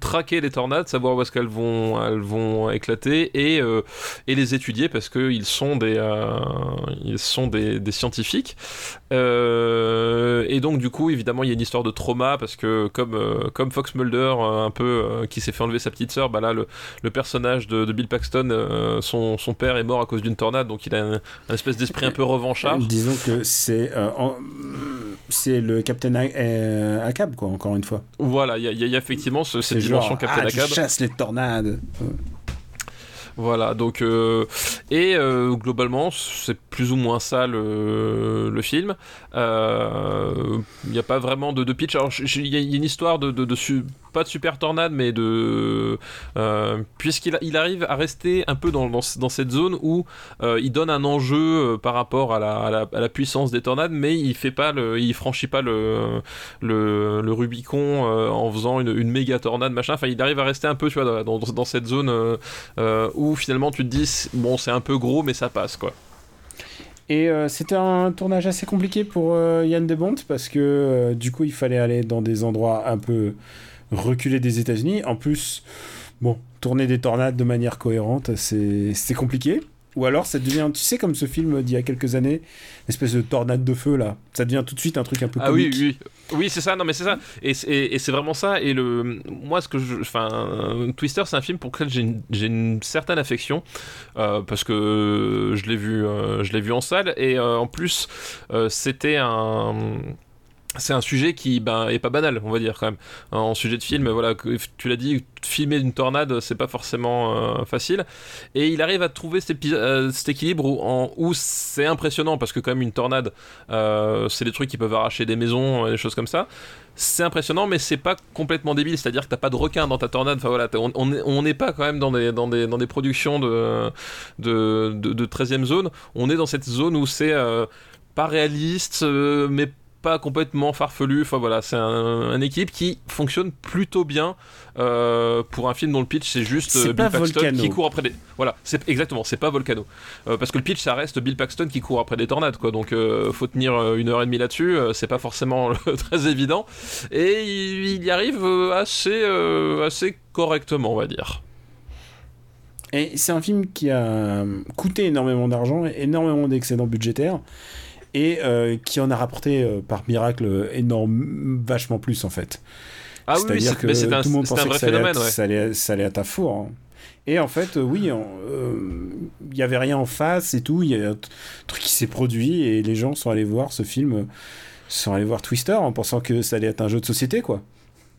traquer les tornades, savoir où est-ce qu'elles vont, elles vont éclater et, les étudier parce qu'ils sont des scientifiques. Euh, et donc du coup, évidemment, il y a une histoire de trauma parce que comme, euh, comme Fox Mulder, euh, un peu, euh, qui s'est fait enlever sa petite sœur, bah là, le, le personnage de, de Bill Paxton, son, son père est mort à cause d'une tornade, donc il a un, un espèce d'esprit un peu revanchard.
Disons que c'est. C'est le Captain A- Ahab, quoi, encore une fois.
Voilà, il y, a- il y a effectivement ce- cette dimension
genre.
Captain
Ah, tu
Ahab.
chasses les tornades.
Voilà, donc euh, et euh, globalement c'est plus ou moins ça le, le film. Euh, Il n'y a pas vraiment de, pitch. Alors il y, a une histoire de, de, pas de super tornade, mais de euh, puisqu'il il arrive à rester un peu dans, dans, cette zone où euh, il donne un enjeu euh, par rapport à la, à, la, puissance des tornades, mais il fait pas le, il franchit pas le le, Rubicon euh, en faisant une, une méga tornade machin. Enfin, il arrive à rester un peu tu vois dans, dans, cette zone. euh, euh, où finalement tu te dis bon c'est un peu gros mais ça passe quoi.
Et euh, c'était un tournage assez compliqué pour euh, Yann Debont parce que euh, du coup il fallait aller dans des endroits un peu reculés des États-Unis. En plus, bon, tourner des tornades de manière cohérente, c'est compliqué. Ou alors ça devient, tu sais, comme ce film d'il y a quelques années, l'espèce de tornade de feu là. Ça devient tout de suite un truc un peu
Ah
comique.
oui, oui, oui, c'est ça. Non, mais c'est ça. Et, c'est- et c'est vraiment ça. Et le, moi, ce que je, enfin, Twister, c'est un film pour lequel j'ai une, une certaine affection euh, parce que je l'ai vu, euh, je l'ai vu en salle. Et euh, en plus, c'était un c'est un sujet qui ben, est pas banal, on va dire quand même. En sujet de film, voilà, tu l'as dit, filmer une tornade, c'est pas forcément euh, facile. Et il arrive à trouver cet, euh, équilibre où, c'est impressionnant parce que quand même une tornade, euh, c'est des trucs qui peuvent arracher des maisons, des choses comme ça. C'est impressionnant, mais c'est pas complètement débile. C'est-à-dire que t'as pas de requin dans ta tornade. Enfin voilà, on- on est- on n'est pas quand même dans des, productions de, de, de, de 13e zone. On est dans cette zone où c'est pas réaliste, mais pas complètement farfelu. Enfin voilà, c'est un, un équipe qui fonctionne plutôt bien euh, pour un film dont le pitch c'est juste euh,
pas
Bill Paxton
Volcano.
qui court après des. Voilà, c'est exactement, c'est pas Volcano. Euh, parce que le pitch ça reste Bill Paxton qui court après des tornades quoi. Donc faut tenir une heure et demie là-dessus. c'est pas forcément très évident. Et il, il y arrive assez, assez correctement, on va dire.
Et c'est un film qui a coûté énormément d'argent, énormément d'excédents budgétaires, et euh, qui en a rapporté euh, par miracle énorme, vachement plus en fait.
Ah oui, oui,
C'est-à-dire
c'est
que
mais
tout le monde pensait
vrai
que ça allait,
phénomène.
à,
ouais.
ça, allait, ça allait à ta four. hein. Et en fait, euh, oui, euh, il y avait rien en face et tout. Il y a un truc qui s'est produit et les gens sont allés voir ce film, euh, sont allés voir Twister en pensant que ça allait être un jeu de société, quoi.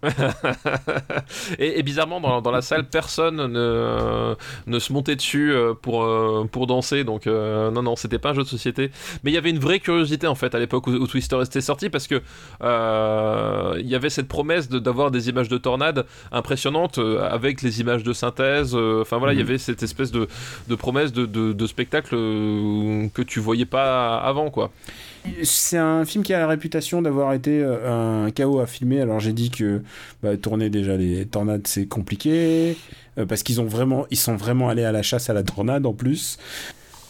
et, et bizarrement, dans, dans la salle, personne ne, ne se montait dessus euh, pour, euh, pour danser. Donc, euh, non, non, c'était pas un jeu de société. Mais il y avait une vraie curiosité, en fait, à l'époque où, où Twister était sorti, parce que euh, il y avait cette promesse de- d'avoir des images de tornades impressionnantes avec les images de synthèse. Enfin, voilà, il y
Mhm.
avait cette espèce de, de promesse de, de, de spectacle que tu voyais pas avant, quoi.
C'est un film qui a la réputation d'avoir été euh, un chaos à filmer. Alors j'ai dit que bah, tourner déjà les tornades c'est compliqué euh, parce qu'ils ont vraiment, ils sont vraiment allés à la chasse à la tornade en plus.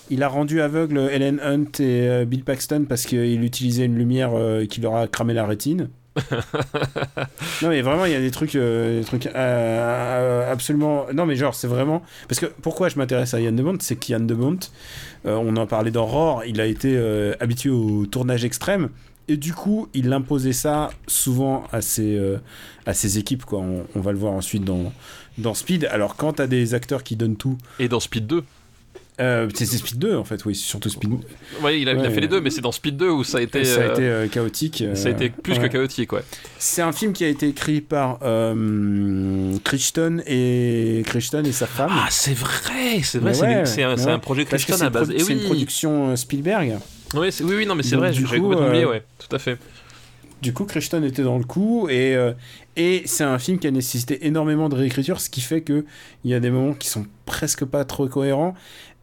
Il a rendu aveugle Ellen Hunt et euh, Bill Paxton parce qu'il utilisait une lumière euh, qui leur a cramé la rétine. non mais vraiment il y a des trucs, euh, des trucs euh, absolument. Non mais genre c'est vraiment parce que pourquoi je m'intéresse à Yann de c'est qu'Yann de Bont, euh, on en parlait dans il a été euh, habitué au tournage extrême et du coup il imposait ça souvent à ses, euh, à ses équipes quoi. On, va le voir ensuite dans dans Speed. Alors quand t'as des acteurs qui donnent tout,
Et dans Speed 2,
euh, c'est Speed 2 en fait, oui, surtout Speed.
ouais, il, a, il a
Ouais.
fait les deux, mais c'est dans Speed 2 où ça a été,
ça a
euh,
été euh, chaotique.
ça a été plus
ouais.
que chaotique, ouais.
C'est un film qui a été écrit par Crichton et Crichton et sa femme.
Ah, c'est vrai, c'est vrai, c'est
ouais,
c'est un, un projet
c'est
à
une
base.
c'est une
oui.
production Spielberg.
C'est- oui, oui, non, mais c'est vrai,
coup,
complètement oublié, ouais, tout à fait.
Du coup, Crichton était dans le coup et, et c'est un film qui a nécessité énormément de réécriture, ce qui fait que il y a des moments qui sont presque pas trop cohérents.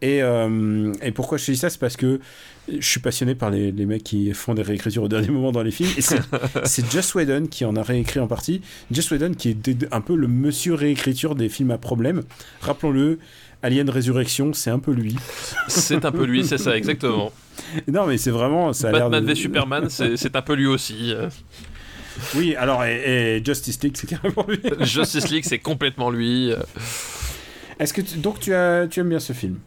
Et, euh, et pourquoi je te dis ça, c'est parce que je suis passionné par les, les mecs qui font des réécritures au dernier moment dans les films. Et c'est Joss Whedon qui en a réécrit en partie. Joss Whedon qui est un peu le monsieur réécriture des films à problème. Rappelons-le, Alien Résurrection, c'est un peu lui.
C'est un peu lui, c'est ça, exactement.
Non, mais c'est vraiment. Ça a
Batman
de-
v Superman, c'est un peu lui aussi.
Oui, alors, et, et Justice League, c'est carrément lui.
Justice League, c'est complètement lui.
Est-ce que tu- donc tu, as, tu aimes bien ce film?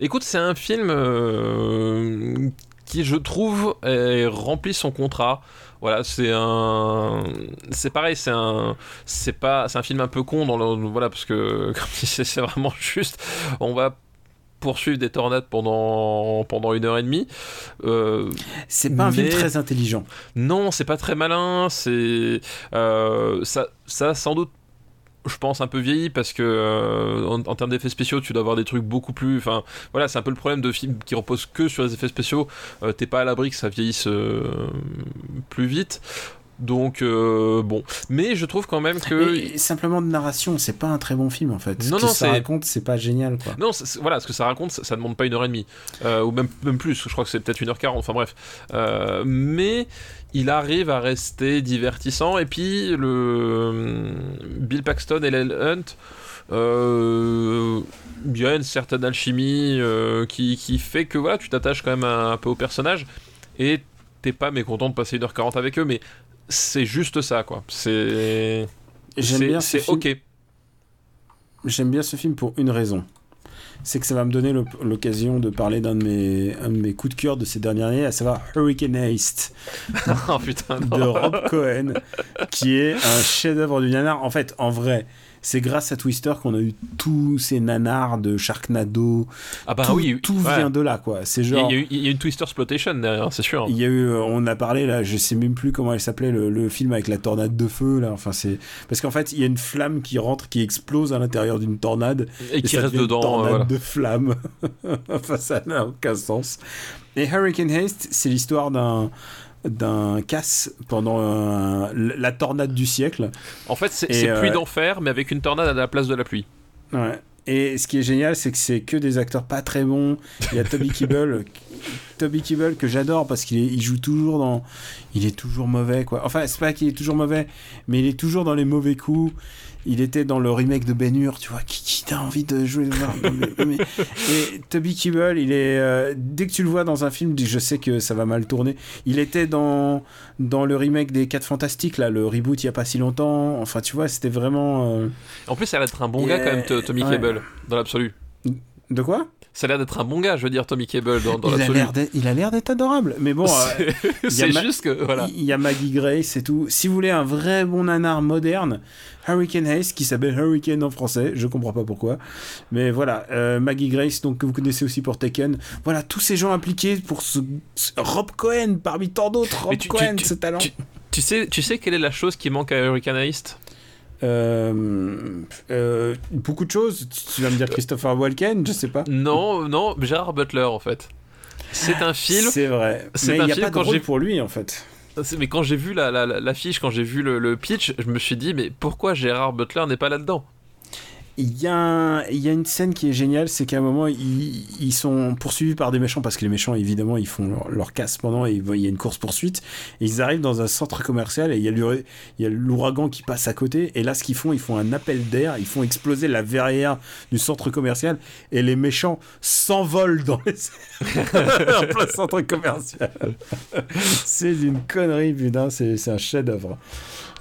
Écoute, c'est un film euh, qui, je trouve, est- remplit son contrat. Voilà, c'est un, c'est pareil, c'est un, c'est pas, c'est un film un peu con dans le, voilà, parce que comme si c'est vraiment juste, on va poursuivre des tornades pendant pendant une heure et demie. Euh,
C'est pas un film très intelligent.
non, c'est pas très malin. C'est euh, ça, ça a sans doute, je pense, un peu vieilli parce que euh, en, en termes d'effets spéciaux, tu dois avoir des trucs beaucoup plus. Enfin, voilà, c'est un peu le problème de films qui reposent que sur les effets spéciaux. Euh, T'es pas à l'abri que ça vieillisse euh, plus vite. Donc euh, bon, mais je trouve quand même que
Et simplement de narration, c'est pas un très bon film en fait. Ce
Non,
que
non,
ça raconte, c'est pas génial quoi.
Non, voilà, ce que ça raconte, ça, ça demande pas une heure et demie, Euh, ou même, même plus, je crois que c'est peut-être une heure quarante, enfin bref. Euh, mais il arrive à rester divertissant, et puis le Bill Paxton et Lel Hunt, euh, il y a une certaine alchimie euh, qui, qui fait que voilà, tu t'attaches quand même un, un peu au personnage, et t'es pas mécontent de passer une heure quarante avec eux, mais c'est juste ça, quoi. C'est...
J'aime bien ce
C'est ok.
J'aime bien ce film pour une raison. C'est que ça va me donner l'occasion de parler d'un de mes, un de mes coups de cœur de ces dernières années, à savoir Hurricane Haste
oh putain,
de Rob Cohen, qui est un chef-d'œuvre du nanar. En fait, en vrai, c'est grâce à Twister qu'on a eu tous ces nanars de Sharknado.
Ah bah
tout
oui,
tout
ouais.
vient de là, quoi. C'est
Il y, a-
genre.
il y a eu- il y a une Twister Exploitation derrière, c'est sûr.
Il y a eu, euh, on a parlé là, je sais même plus comment elle s'appelait, le, le film avec la tornade de feu là. Enfin c'est parce qu'en fait il y a une flamme qui rentre, qui explose à l'intérieur d'une tornade
Et qui reste
devient une
dedans.
tornade
euh, voilà.
de flamme. enfin ça n'a aucun sens. Et Hurricane Haste, c'est l'histoire d'un d'un casse pendant un- la tornade du siècle.
En fait, c'est c'est
euh,
pluie d'enfer, mais avec une tornade à la place de la pluie.
Ouais. Et ce qui est génial, c'est que c'est que des acteurs pas très bons. Il y a Toby Kibble, Toby Kibble que j'adore parce qu'il il joue toujours dans, il est toujours mauvais quoi. Enfin, c'est pas qu'il est toujours mauvais, mais il est toujours dans les mauvais coups. Il était dans le remake de Ben Hur, tu vois, qui, qui t'a envie de jouer mais- Et Toby Kibble, il est euh, dès que tu le vois dans un film, je sais que ça va mal tourner. Il était dans dans le remake des 4 Fantastiques là, le reboot il y a pas si longtemps. Enfin, tu vois, c'était vraiment euh,
En plus, ça a l'air d'être un bon
Et,
gars quand même, Tommy
ouais.
Dans l'absolu.
de quoi?
Ça a l'air d'être un bon gars, je veux dire, Tommy Cable, dans, dans
il, a l'air d'être- il a l'air d'être adorable. Mais bon, euh,
C'est c'est
ma-
juste que, voilà.
il y a Maggie Grace et tout. Si vous voulez un vrai bon nanar moderne, Hurricane Haste, qui s'appelle Hurricane en français, je comprends pas pourquoi. Mais voilà, euh, Maggie Grace, donc, que vous connaissez aussi pour Taken. Voilà, tous ces gens impliqués pour ce, ce- Rob Cohen, parmi tant d'autres. Rob
tu-
Cohen,
tu-
ce talent.
tu- Tu sais, tu sais quelle est la chose qui manque à Hurricane Heist
Euh, euh, beaucoup de choses. Tu vas me dire Christopher Walken, je sais pas.
Non, non, Gérard Butler en fait. C'est un film.
C'est vrai.
c'est
Mais
un
il n'y a
film
pas de rôle
j'ai-
pour lui, en fait.
Mais quand j'ai vu la, la, la- l'affiche, quand j'ai vu le, le pitch, je me suis dit, mais pourquoi Gérard Butler n'est pas là-dedans?
Il y, a une scène qui est géniale, c'est qu'à un moment, ils, sont poursuivis par des méchants, parce que les méchants, évidemment, ils font leur, casse pendant, et il y a une course-poursuite, ils arrivent dans un centre commercial, et il y a l'ouragan qui passe à côté, et là, ce qu'ils font, ils font un appel d'air, ils font exploser la verrière du centre commercial, et les méchants s'envolent dans les... en plein centre commercial. c'est d'une connerie, putain, c'est un chef-d'œuvre.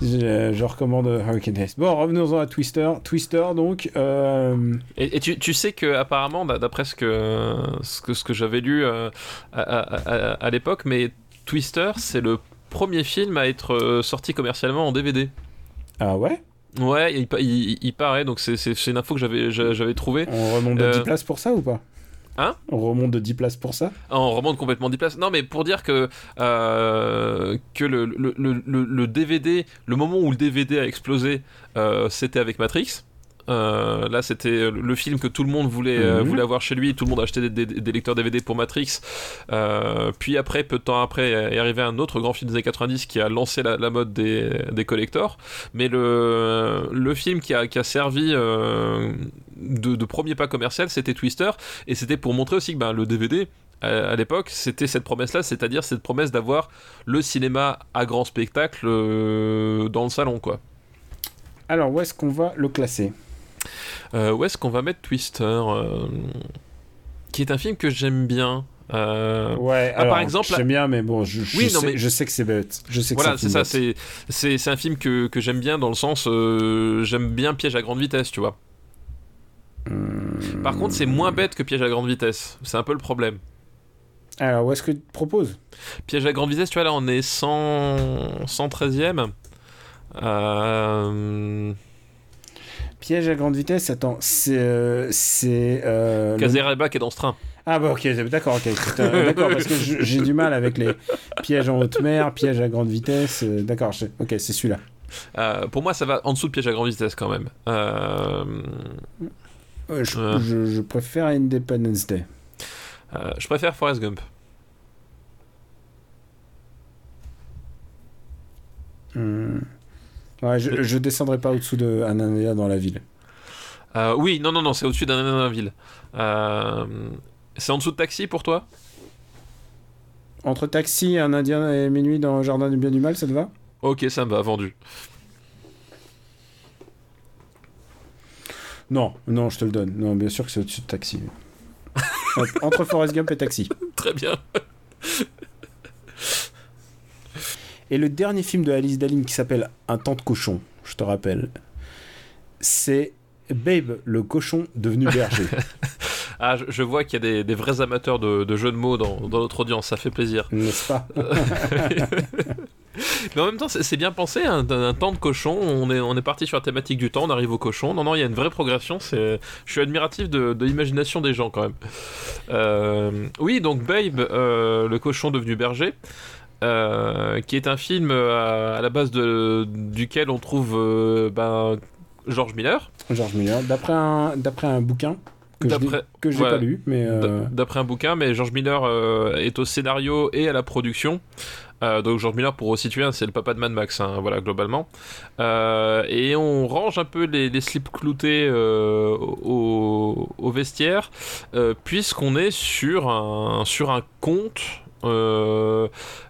Je, je recommande Hurricane Haste. Bon, revenons-en à Twister. Twister, donc. euh,
Et, et tu, tu sais que apparemment, d'a- d'après ce que, ce que, ce que j'avais lu euh, à, à- à- à l'époque, mais Twister, c'est le premier film à être euh, sorti commercialement en DVD.
Ah ouais?
Ouais, il, il- il paraît, donc c'est- une info que j'avais j'a- j'avais trouvée.
On remonte de
Euh,
10 places pour ça ou pas?
Hein
On remonte de 10 places pour ça?
Ah, On remonte complètement 10 places. Non, mais pour dire que, euh, que le, le, le- le- DVD, le moment où le DVD a explosé, euh, c'était avec Matrix. Euh, là, c'était le film que tout le monde voulait,
Mhm.
voulait avoir chez lui. Tout le monde achetait des, des- des lecteurs DVD pour Matrix. Puis après, peu de temps après, est arrivé un autre grand film des années 90 qui a lancé la, la mode des, des collectors. Mais le, le film qui a, qui a servi de, de premier pas commercial, c'était Twister. Et c'était pour montrer aussi que ben, le DVD, à, l'époque, c'était cette promesse-là, c'est-à-dire cette promesse d'avoir le cinéma à grand spectacle euh, dans le salon, quoi.
Alors, où est-ce qu'on va le classer?
Euh, où est-ce qu'on va mettre Twister euh, Qui est un film que j'aime bien. Euh,
Ouais,
Ah, par exemple,
J'aime bien, mais bon, je, je
Oui, non,
sais,
mais-
je sais que c'est bête. Je sais que
Voilà,
c'est
ça, c'est, c'est, c'est un film que, que j'aime bien dans le sens, j'aime bien Piège à grande vitesse, tu vois.
Hmm.
Par contre, c'est moins bête que Piège à grande vitesse, c'est un peu le problème.
Alors, où est-ce que tu proposes?
Piège à grande vitesse, tu vois, là on est 100... 113ème. Euh...
Piège à grande vitesse, attends, c'est. euh, c'est. euh, le-
Casereba qui est dans ce train.
Ah, bah, ok, d'accord, ok. putain, D'accord, parce que j'ai du mal avec les pièges en haute mer, pièges à grande vitesse. euh, D'accord, ok, c'est celui-là.
Euh, pour moi, ça va en dessous de Piège à grande vitesse quand même. Euh...
Euh, je,
Ouais.
je- je préfère Independence Day.
euh, je préfère Forrest Gump.
Hmm. Ouais, je, je descendrai pas au-dessous de Anania dans la ville.
Euh, oui, non, non, non, c'est au-dessus d'un dans la ville. Euh... C'est en dessous de Taxi pour toi?
Entre Taxi, un Indien et Minuit dans Jardin du bien du mal, ça te va?
Ok, ça me va, vendu.
Non, non, je te le donne. Non, bien sûr que c'est au-dessus de Taxi. Entre Forrest Gump et Taxi.
Très bien.
Et le dernier film de Alice Dalling qui s'appelle Un temps de cochon, je te rappelle, c'est Babe, le cochon devenu berger.
Ah, je, je vois qu'il y a des, des vrais amateurs de, de jeux de mots dans, dans notre audience, ça fait plaisir.
N'est-ce pas
Mais en même temps, c'est bien pensé, un, un temps de cochon. On est, on est parti sur la thématique du temps, on arrive au cochon. Non, non, il y a une vraie progression. C'est, je suis admiratif de, de l'imagination des gens quand même. Euh, oui, donc Babe, euh, le cochon devenu berger. euh, qui est un film à, à la base de, duquel on trouve ben, George Miller.
George Miller, d'après un, d'après un bouquin que n'ai
ouais.
pas lu, mais euh,
D'après un bouquin, mais George Miller euh, est au scénario et à la production. Euh, donc George Miller, pour resituer, hein, c'est le papa de Mad Max, hein, voilà globalement. Euh, et on range un peu les, slips cloutés euh, au, au vestiaire, puisqu'on est sur un sur un conte.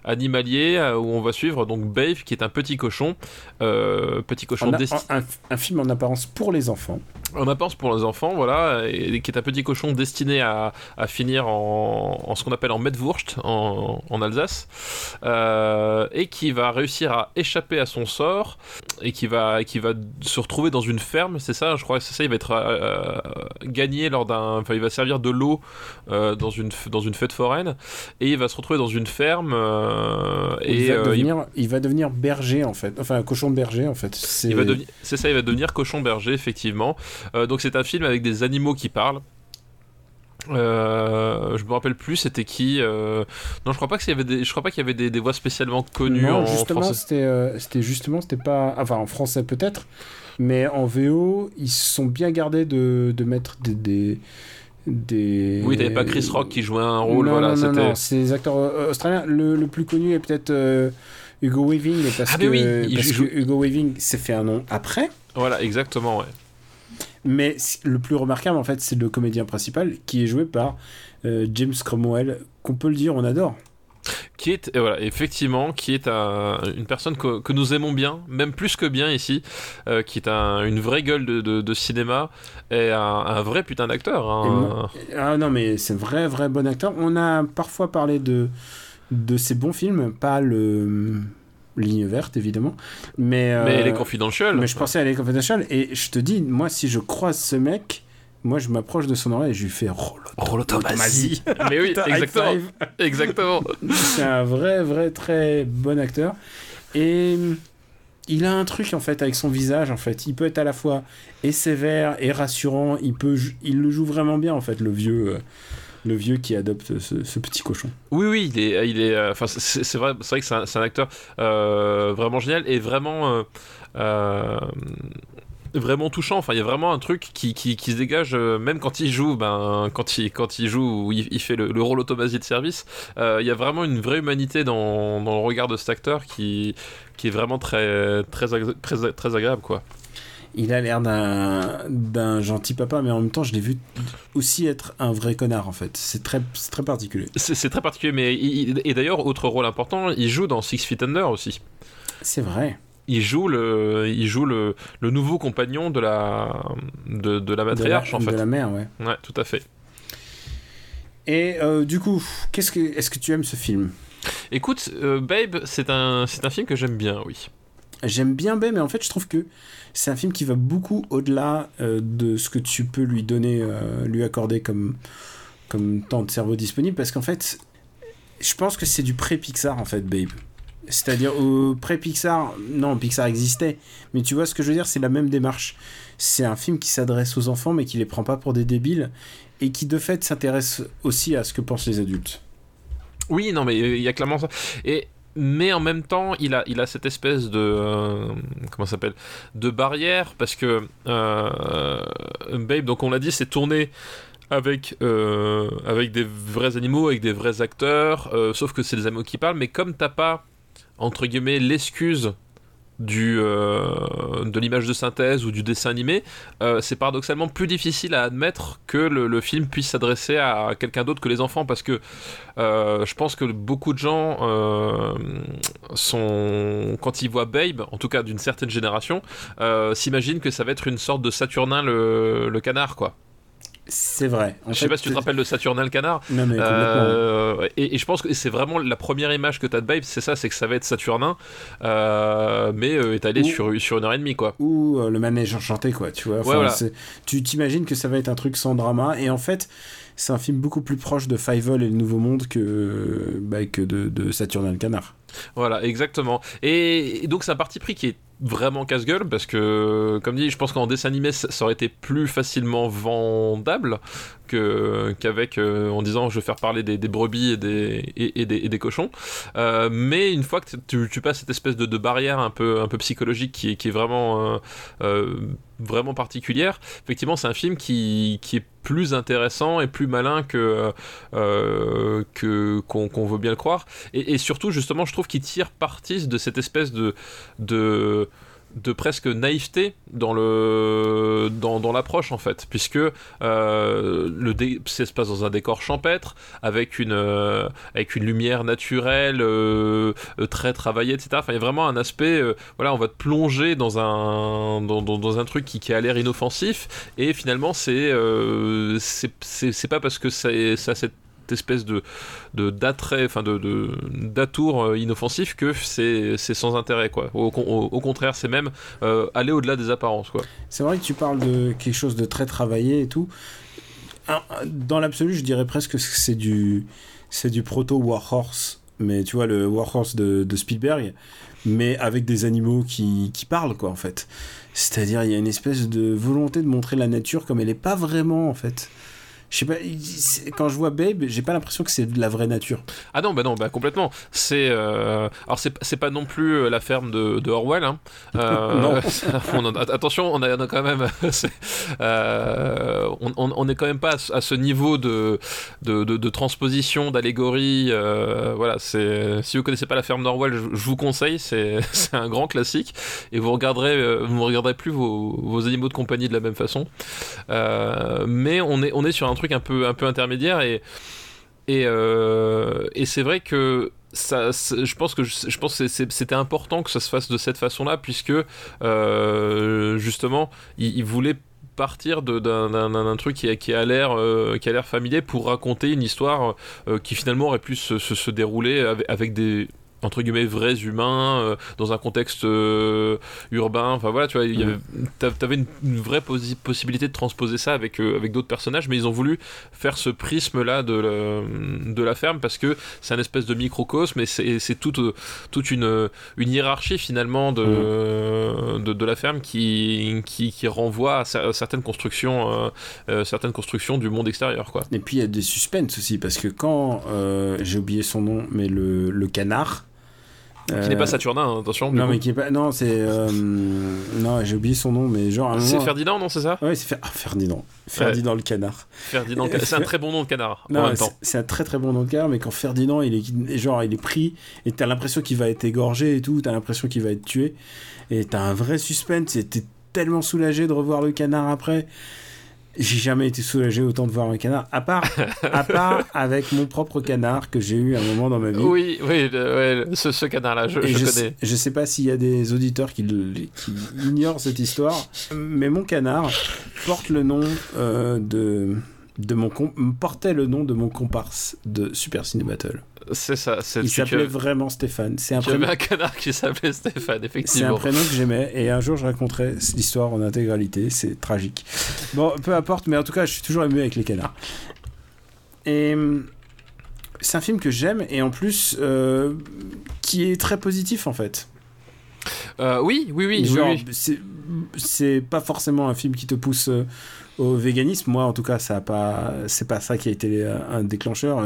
Animalier euh, où on va suivre donc Babe qui est un petit cochon euh, petit cochon
on a-
desti-
un, un film en apparence pour les enfants.
on appense pour les enfants, voilà, et, qui est un petit cochon destiné à, à finir en, en ce qu'on appelle en Metwurst en, en Alsace, euh, et qui va réussir à échapper à son sort, et qui va, qui va se retrouver dans une ferme, c'est ça, je crois que c'est ça, il va être euh, gagné lors d'un, enfin, il va servir de l'eau euh, dans une dans une fête foraine, et il va se retrouver dans une ferme, euh,
il,
et
va
euh, il-
va devenir berger en fait, enfin un cochon berger en fait. C'est
ça, il va devenir cochon berger, effectivement. Euh, donc c'est un film avec des animaux qui parlent. Euh, je me rappelle plus, c'était qui euh, Non, je crois pas qu'il y avait des, je crois pas qu'il y avait des, des voix spécialement connues
Non,
en
justement,
français.
c'était, euh, c'était justement, c'était pas, enfin en français peut-être, mais en VO, ils se sont bien gardés de, de mettre des, des, des-
Oui, t'avais pas Chris Rock qui jouait un rôle,
non,
voilà,
non, non, non, c'est des acteurs euh, australiens. Le, le plus connu est peut-être euh, Hugo Weaving, parce
Ah,
que,
oui,
parce
joue-
que Hugo Weaving s'est fait un nom après.
Voilà, exactement, ouais.
Mais le plus remarquable, en fait, c'est le comédien principal qui est joué par euh, James Cromwell, qu'on peut le dire, on adore.
Qui est, et voilà, effectivement, qui est un- une personne que, que nous aimons bien, même plus que bien ici, euh, qui est un- une vraie gueule de, de- de cinéma et un, un vrai putain d'acteur. hein.
Ah non, mais c'est un vrai, vrai bon acteur. On a parfois parlé de, de ses bons films, pas le Ligne verte, évidemment. Mais,
Mais
euh,
les Confidential.
mais je pensais à Les Confidential, et je te dis, moi, si je croise ce mec, moi, je m'approche de son oreille et je lui fais Rollo.
Rollo
Tomasi.
Mais oui, exactement. Exactement.
C'est un vrai, vrai, très bon acteur. Et il a un truc, en fait, avec son visage, en fait. Il peut être à la fois et sévère et rassurant. Il, peut, il le joue vraiment bien, en fait, le vieux, euh, le vieux qui adopte ce, ce petit cochon.
Oui, oui, il est, il est, euh, enfin, c'est c'est vrai, c'est vrai que c'est un, c'est un acteur euh, vraiment génial et vraiment, euh, euh, vraiment touchant. Enfin, il y a vraiment un truc qui, qui, qui se dégage, euh, même quand il joue, ben, quand il, quand il joue, il, il fait le, le rôle automasie de service. euh, il y a vraiment une vraie humanité dans, dans le regard de cet acteur qui, qui est vraiment très, très, très, très agréable, quoi.
Il a l'air d'un gentil papa, mais en même temps, je l'ai vu aussi être un vrai connard, en fait. C'est très, très particulier.
C'est très particulier, mais il- et d'ailleurs, autre rôle important, il joue dans Six Feet Under aussi.
C'est vrai.
Il joue le, il joue le, le nouveau compagnon de la, de, de la matriarche
de la,
en fait.
De la mère, ouais.
Ouais, tout à fait.
Et euh, du coup, qu'est-ce que, est-ce que tu aimes ce film?
Écoute, euh, Babe, c'est un, c'est un film que j'aime bien, oui.
J'aime bien Bay, mais en fait, je trouve que c'est un film qui va beaucoup au-delà euh, de ce que tu peux lui donner, lui accorder comme, comme temps de cerveau disponible, parce qu'en fait, je pense que c'est du pré-Pixar, en fait, Babe. C'est-à-dire, au pré-Pixar, non, Pixar existait, mais tu vois ce que je veux dire, c'est la même démarche. C'est un film qui s'adresse aux enfants, mais qui les prend pas pour des débiles, et qui de fait s'intéresse aussi à ce que pensent les adultes.
Oui, non, mais il y a clairement ça. Et mais en même temps, il a, il a cette espèce de euh, comment s'appelle de barrière parce que euh, Babe, donc on l'a dit, c'est tourné avec euh, avec des vrais animaux, avec des vrais acteurs, euh, sauf que c'est des animaux qui parlent. Mais comme t'as pas entre guillemets l'excuse du euh, de l'image de synthèse ou du dessin animé, euh, c'est paradoxalement plus difficile à admettre que le, film puisse s'adresser à quelqu'un d'autre que les enfants parce que euh, je pense que beaucoup de gens sont quand ils voient Babe, en tout cas d'une certaine génération, s'imaginent que ça va être une sorte de Saturnin le canard quoi.
C'est vrai.
je sais pas si tu te rappelles de Saturnin le canard.
Non, mais
euh, et, je pense que c'est vraiment la première image que tu as de Babe, c'est ça, c'est que ça va être Saturnin, euh, mais euh, étalé sur, sur une heure et demie, quoi.
Ou le manège enchanté, quoi, tu vois. Tu t'imagines que ça va être un truc sans drama, et en fait, c'est un film beaucoup plus proche de Fievel et le Nouveau Monde que, bah, que de, de Saturnin le canard.
Voilà, exactement. Et, donc c'est un parti pris qui est vraiment casse-gueule parce que, comme dit, je pense qu'en dessin animé ça, aurait été plus facilement vendable que qu'avec euh, en disant je vais faire parler des, brebis et des, et, des, cochons. Euh, mais une fois que tu, passes cette espèce de, barrière un peu, un peu psychologique qui est, qui est vraiment euh, vraiment particulière. Effectivement, c'est un film qui, qui, est plus intéressant et plus malin que euh, qu'on veut bien le croire. Et, surtout, justement, je trouve qu'il tire parti de cette espèce de de presque naïveté dans le dans, l'approche en fait. Puisque euh, le dé se passe dans un décor champêtre avec une euh, lumière naturelle euh, très travaillée etc enfin il y a vraiment un aspect voilà on va te plonger dans un dans, un truc qui, a l'air inoffensif. Et finalement c'est pas parce que ça, ça espèce de d'attrait, enfin de d'atour euh, inoffensif que c'est sans intérêt quoi. Au, contraire, c'est même euh, aller au-delà des apparences quoi.
C'est vrai que tu parles de quelque chose de très travaillé et tout. Dans l'absolu, je dirais presque que c'est du c'est du proto Warhorse, mais tu vois le Warhorse de, de Spielberg, mais avec des animaux qui, qui parlent quoi en fait. C'est-à-dire il y a une espèce de volonté de montrer la nature comme elle n'est pas vraiment en fait je sais pas, quand je vois Babe, j'ai pas l'impression que c'est de la vraie nature.
Ah non, bah non, bah complètement. C'est euh, alors c'est pas non plus euh, la ferme de, de Orwell. Hein. Euh, non. attention, on a, quand même, on, est quand même pas à, ce niveau de de, de, transposition, d'allégorie. voilà, c'est si vous connaissez pas la ferme d'Orwell, je, je, vous conseille, c'est un grand classique et vous regarderez, vous regarderez plus vos, vos, animaux de compagnie de la même façon. mais on est on est sur un truc un peu, un peu intermédiaire et, et, euh, c'est vrai que ça, je pense que je pense que c'était important que ça se fasse de cette façon-là puisque euh, justement il, voulait partir d'un truc qui, qui a l'air euh, qui a l'air familier pour raconter une histoire qui finalement aurait pu se, se, dérouler avec des entre guillemets vrais humains euh, dans un contexte euh, urbain enfin voilà tu vois mm. t'avais une, une, vraie possibilité de transposer ça avec euh, avec d'autres personnages mais ils ont voulu faire ce prisme là de, de la ferme parce que c'est un espèce de microcosme et c'est toute toute une une hiérarchie finalement de, mm. de, la ferme qui, qui, qui renvoie à, certaines constructions certaines constructions du monde extérieur quoi
et puis il y a des suspens aussi parce que quand j'ai oublié son nom mais le, le canard
qui n'est pas euh, Saturnin, hein, attention.
Non, mais qui est pas. Non, c'est. Euh, non, j'ai oublié son nom, mais genre.
C'est Ferdinand, non, c'est ça
Ouais, c'est ah, Ferdinand. Ferdinand le canard.
Ferdinand, c'est un très bon nom de canard.
Non, c'est un très très bon nom de canard, mais quand Ferdinand, il est genre, il est pris et t'as l'impression qu'il va être égorgé et tout, t'as l'impression qu'il va être tué et t'as un vrai suspense. Et t'es tellement soulagé de revoir le canard après. J'ai jamais été soulagé autant de voir un canard, à part, à part avec mon propre canard que j'ai eu un moment dans ma vie.
Oui, oui, ce, canard-là, je, je, connais.
je sais pas s'il y a des auditeurs qui, qui, ignorent cette histoire, mais mon canard porte le nom euh, de, de mon portait le nom de mon comparse de Super Ciné Battle.
C'est ça.
Il s'appelait vraiment Stéphane.
C'est un prénom. un canard qui s'appelait Stéphane, effectivement.
C'est un prénom que j'aimais et un jour je raconterai l'histoire en intégralité. C'est tragique. Bon, peu importe, mais en tout cas, je suis toujours ému avec les canards. Et hum, c'est un film que j'aime et en plus euh, qui est très positif en fait.
Euh, oui, oui, oui.
oui. C'est pas forcément un film qui te pousse euh, au véganisme. Moi, en tout cas, ça a pas. C'est pas ça qui a été un déclencheur.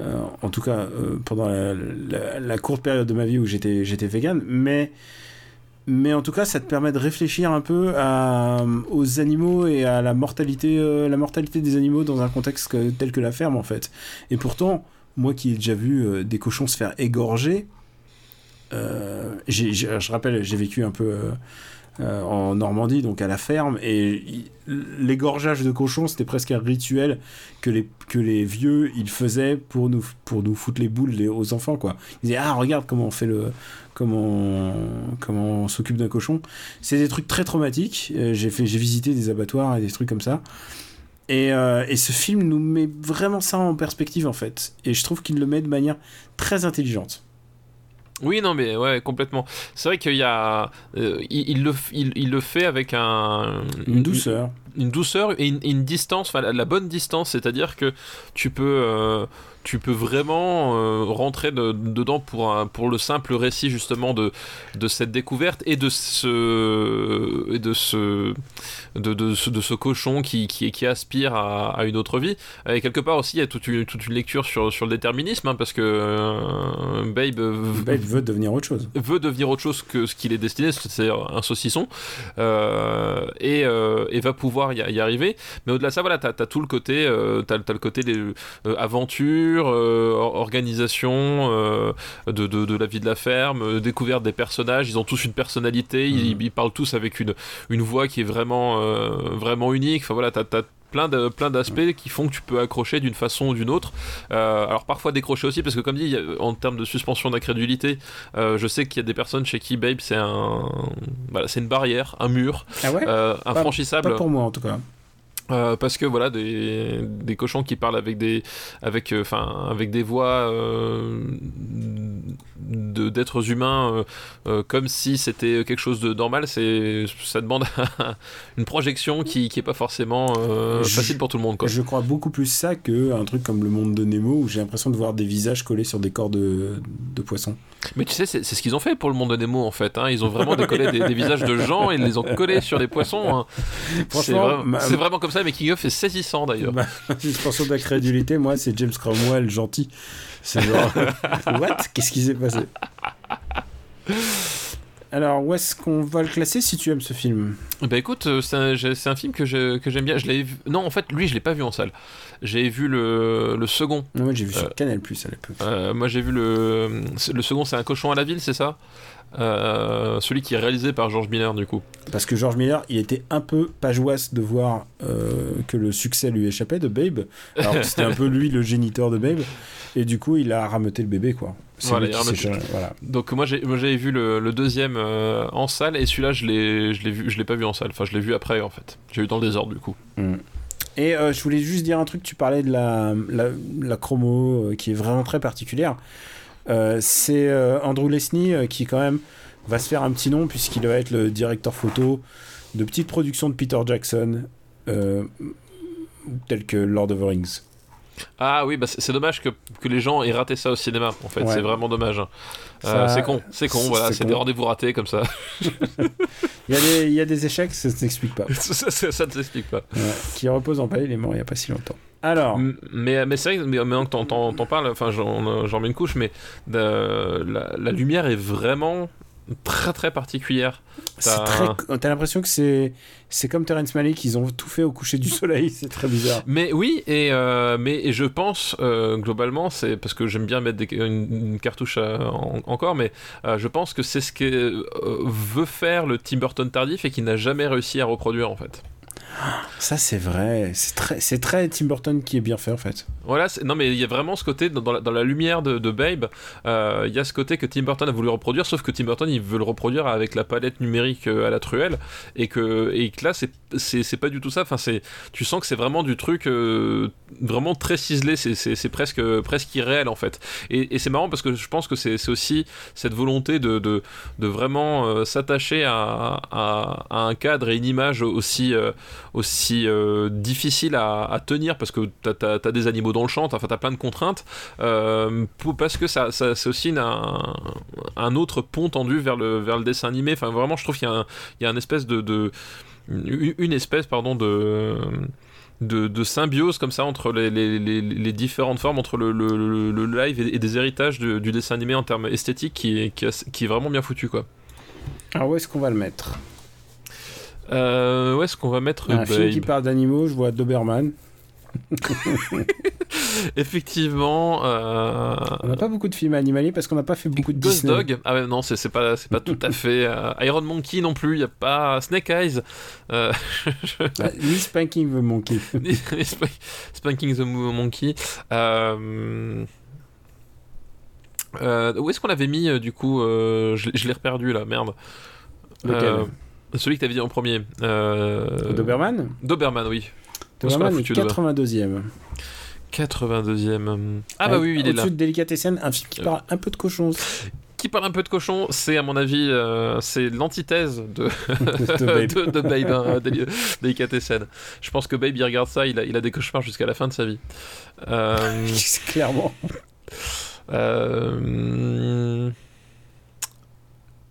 Euh, en tout cas, euh, pendant la, courte période de ma vie où j'étais, j'étais vegan, mais, mais en tout cas, ça te permet de réfléchir un peu aux animaux et à la mortalité, euh, la mortalité des animaux dans un contexte tel que la ferme, en fait. Et pourtant, moi qui ai déjà vu des cochons se faire égorger, je rappelle, j'ai vécu un peu euh, en Normandie, donc à la ferme, et l'égorgeage de cochons, c'était presque un rituel que les, que les vieux, ils faisaient pour nous, pour nous foutre les boules aux enfants, quoi. Ils disaient, ah, regarde comment on fait le, comment, comment on s'occupe d'un cochon. C'est des trucs très traumatiques. Euh, j'ai visité des abattoirs et des trucs comme ça. Et, euh, et ce film nous met vraiment ça en perspective en fait. Et je trouve qu'il le met de manière très intelligente.
Oui, non, mais ouais, complètement. C'est vrai qu'il y a. euh, il, il le, il, il le fait avec un.
Une douceur.
Une, douceur et une, une distance, enfin la, la bonne distance, c'est-à-dire que tu peux. euh, tu peux vraiment euh, rentrer de- dedans pour, un- pour le simple récit justement de, de cette découverte et de ce, et de ce, de, de ce, de ce cochon qui, qui, qui aspire à, à une autre vie. Et quelque part aussi, il y a toute une, toute une lecture sur, sur le déterminisme, hein, parce que euh, Babe,
Babe veut devenir autre chose.
veut devenir autre chose que ce qu'il est destiné, c'est-à-dire un saucisson, et, et va pouvoir y, y arriver. Mais au-delà de ça, voilà, t'as as tout le côté, euh, t'as le côté des euh, aventures, euh, or- organisation euh, de, de, de la vie de la ferme, découverte des personnages. Ils ont tous une personnalité, ils, ils parlent tous avec une, une voix qui est vraiment, vraiment unique. Enfin voilà, t'as as plein de plein d'aspects qui font que tu peux accrocher d'une façon ou d'une autre. Euh, alors parfois décrocher aussi parce que comme dit en termes de suspension d'incrédulité euh, je sais qu'il y a des personnes chez qui Babe c'est un voilà c'est une barrière un mur
Ah ouais?
euh,
Pas-
infranchissable.
Pas pour moi en tout cas.
Euh, parce que voilà des, des cochons qui parlent avec des avec euh, enfin avec des voix euh, de d'êtres humains comme si c'était quelque chose de normal c'est ça demande une projection qui qui est pas forcément
Je-
facile pour tout le monde quoi.
Je crois beaucoup plus ça que un truc comme le monde de Nemo où j'ai l'impression de voir des visages collés sur des corps de, de poissons.
Mais tu sais, c'est ce qu'ils ont fait pour le monde de Nemo en fait. hein. Ils ont vraiment décollé des, des visages de gens et ils les ont collés sur des poissons. hein. C'est
Franchement,
vraiment,
ma-
c'est vraiment comme ça. Mais King of est saisissant d'ailleurs.
Ma suspension d'incrédulité, moi, c'est James Cromwell gentil. C'est genre, what? Qu'est-ce qui s'est passé? Alors, où est-ce qu'on va le classer si tu aimes ce film
Bah écoute, euh, c'est un, film que j'aime bien. Je vu. Non, en fait, lui, je l'ai pas vu en salle. J'ai vu le, le second.
Non, Moi, j'ai vu
Euh,
sur Canal Plus à l'époque.
Euh, moi, j'ai vu le le second. C'est un cochon à la ville, c'est ça? Euh, Celui qui est réalisé par George Miller du coup.
Parce que George Miller, il était un peu pageoise de voir euh, que le succès lui échappait de Babe. Alors c'était un peu lui le géniteur de Babe. Et du coup, il a rameuté le bébé, quoi. C'est
Voilà,
Voilà.
Donc moi j'avais vu le, le deuxième euh, en salle et celui-là je l'ai je l'ai vu je l'ai pas vu en salle. Enfin je l'ai vu après en fait. J'ai vu dans le désordre du coup.
Et euh, je voulais juste dire un truc, tu parlais de la, la, la chromo qui est vraiment très particulière. Euh, c'est euh, Andrew Lesney euh, qui quand même va se faire un petit nom puisqu'il va être le directeur photo de petites productions de Peter Jackson telles que Lord of the Rings.
Ah oui, bah c'est dommage que, que les gens aient raté ça au cinéma, en fait.
Ouais.
C'est vraiment dommage. hein. Euh, c'est con, c'est con, voilà,
c'est
des rendez-vous ratés comme ça.
Il y, a des, il y a des échecs, ça ne s'explique pas.
ça, ne s'explique pas.
Ouais. Qui repose en paix, il est mort il n'y a pas si longtemps. Alors,
Mais, mais c'est vrai que mais maintenant que t'en- t'en parles, enfin j'en mets une couche, mais de- la, la lumière est vraiment très très particulière. t'as-
très. L'impression que c'est c'est comme Terrence Malick, ils ont tout fait au coucher du soleil, c'est très bizarre.
Mais oui, et, euh, mais, et je pense euh, globalement, c'est parce que j'aime bien mettre des- une, une cartouche euh, en- encore, mais euh, je pense que c'est ce que euh, veut faire le Tim Burton tardif et qui n'a jamais réussi à reproduire en fait.
Ça, c'est vrai. C'est très, très Tim Burton qui est bien fait, en fait.
Voilà, non mais il y a vraiment ce côté dans, la, lumière de, Babe, euh, il y a ce côté que Tim Burton a voulu reproduire, sauf que Tim Burton il veut le reproduire avec la palette numérique euh, à la truelle et que et que là c'est c'est pas du tout ça. Enfin c'est tu sens que c'est vraiment du truc euh, vraiment très ciselé, c'est presque presque irréel en fait. Et, c'est marrant parce que je pense que c'est aussi cette volonté de de, vraiment s'attacher à, à, un cadre et une image aussi aussi euh, difficile à, tenir parce que t'as as, des animaux dans le champ, enfin, t'as plein de contraintes, euh, parce que ça, c'est aussi un, autre pont tendu vers le, vers le dessin animé. Enfin, vraiment, je trouve qu'il y a y a une espèce de, une espèce pardon de de, symbiose comme ça entre les, différentes formes entre le, live et, des héritages du dessin animé en termes esthétiques qui est, qui, est- vraiment bien foutu quoi.
Alors, où est-ce qu'on va le mettre?
Euh, où est-ce qu'on va mettre
Un film
Babe
qui parle d'animaux, je vois Doberman.
Effectivement, euh,
On n'a pas beaucoup de films animaliers parce qu'on n'a pas fait beaucoup de
Ghost
Disney.
Dog, ah ouais, non, c'est c'est pas, c'est pas tout à fait. euh, Iron Monkey non plus, il y a pas Snake Eyes, euh,
Ah, ni Spanking the Monkey.
Sp- Spanking the Mo- Monkey. Où est-ce qu'on l'avait mis du coup Je, l'ai- je l'ai reperdu là, merde.
Lequel?
Celui que t'avais dit en premier. Euh,
Doberman
Doberman, oui.
Doberman est
foutu, le
82e.
82e. Ah bah oui, il est là.
Au-dessus de Delicatessen, un film qui
Euh.
parle un peu de cochon aussi.
Qui parle un peu de cochon, c'est à mon avis, euh, c'est l'antithèse de,
De Babe.
de, de Babe, hein, Delicatessen. Je pense que Babe, il regarde ça, il a, il a des cauchemars jusqu'à la fin de sa vie. Euh,
Clairement.
euh,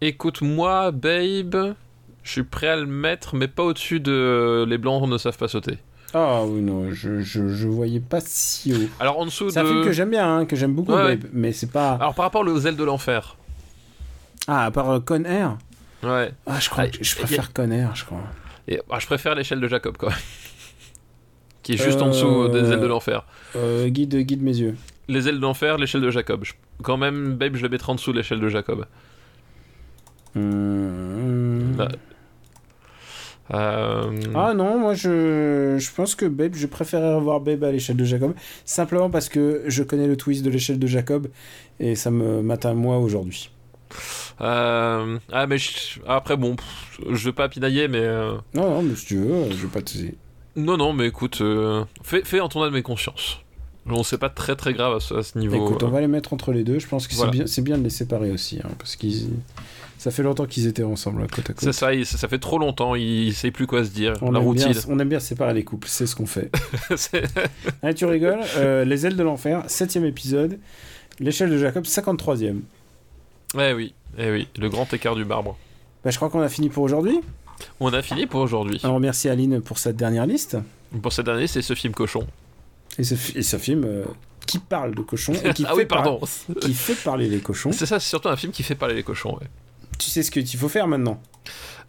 Écoute, moi, Babe, je suis prêt à le mettre, mais pas au-dessus de Les Blancs ne savent pas sauter.
Ah oui, non, je, je, je voyais pas si haut.
Alors en dessous
C'est un
de...
film que j'aime bien, hein, que j'aime beaucoup,
Ouais, ouais.
Babe, mais c'est pas.
Alors par rapport aux ailes de l'enfer.
Ah, à part euh, Con Air
Ouais.
Ah, je crois
Ah,
que je
y a-
préfère Con Air, je crois.
Et, ah, je préfère l'échelle de Jacob même. Qui est juste en
Euh,
dessous des ailes de l'enfer.
Euh, guide, guide mes yeux.
Les ailes de l'enfer, l'échelle de Jacob. Je- Quand même, Babe, je le mettrai en dessous de l'échelle de Jacob. Bah, Euh,
Ah non, moi je, je pense que Babe, je préférerais revoir Babe à l'échelle de Jacob, simplement parce que je connais le twist de l'échelle de Jacob et ça me m'atteint moi aujourd'hui.
euh, ah, mais je- après, bon, pff, je vais pas pinailler, mais. euh,
Non, non, mais si tu veux, je vais pas te...
Non, non, mais écoute, fais, fais en ton âme et conscience. Bon, c'est pas très très grave à ce, à ce niveau.
Écoute, on
euh.
va les mettre entre les deux, je pense que
Voilà.
c'est bien, c'est bien de les séparer aussi, hein, parce qu'ils... Ça fait longtemps qu'ils étaient ensemble, côte à côte.
C'est ça, il- ça, fait trop longtemps, il, il sait plus quoi se dire.
On
la
aime, bien,
routine.
on aime bien séparer les couples, c'est ce qu'on fait. Allez, tu rigoles, euh, Les ailes de l'enfer, septième épisode, l'échelle de Jacob, 53e.
Eh oui, eh oui, le grand écart du marbre.
Bah, je crois qu'on a fini pour aujourd'hui.
On a fini pour aujourd'hui.
On remercie Aline pour cette dernière liste.
Pour cette année, c'est ce film cochon.
Et ce, et ce film euh, qui parle de cochons et qui,
ah
fait
oui, pardon.
par- qui fait parler les cochons.
C'est ça, c'est surtout un film qui fait parler les cochons. Ouais.
Tu sais ce qu'il faut faire maintenant.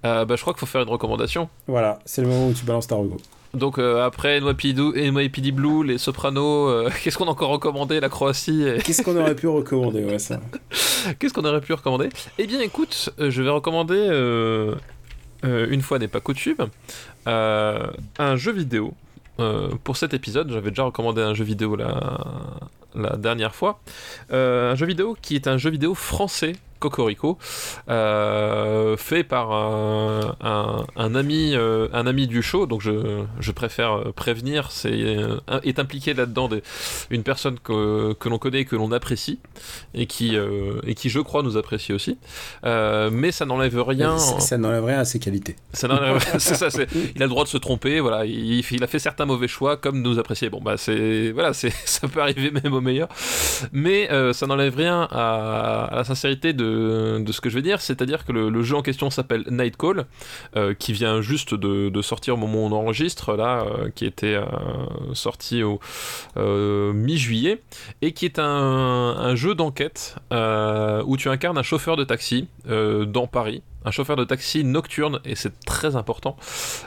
Euh, bah, je crois qu'il faut faire une recommandation.
Voilà, c'est le moment où tu balances ta rego.
Donc euh, après NYPD, Blue, les Sopranos, euh, qu'est-ce qu'on a encore recommandé La Croatie et-
Qu'est-ce qu'on aurait pu recommander ouais, ça
Qu'est-ce qu'on aurait pu recommander? Eh bien écoute, je vais recommander, une fois n'est pas coutume, un jeu vidéo. Euh, pour cet épisode, j'avais déjà recommandé un jeu vidéo la, dernière fois. Euh, un jeu vidéo qui est un jeu vidéo français, Cocorico, euh, fait par un, un- un ami, euh, un ami du show, donc je, je préfère prévenir, c'est, euh, est impliqué là-dedans des- une personne que, que l'on connaît et que l'on apprécie et qui, et qui je crois nous apprécie aussi. Mais ça n'enlève rien.
Ça, ça n'enlève rien à ses qualités.
Ça n'enlève- c'est ça, c'est- il a le droit de se tromper, voilà. Il, il a fait certains mauvais choix, comme nous apprécier. Bon, bah, c'est, voilà, c'est, ça peut arriver même au meilleur. Mais ça n'enlève rien à, à la sincérité de, de ce que je vais dire. C'est-à-dire que le, jeu en question s'appelle Nightcall, euh, qui vient juste de, sortir au moment où on enregistre, là, euh, qui était euh, sorti au euh, mi-juillet, et qui est un, jeu d'enquête où tu incarnes un chauffeur de taxi dans Paris un chauffeur de taxi nocturne, et c'est très important,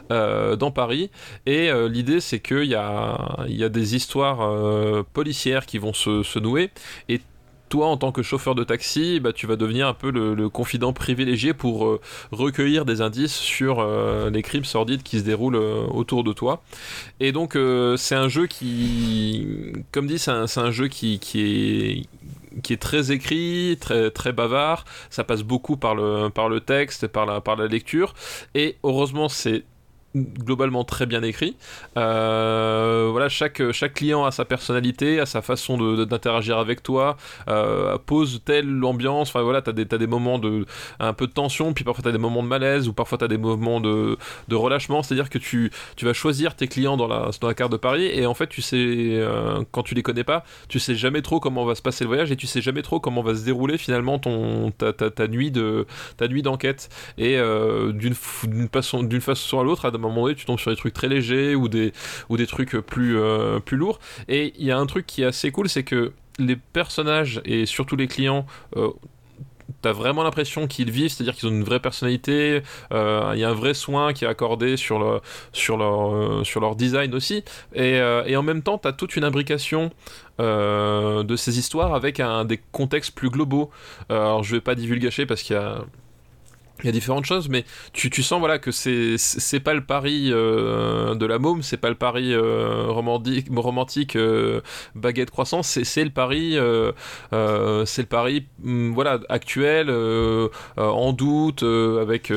dans Paris. Et l'idée, c'est qu'il y a, y a des histoires policières qui vont se, se nouer, et toi, en tant que chauffeur de taxi, bah, tu vas devenir un peu le, confident privilégié pour euh, recueillir des indices sur euh, les crimes sordides qui se déroulent euh, autour de toi. Et donc, c'est un jeu qui, comme dit, c'est un, c'est un jeu qui, qui est qui est très écrit, très, très bavard, ça passe beaucoup par le, par le texte, par la, par la lecture, et heureusement c'est globalement très bien écrit. Euh, voilà, chaque, chaque client a sa personnalité, a sa façon de- de- d'interagir avec toi, euh, pose telle ambiance. Enfin voilà, t'as des, t'as des moments de un peu de tension, puis parfois t'as des moments de malaise, ou parfois t'as des moments de, de relâchement. C'est-à-dire que tu, tu vas choisir tes clients dans la, dans la carte de Paris, et en fait, tu sais, euh, quand tu les connais pas, tu sais jamais trop comment va se passer le voyage, et tu sais jamais trop comment va se dérouler finalement ton, ta, ta, nuit de d'enquête. Et d'une d'une façon, d'une façon à l'autre, à un moment donné, tu tombes sur des trucs très légers ou des, ou des trucs plus, euh, plus lourds. Et il y a un truc qui est assez cool, c'est que les personnages et surtout les clients. euh, T'as vraiment l'impression qu'ils vivent, c'est-à-dire qu'ils ont une vraie personnalité. euh, Il y a un vrai soin qui est accordé sur, le, sur, leur, euh, sur leur design aussi. Et, en même temps, t'as toute une imbrication de ces histoires avec un, des contextes plus globaux. Alors, je vais pas divulgacher parce qu'il y a il y a différentes choses, mais tu, tu sens voilà que c'est c'est pas le pari euh, de la môme, c'est pas le pari euh, romantique, romantique euh, baguette croissance, c'est le pari c'est le pari hum, voilà actuel en doute avec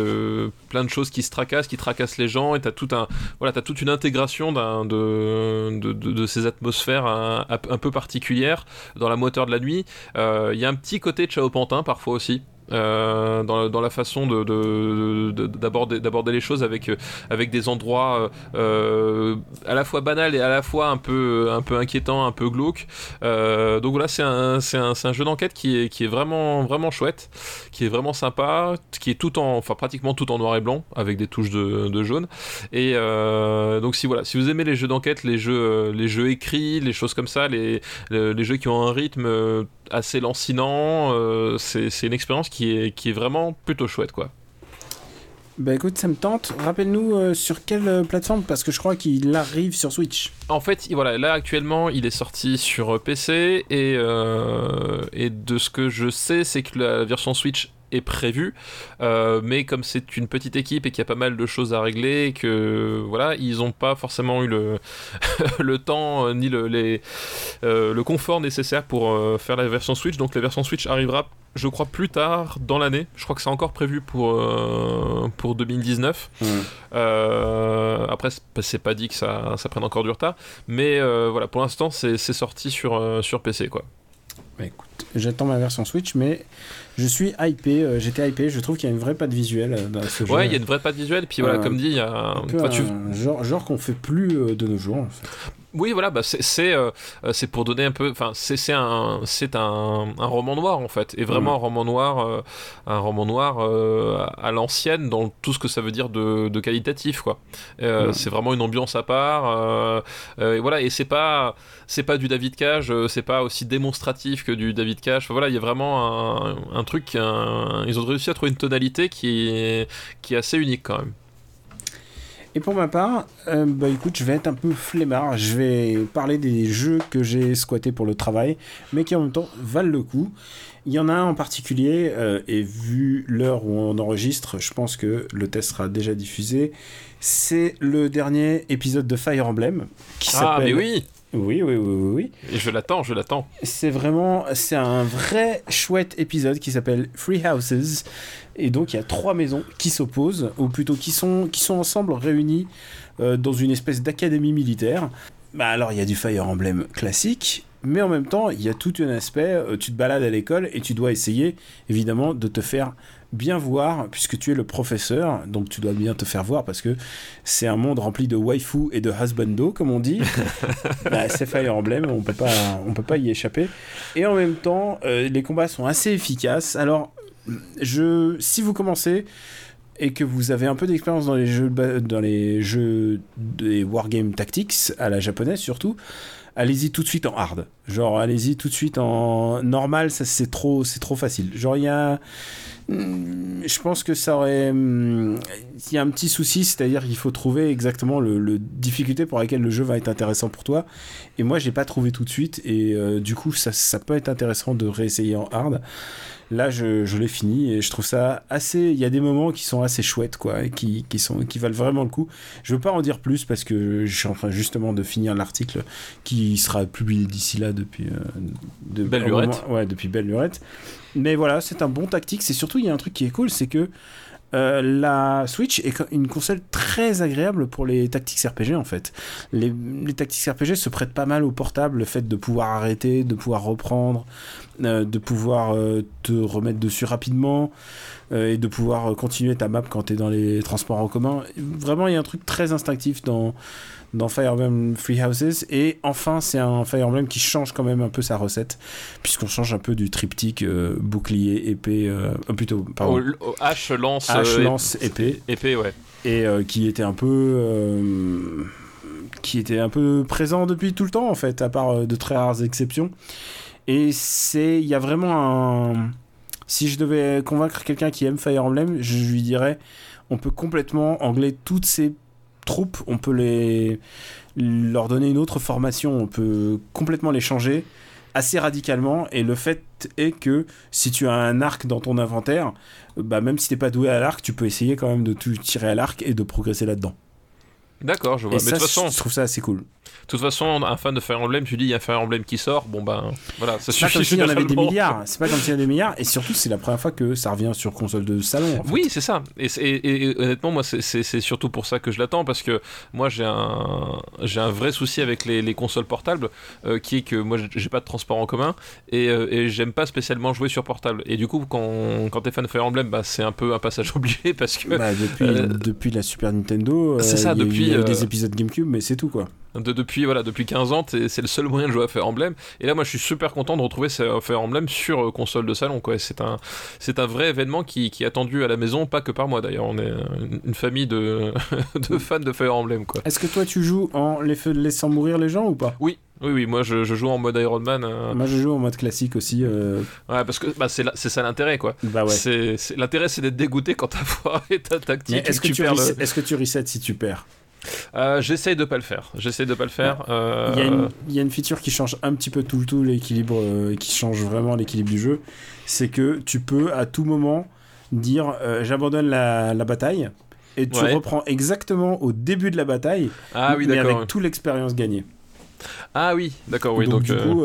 plein de choses qui se tracassent, qui tracassent les gens et t'as tout un voilà t'as toute une intégration d'un de, de, de, ces atmosphères un, peu particulières dans la moteur de la nuit. Il y a un petit côté de Chao Pantin parfois aussi. Euh, dans, dans, la façon d'aborder de, de, les choses avec, avec des endroits euh, à la fois banals et à la fois un peu, un peu inquiétants, un peu glauques. Euh, donc voilà, c'est un, un, un, jeu d'enquête qui est, qui est vraiment, vraiment chouette, qui est vraiment sympa, qui est tout en, enfin pratiquement tout en noir et blanc avec des touches de, de jaune. Et donc si voilà, si vous aimez les jeux d'enquête, les jeux, les jeux écrits, les choses comme ça, les, les jeux qui ont un rythme assez lancinant. Euh, c'est une expérience qui est, qui est vraiment plutôt chouette, quoi.
Bah écoute, ça me tente. Rappelle-nous euh, sur quelle euh, plateforme parce que je crois qu'il arrive sur Switch.
En fait, voilà, là actuellement, il est sorti sur PC et, et de ce que je sais, c'est que la version Switch est prévu. Euh, mais comme c'est une petite équipe et qu'il y a pas mal de choses à régler, que voilà, ils n'ont pas forcément eu le, le temps euh, ni le, les, euh, le confort nécessaire pour faire la version Switch. Donc la version Switch arrivera, je crois, plus tard dans l'année. Je crois que c'est encore prévu pour, pour 2019. après, c'est pas dit que ça, ça prenne encore du retard. Mais voilà, pour l'instant, c'est sorti sur, sur PC. quoi.
Bah, écoute, j'attends ma version Switch, mais je suis hypé, euh, j'étais hypé, je trouve qu'il y a une vraie patte visuelle euh, dans ce jeu.
Ouais, il y a une vraie patte visuelle, puis voilà, euh, comme dit, il y a
un, un genre, genre qu'on fait plus de nos jours. En fait.
Oui, voilà, bah c'est euh, c'est pour donner un peu. Enfin, c'est un c'est un, un, roman noir en fait, et vraiment mm. un roman noir, euh, un roman noir euh, à l'ancienne dans tout ce que ça veut dire de, de qualitatif quoi. Mm. C'est vraiment une ambiance à part. et voilà, et c'est pas c'est pas du David Cage, c'est pas aussi démonstratif que du David Cage. voilà, il y a vraiment un, un truc, ils ont réussi à trouver une tonalité qui est qui est assez unique quand même.
Et pour ma part, euh, bah écoute, je vais être un peu flemmard. Je vais parler des jeux que j'ai squattés pour le travail, mais qui en même temps valent le coup. Il y en a un en particulier, euh, et vu l'heure où on enregistre, je pense que le test sera déjà diffusé. C'est le dernier épisode de Fire Emblem.
Qui ah, mais oui
oui, oui, oui, oui.
Et je l'attends, je l'attends.
C'est vraiment, c'est un vrai chouette épisode qui s'appelle Free Houses. Et donc il y a trois maisons qui s'opposent, ou plutôt qui sont, qui sont ensemble réunies euh, dans une espèce d'académie militaire. Bah alors il y a du Fire Emblem classique, mais en même temps il y a tout un aspect, euh, tu te balades à l'école et tu dois essayer évidemment de te faire bien voir, puisque tu es le professeur, donc tu dois bien te faire voir, parce que c'est un monde rempli de waifu et de husbando, comme on dit. bah, c'est Fire Emblem, on peut pas, on peut pas y échapper. Et en même temps, euh, les combats sont assez efficaces. Alors, je, si vous commencez et que vous avez un peu d'expérience dans les jeux, dans les jeux des wargame tactics à la japonaise surtout, allez-y tout de suite en hard. Genre, allez-y tout de suite en normal, ça c'est trop, c'est trop facile. Genre, il y a Hmm, je pense que ça aurait. Hmm, il y a un petit souci, c'est-à-dire qu'il faut trouver exactement le, difficulté pour laquelle le jeu va être intéressant pour toi. Et moi, j'ai pas trouvé tout de suite, et euh, du coup, ça, ça, peut être intéressant de réessayer en hard. Là, je, je l'ai fini et je trouve ça assez. Il y a des moments qui sont assez chouettes, quoi, et qui, qui, sont, qui valent vraiment le coup. Je veux pas en dire plus parce que je suis en train justement de finir l'article qui sera publié d'ici là depuis. Euh,
de, Belle lurette.
ouais, depuis Belle lurette. Mais voilà, c'est un bon tactique. C'est surtout, il y a un truc qui est cool, c'est que euh, la Switch est une console très agréable pour les tactiques RPG en fait. Les, les, tactiques RPG se prêtent pas mal au portable, le fait de pouvoir arrêter, de pouvoir reprendre, euh, de pouvoir euh, te remettre dessus rapidement et de pouvoir continuer ta map quand tu es dans les transports en commun. Vraiment, il y a un truc très instinctif dans, dans Fire Emblem Free Houses. Et enfin, c'est un Fire Emblem qui change quand même un peu sa recette, puisqu'on change un peu du triptyque euh, bouclier, épée, euh, euh, plutôt, pardon.
H, lance,
H, lance, épée.
Épée, ouais.
Et qui était un peu. qui était un peu présent depuis tout le temps, en fait, à part de très rares exceptions. Et c'est. Il y a vraiment un. Si je devais convaincre quelqu'un qui aime Fire Emblem, je lui dirais on peut complètement angler toutes ces troupes, on peut les leur donner une autre formation, on peut complètement les changer. assez radicalement. Et le fait est que si tu as un arc dans ton inventaire, bah même si t'es pas doué à l'arc, tu peux essayer quand même de tout tirer à l'arc et de progresser là-dedans.
D'accord, je vois.
Et
Mais
ça,
de toute façon,
je trouve ça assez cool.
de toute façon, un fan de Fire Emblem, tu dis il y a Fire Emblem qui sort, bon ben voilà, ça
C'est pas
suffit
comme s'il y en avait des milliards. C'est pas comme s'il y en avait des milliards. Et surtout, c'est la première fois que ça revient sur console de salon. en fait.
Oui, c'est ça. Et, c'est- et- et honnêtement, moi, c'est- surtout pour ça que je l'attends, parce que moi, j'ai un, j'ai un vrai souci avec les, les consoles portables, euh, qui est que moi, j'ai- pas de transport en commun, et, euh, et j'aime pas spécialement jouer sur portable. Et du coup, quand, quand t'es fan de Fire Emblem, bah, c'est un peu un passage obligé, parce que
Bah, depuis,
Euh,
depuis la Super Nintendo,
c'est ça, depuis,
y a eu
euh,
des épisodes GameCube, mais c'est tout quoi.
de- depuis, voilà, depuis 15 ans, c'est le seul moyen de jouer à Fire Emblem. Et là, moi, je suis super content de retrouver ce Fire Emblem sur euh, console de salon, quoi. C'est un, c'est un vrai événement qui, qui est attendu à la maison, pas que par moi d'ailleurs. On est euh, une, une famille de, de fans de Fire Emblem, quoi.
Est-ce que toi tu joues en les laissant mourir les gens ou pas?
Oui, oui, oui, moi je, je joue en mode Iron Man. euh,
Moi je joue en mode classique aussi. euh,
ouais, parce que bah, c'est la- c'est ça l'intérêt, quoi.
Bah ouais.
C'est- L'intérêt, c'est d'être dégoûté quand t'as foiré ta tactique. Et
est-ce que,
tu
tu
perds
reset-
le-
est-ce que tu resets si tu perds?
Euh, J'essaye de pas le faire. J'essaye de pas le faire. euh,
il, y a une, il y a une feature qui change un petit peu tout le tout l'équilibre, euh, qui change vraiment l'équilibre du jeu. C'est que tu peux à tout moment dire j'abandonne la, la bataille et tu
Ouais.
reprends exactement au début de la bataille,
Ah oui,
mais avec toute l'expérience gagnée.
Ah oui, d'accord, oui.
donc,
Donc,
du coup,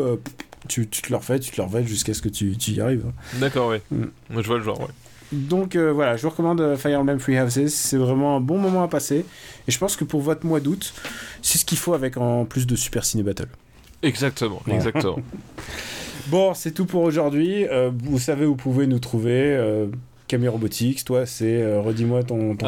tu, tu te le refais, tu te le refais jusqu'à ce que tu, tu y arrives.
d'accord, oui.
Mm.
Moi, je vois le genre, ouais.
Donc euh, voilà, je vous recommande euh, Fire Emblem Free Houses, c'est vraiment un bon moment à passer. Et je pense que pour votre mois d'août, c'est ce qu'il faut avec en plus de Super Ciné Battle.
Exactement,
Ouais.
exactement.
Bon, c'est tout pour aujourd'hui. Euh, vous savez où vous pouvez nous trouver. Euh, Camille Robotics, toi, c'est redis-moi ton, ton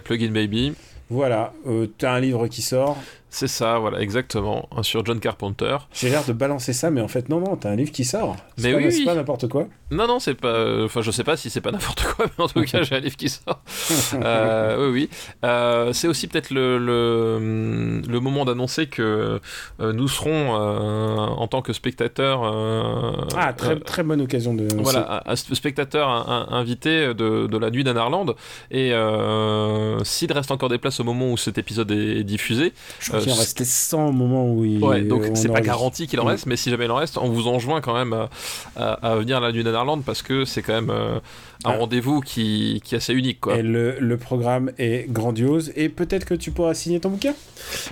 Plugin Baby.
Voilà, t'as un livre qui sort.
C'est ça, voilà, exactement. hein, Sur John Carpenter.
J'ai l'air de balancer ça, mais en fait, non, non, t'as un livre qui sort.
Mais
pas,
oui,
c'est pas n'importe quoi.
Non, non, c'est pas. Enfin, je sais pas si c'est pas n'importe quoi, mais en tout cas, j'ai un livre qui sort. Euh, oui, oui. Euh, c'est aussi peut-être le, le, le moment d'annoncer que euh, nous serons, euh, en tant que spectateurs. euh,
Ah, très,
euh,
très bonne occasion de.
voilà, un, un spectateur un- un- invité de, de la nuit d'Anarland. Et euh, s'il reste encore des places au moment où cet épisode est diffusé,
Je
euh,
qu'il en restait 100 au moment où il.
Ouais, donc
on
c'est pas garanti qu'il en reste, mais si jamais il en reste, on vous enjoint quand même à, à- à venir à la nuit d'Anarland parce que c'est quand même euh, un
Ah.
rendez-vous qui, qui est assez unique, quoi.
Et le, le programme est grandiose. Et peut-être que tu pourras signer ton bouquin?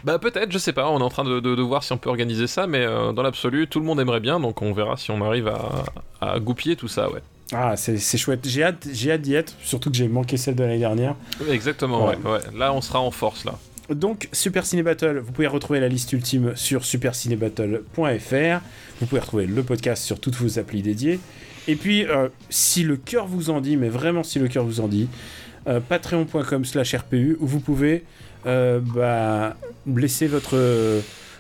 Bah peut-être, je sais pas, on est en train de, de- de voir si on peut organiser ça, mais euh, dans l'absolu, tout le monde aimerait bien, donc on verra si on arrive à, à goupiller tout ça, ouais.
Ah, c'est c'est chouette. J'ai hâte, hâte d'y être. Surtout que j'ai manqué celle de l'année dernière.
Exactement,
Ouais.
ouais. ouais. Là, on sera en force, là.
Donc, Super Ciné Battle, vous pouvez retrouver la liste ultime sur supercinébattle.fr. Vous pouvez retrouver le podcast sur toutes vos applis dédiées. Et puis, euh, si le cœur vous en dit, mais vraiment si le cœur vous en dit, euh, patreon.com slash RPU, où vous pouvez euh, bah, votre,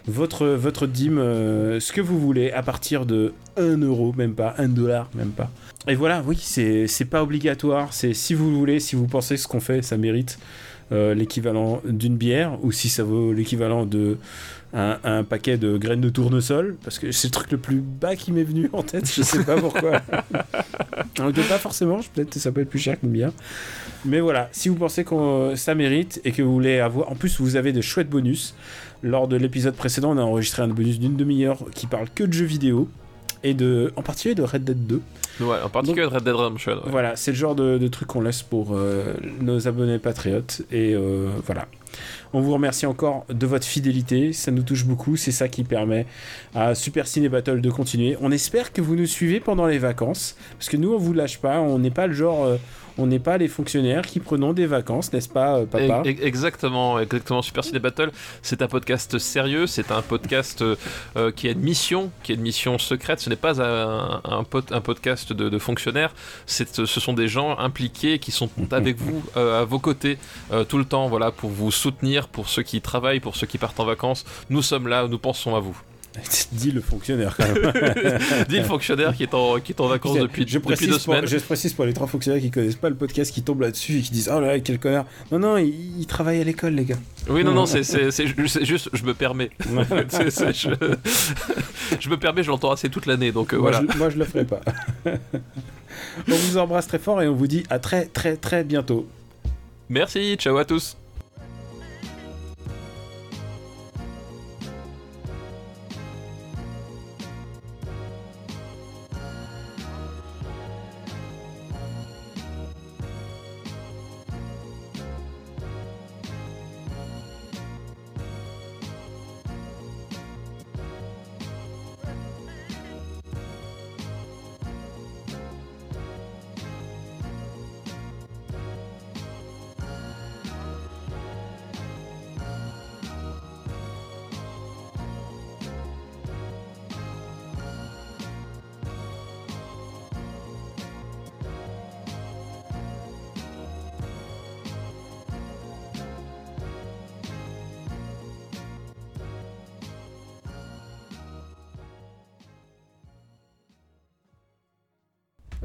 votre, votre dîme, euh, ce que vous voulez, à partir de 1 euro, même pas, 1 dollar, même pas. Et voilà, oui, c'est c'est pas obligatoire, c'est si vous voulez, si vous pensez que ce qu'on fait, ça mérite euh, l'équivalent d'une bière, ou si ça vaut l'équivalent de un, un paquet de graines de tournesol, parce que c'est le truc le plus bas qui m'est venu en tête, je sais pas pourquoi. Donc pas forcément, peut-être ça peut être plus cher qu'une bière. Mais voilà, si vous pensez que euh, ça mérite et que vous voulez avoir... En plus, vous avez de chouettes bonus. Lors de l'épisode précédent, on a enregistré un bonus d'une demi-heure qui parle que de jeux vidéo. Et de, en particulier de Red Dead 2.
Ouais, en particulier Red Dead Redemption. ouais.
Voilà, c'est le genre de, de truc qu'on laisse pour euh, nos abonnés patriotes. Et euh, voilà. On vous remercie encore de votre fidélité, ça nous touche beaucoup, c'est ça qui permet à Super Ciné Battle de continuer. On espère que vous nous suivez pendant les vacances, parce que nous on vous lâche pas, on n'est pas le genre, euh, on n'est pas les fonctionnaires qui prenons des vacances, n'est-ce pas euh, papa
Exactement, exactement. Super Ciné Battle, c'est un podcast sérieux, c'est un podcast euh, qui a une mission, qui a une mission secrète. Ce n'est pas un, un, pod- un podcast de, de fonctionnaires, ce sont des gens impliqués qui sont avec vous, euh, à vos côtés, tout le temps, voilà, pour vous soutenir, pour ceux qui travaillent, pour ceux qui partent en vacances. Nous sommes là, nous pensons à vous.
Dis le fonctionnaire quand même.
Dis le fonctionnaire qui est en, qui est en vacances depuis,
je,
depuis deux
pour,
semaines.
je précise pour les trois fonctionnaires qui connaissent pas le podcast, qui tombent là-dessus et qui disent Oh là là, quel connard. Non, non, il, il travaille à l'école, les gars.
Oui, non, non, c'est, c'est, c'est ju- c'est juste, je me permets. Je... je me permets, je l'entends assez toute l'année, donc euh,
moi,
voilà.
je, moi, je le ferai pas. on vous embrasse très fort et on vous dit à très, très, très bientôt.
Merci, ciao à tous.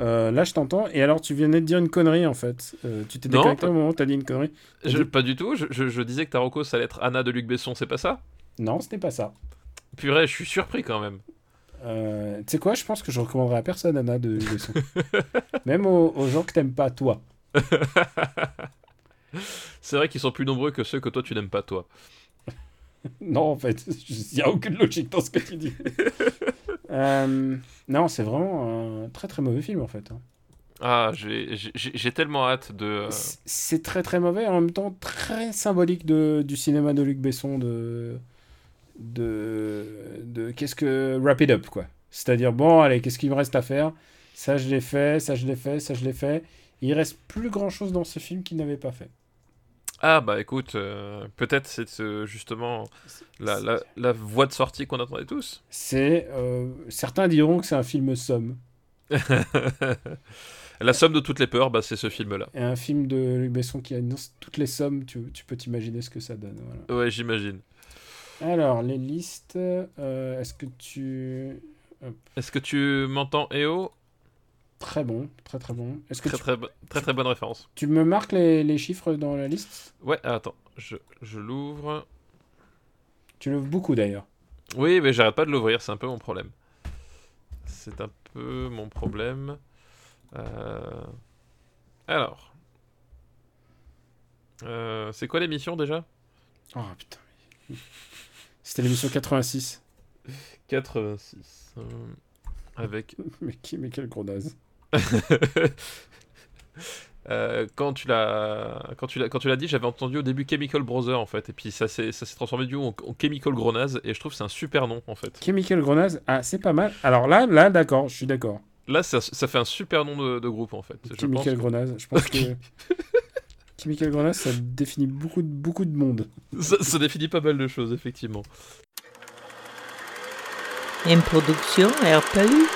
Euh, là, je t'entends. Et alors, tu venais de dire une connerie, en fait. Euh, tu t'es déconnecté au moment où t'as dit une connerie.
Je-
dit-
pas du tout, je, je- je disais que Taroko ça allait être Anna de Luc Besson, c'est pas ça?
Non, ce n'est pas ça.
Purée, je suis surpris quand même.
Euh, tu sais quoi, je pense que je recommanderais à personne Anna de Luc Besson. Même aux, aux gens que t'aimes pas, toi.
C'est vrai qu'ils sont plus nombreux que ceux que toi tu n'aimes pas, toi.
Non, en fait, il n'y a aucune logique dans ce que tu dis. Euh, non, c'est vraiment un très très mauvais film, en fait. hein.
Ah, j'ai tellement hâte de. euh,
C'est très très mauvais, en même temps très symbolique de, du cinéma de Luc Besson, de... de, de qu'est-ce que... Wrap it up, quoi. C'est-à-dire, bon, allez, qu'est-ce qu'il me reste à faire? Ça, je l'ai fait, ça, je l'ai fait, ça, je l'ai fait. Il reste plus grand-chose dans ce film qu'il n'avait pas fait.
Ah, bah écoute, euh, peut-être c'est euh, justement la, la, la voie de sortie qu'on attendait tous.
C'est... euh, certains diront que c'est un film somme.
la somme de toutes les peurs, bah, c'est ce film-là.
Et un film de Luc Besson qui annonce toutes les sommes, tu, tu peux t'imaginer ce que ça donne. Voilà.
Ouais, j'imagine.
Alors, les listes, euh, est-ce que tu...
Est-ce que tu m'entends, EO?
Très bon, très très bon. Est-ce que
très,
tu,
très, bo- très très bonne référence.
tu me marques les, les chiffres dans la liste?
Ouais, attends, je, je l'ouvre.
Tu l'ouvres beaucoup d'ailleurs.
Oui, mais j'arrête pas de l'ouvrir, c'est un peu mon problème. C'est un peu mon problème. Euh, Alors. Euh, c'est quoi l'émission déjà?
Oh putain. C'était l'émission 86.
86. euh, Avec.
mais, qui, mais quel gros naze.
Euh, quand tu l'as quand tu l'as quand tu l'as dit j'avais entendu au début Chemical Brother en fait et puis ça s'est ça s'est transformé du coup en, en Chemical Grenaz et je trouve que c'est un super nom en fait
Chemical Grenaz, ah c'est pas mal. Alors là, là d'accord, je suis d'accord.
là ça, ça fait un super nom de, de groupe en fait je pense
Chemical
que-
Grenaz, je pense que... Chemical Grenaz, ça définit beaucoup de, beaucoup de monde.
ça, ça définit pas mal de choses effectivement
Une production RPU.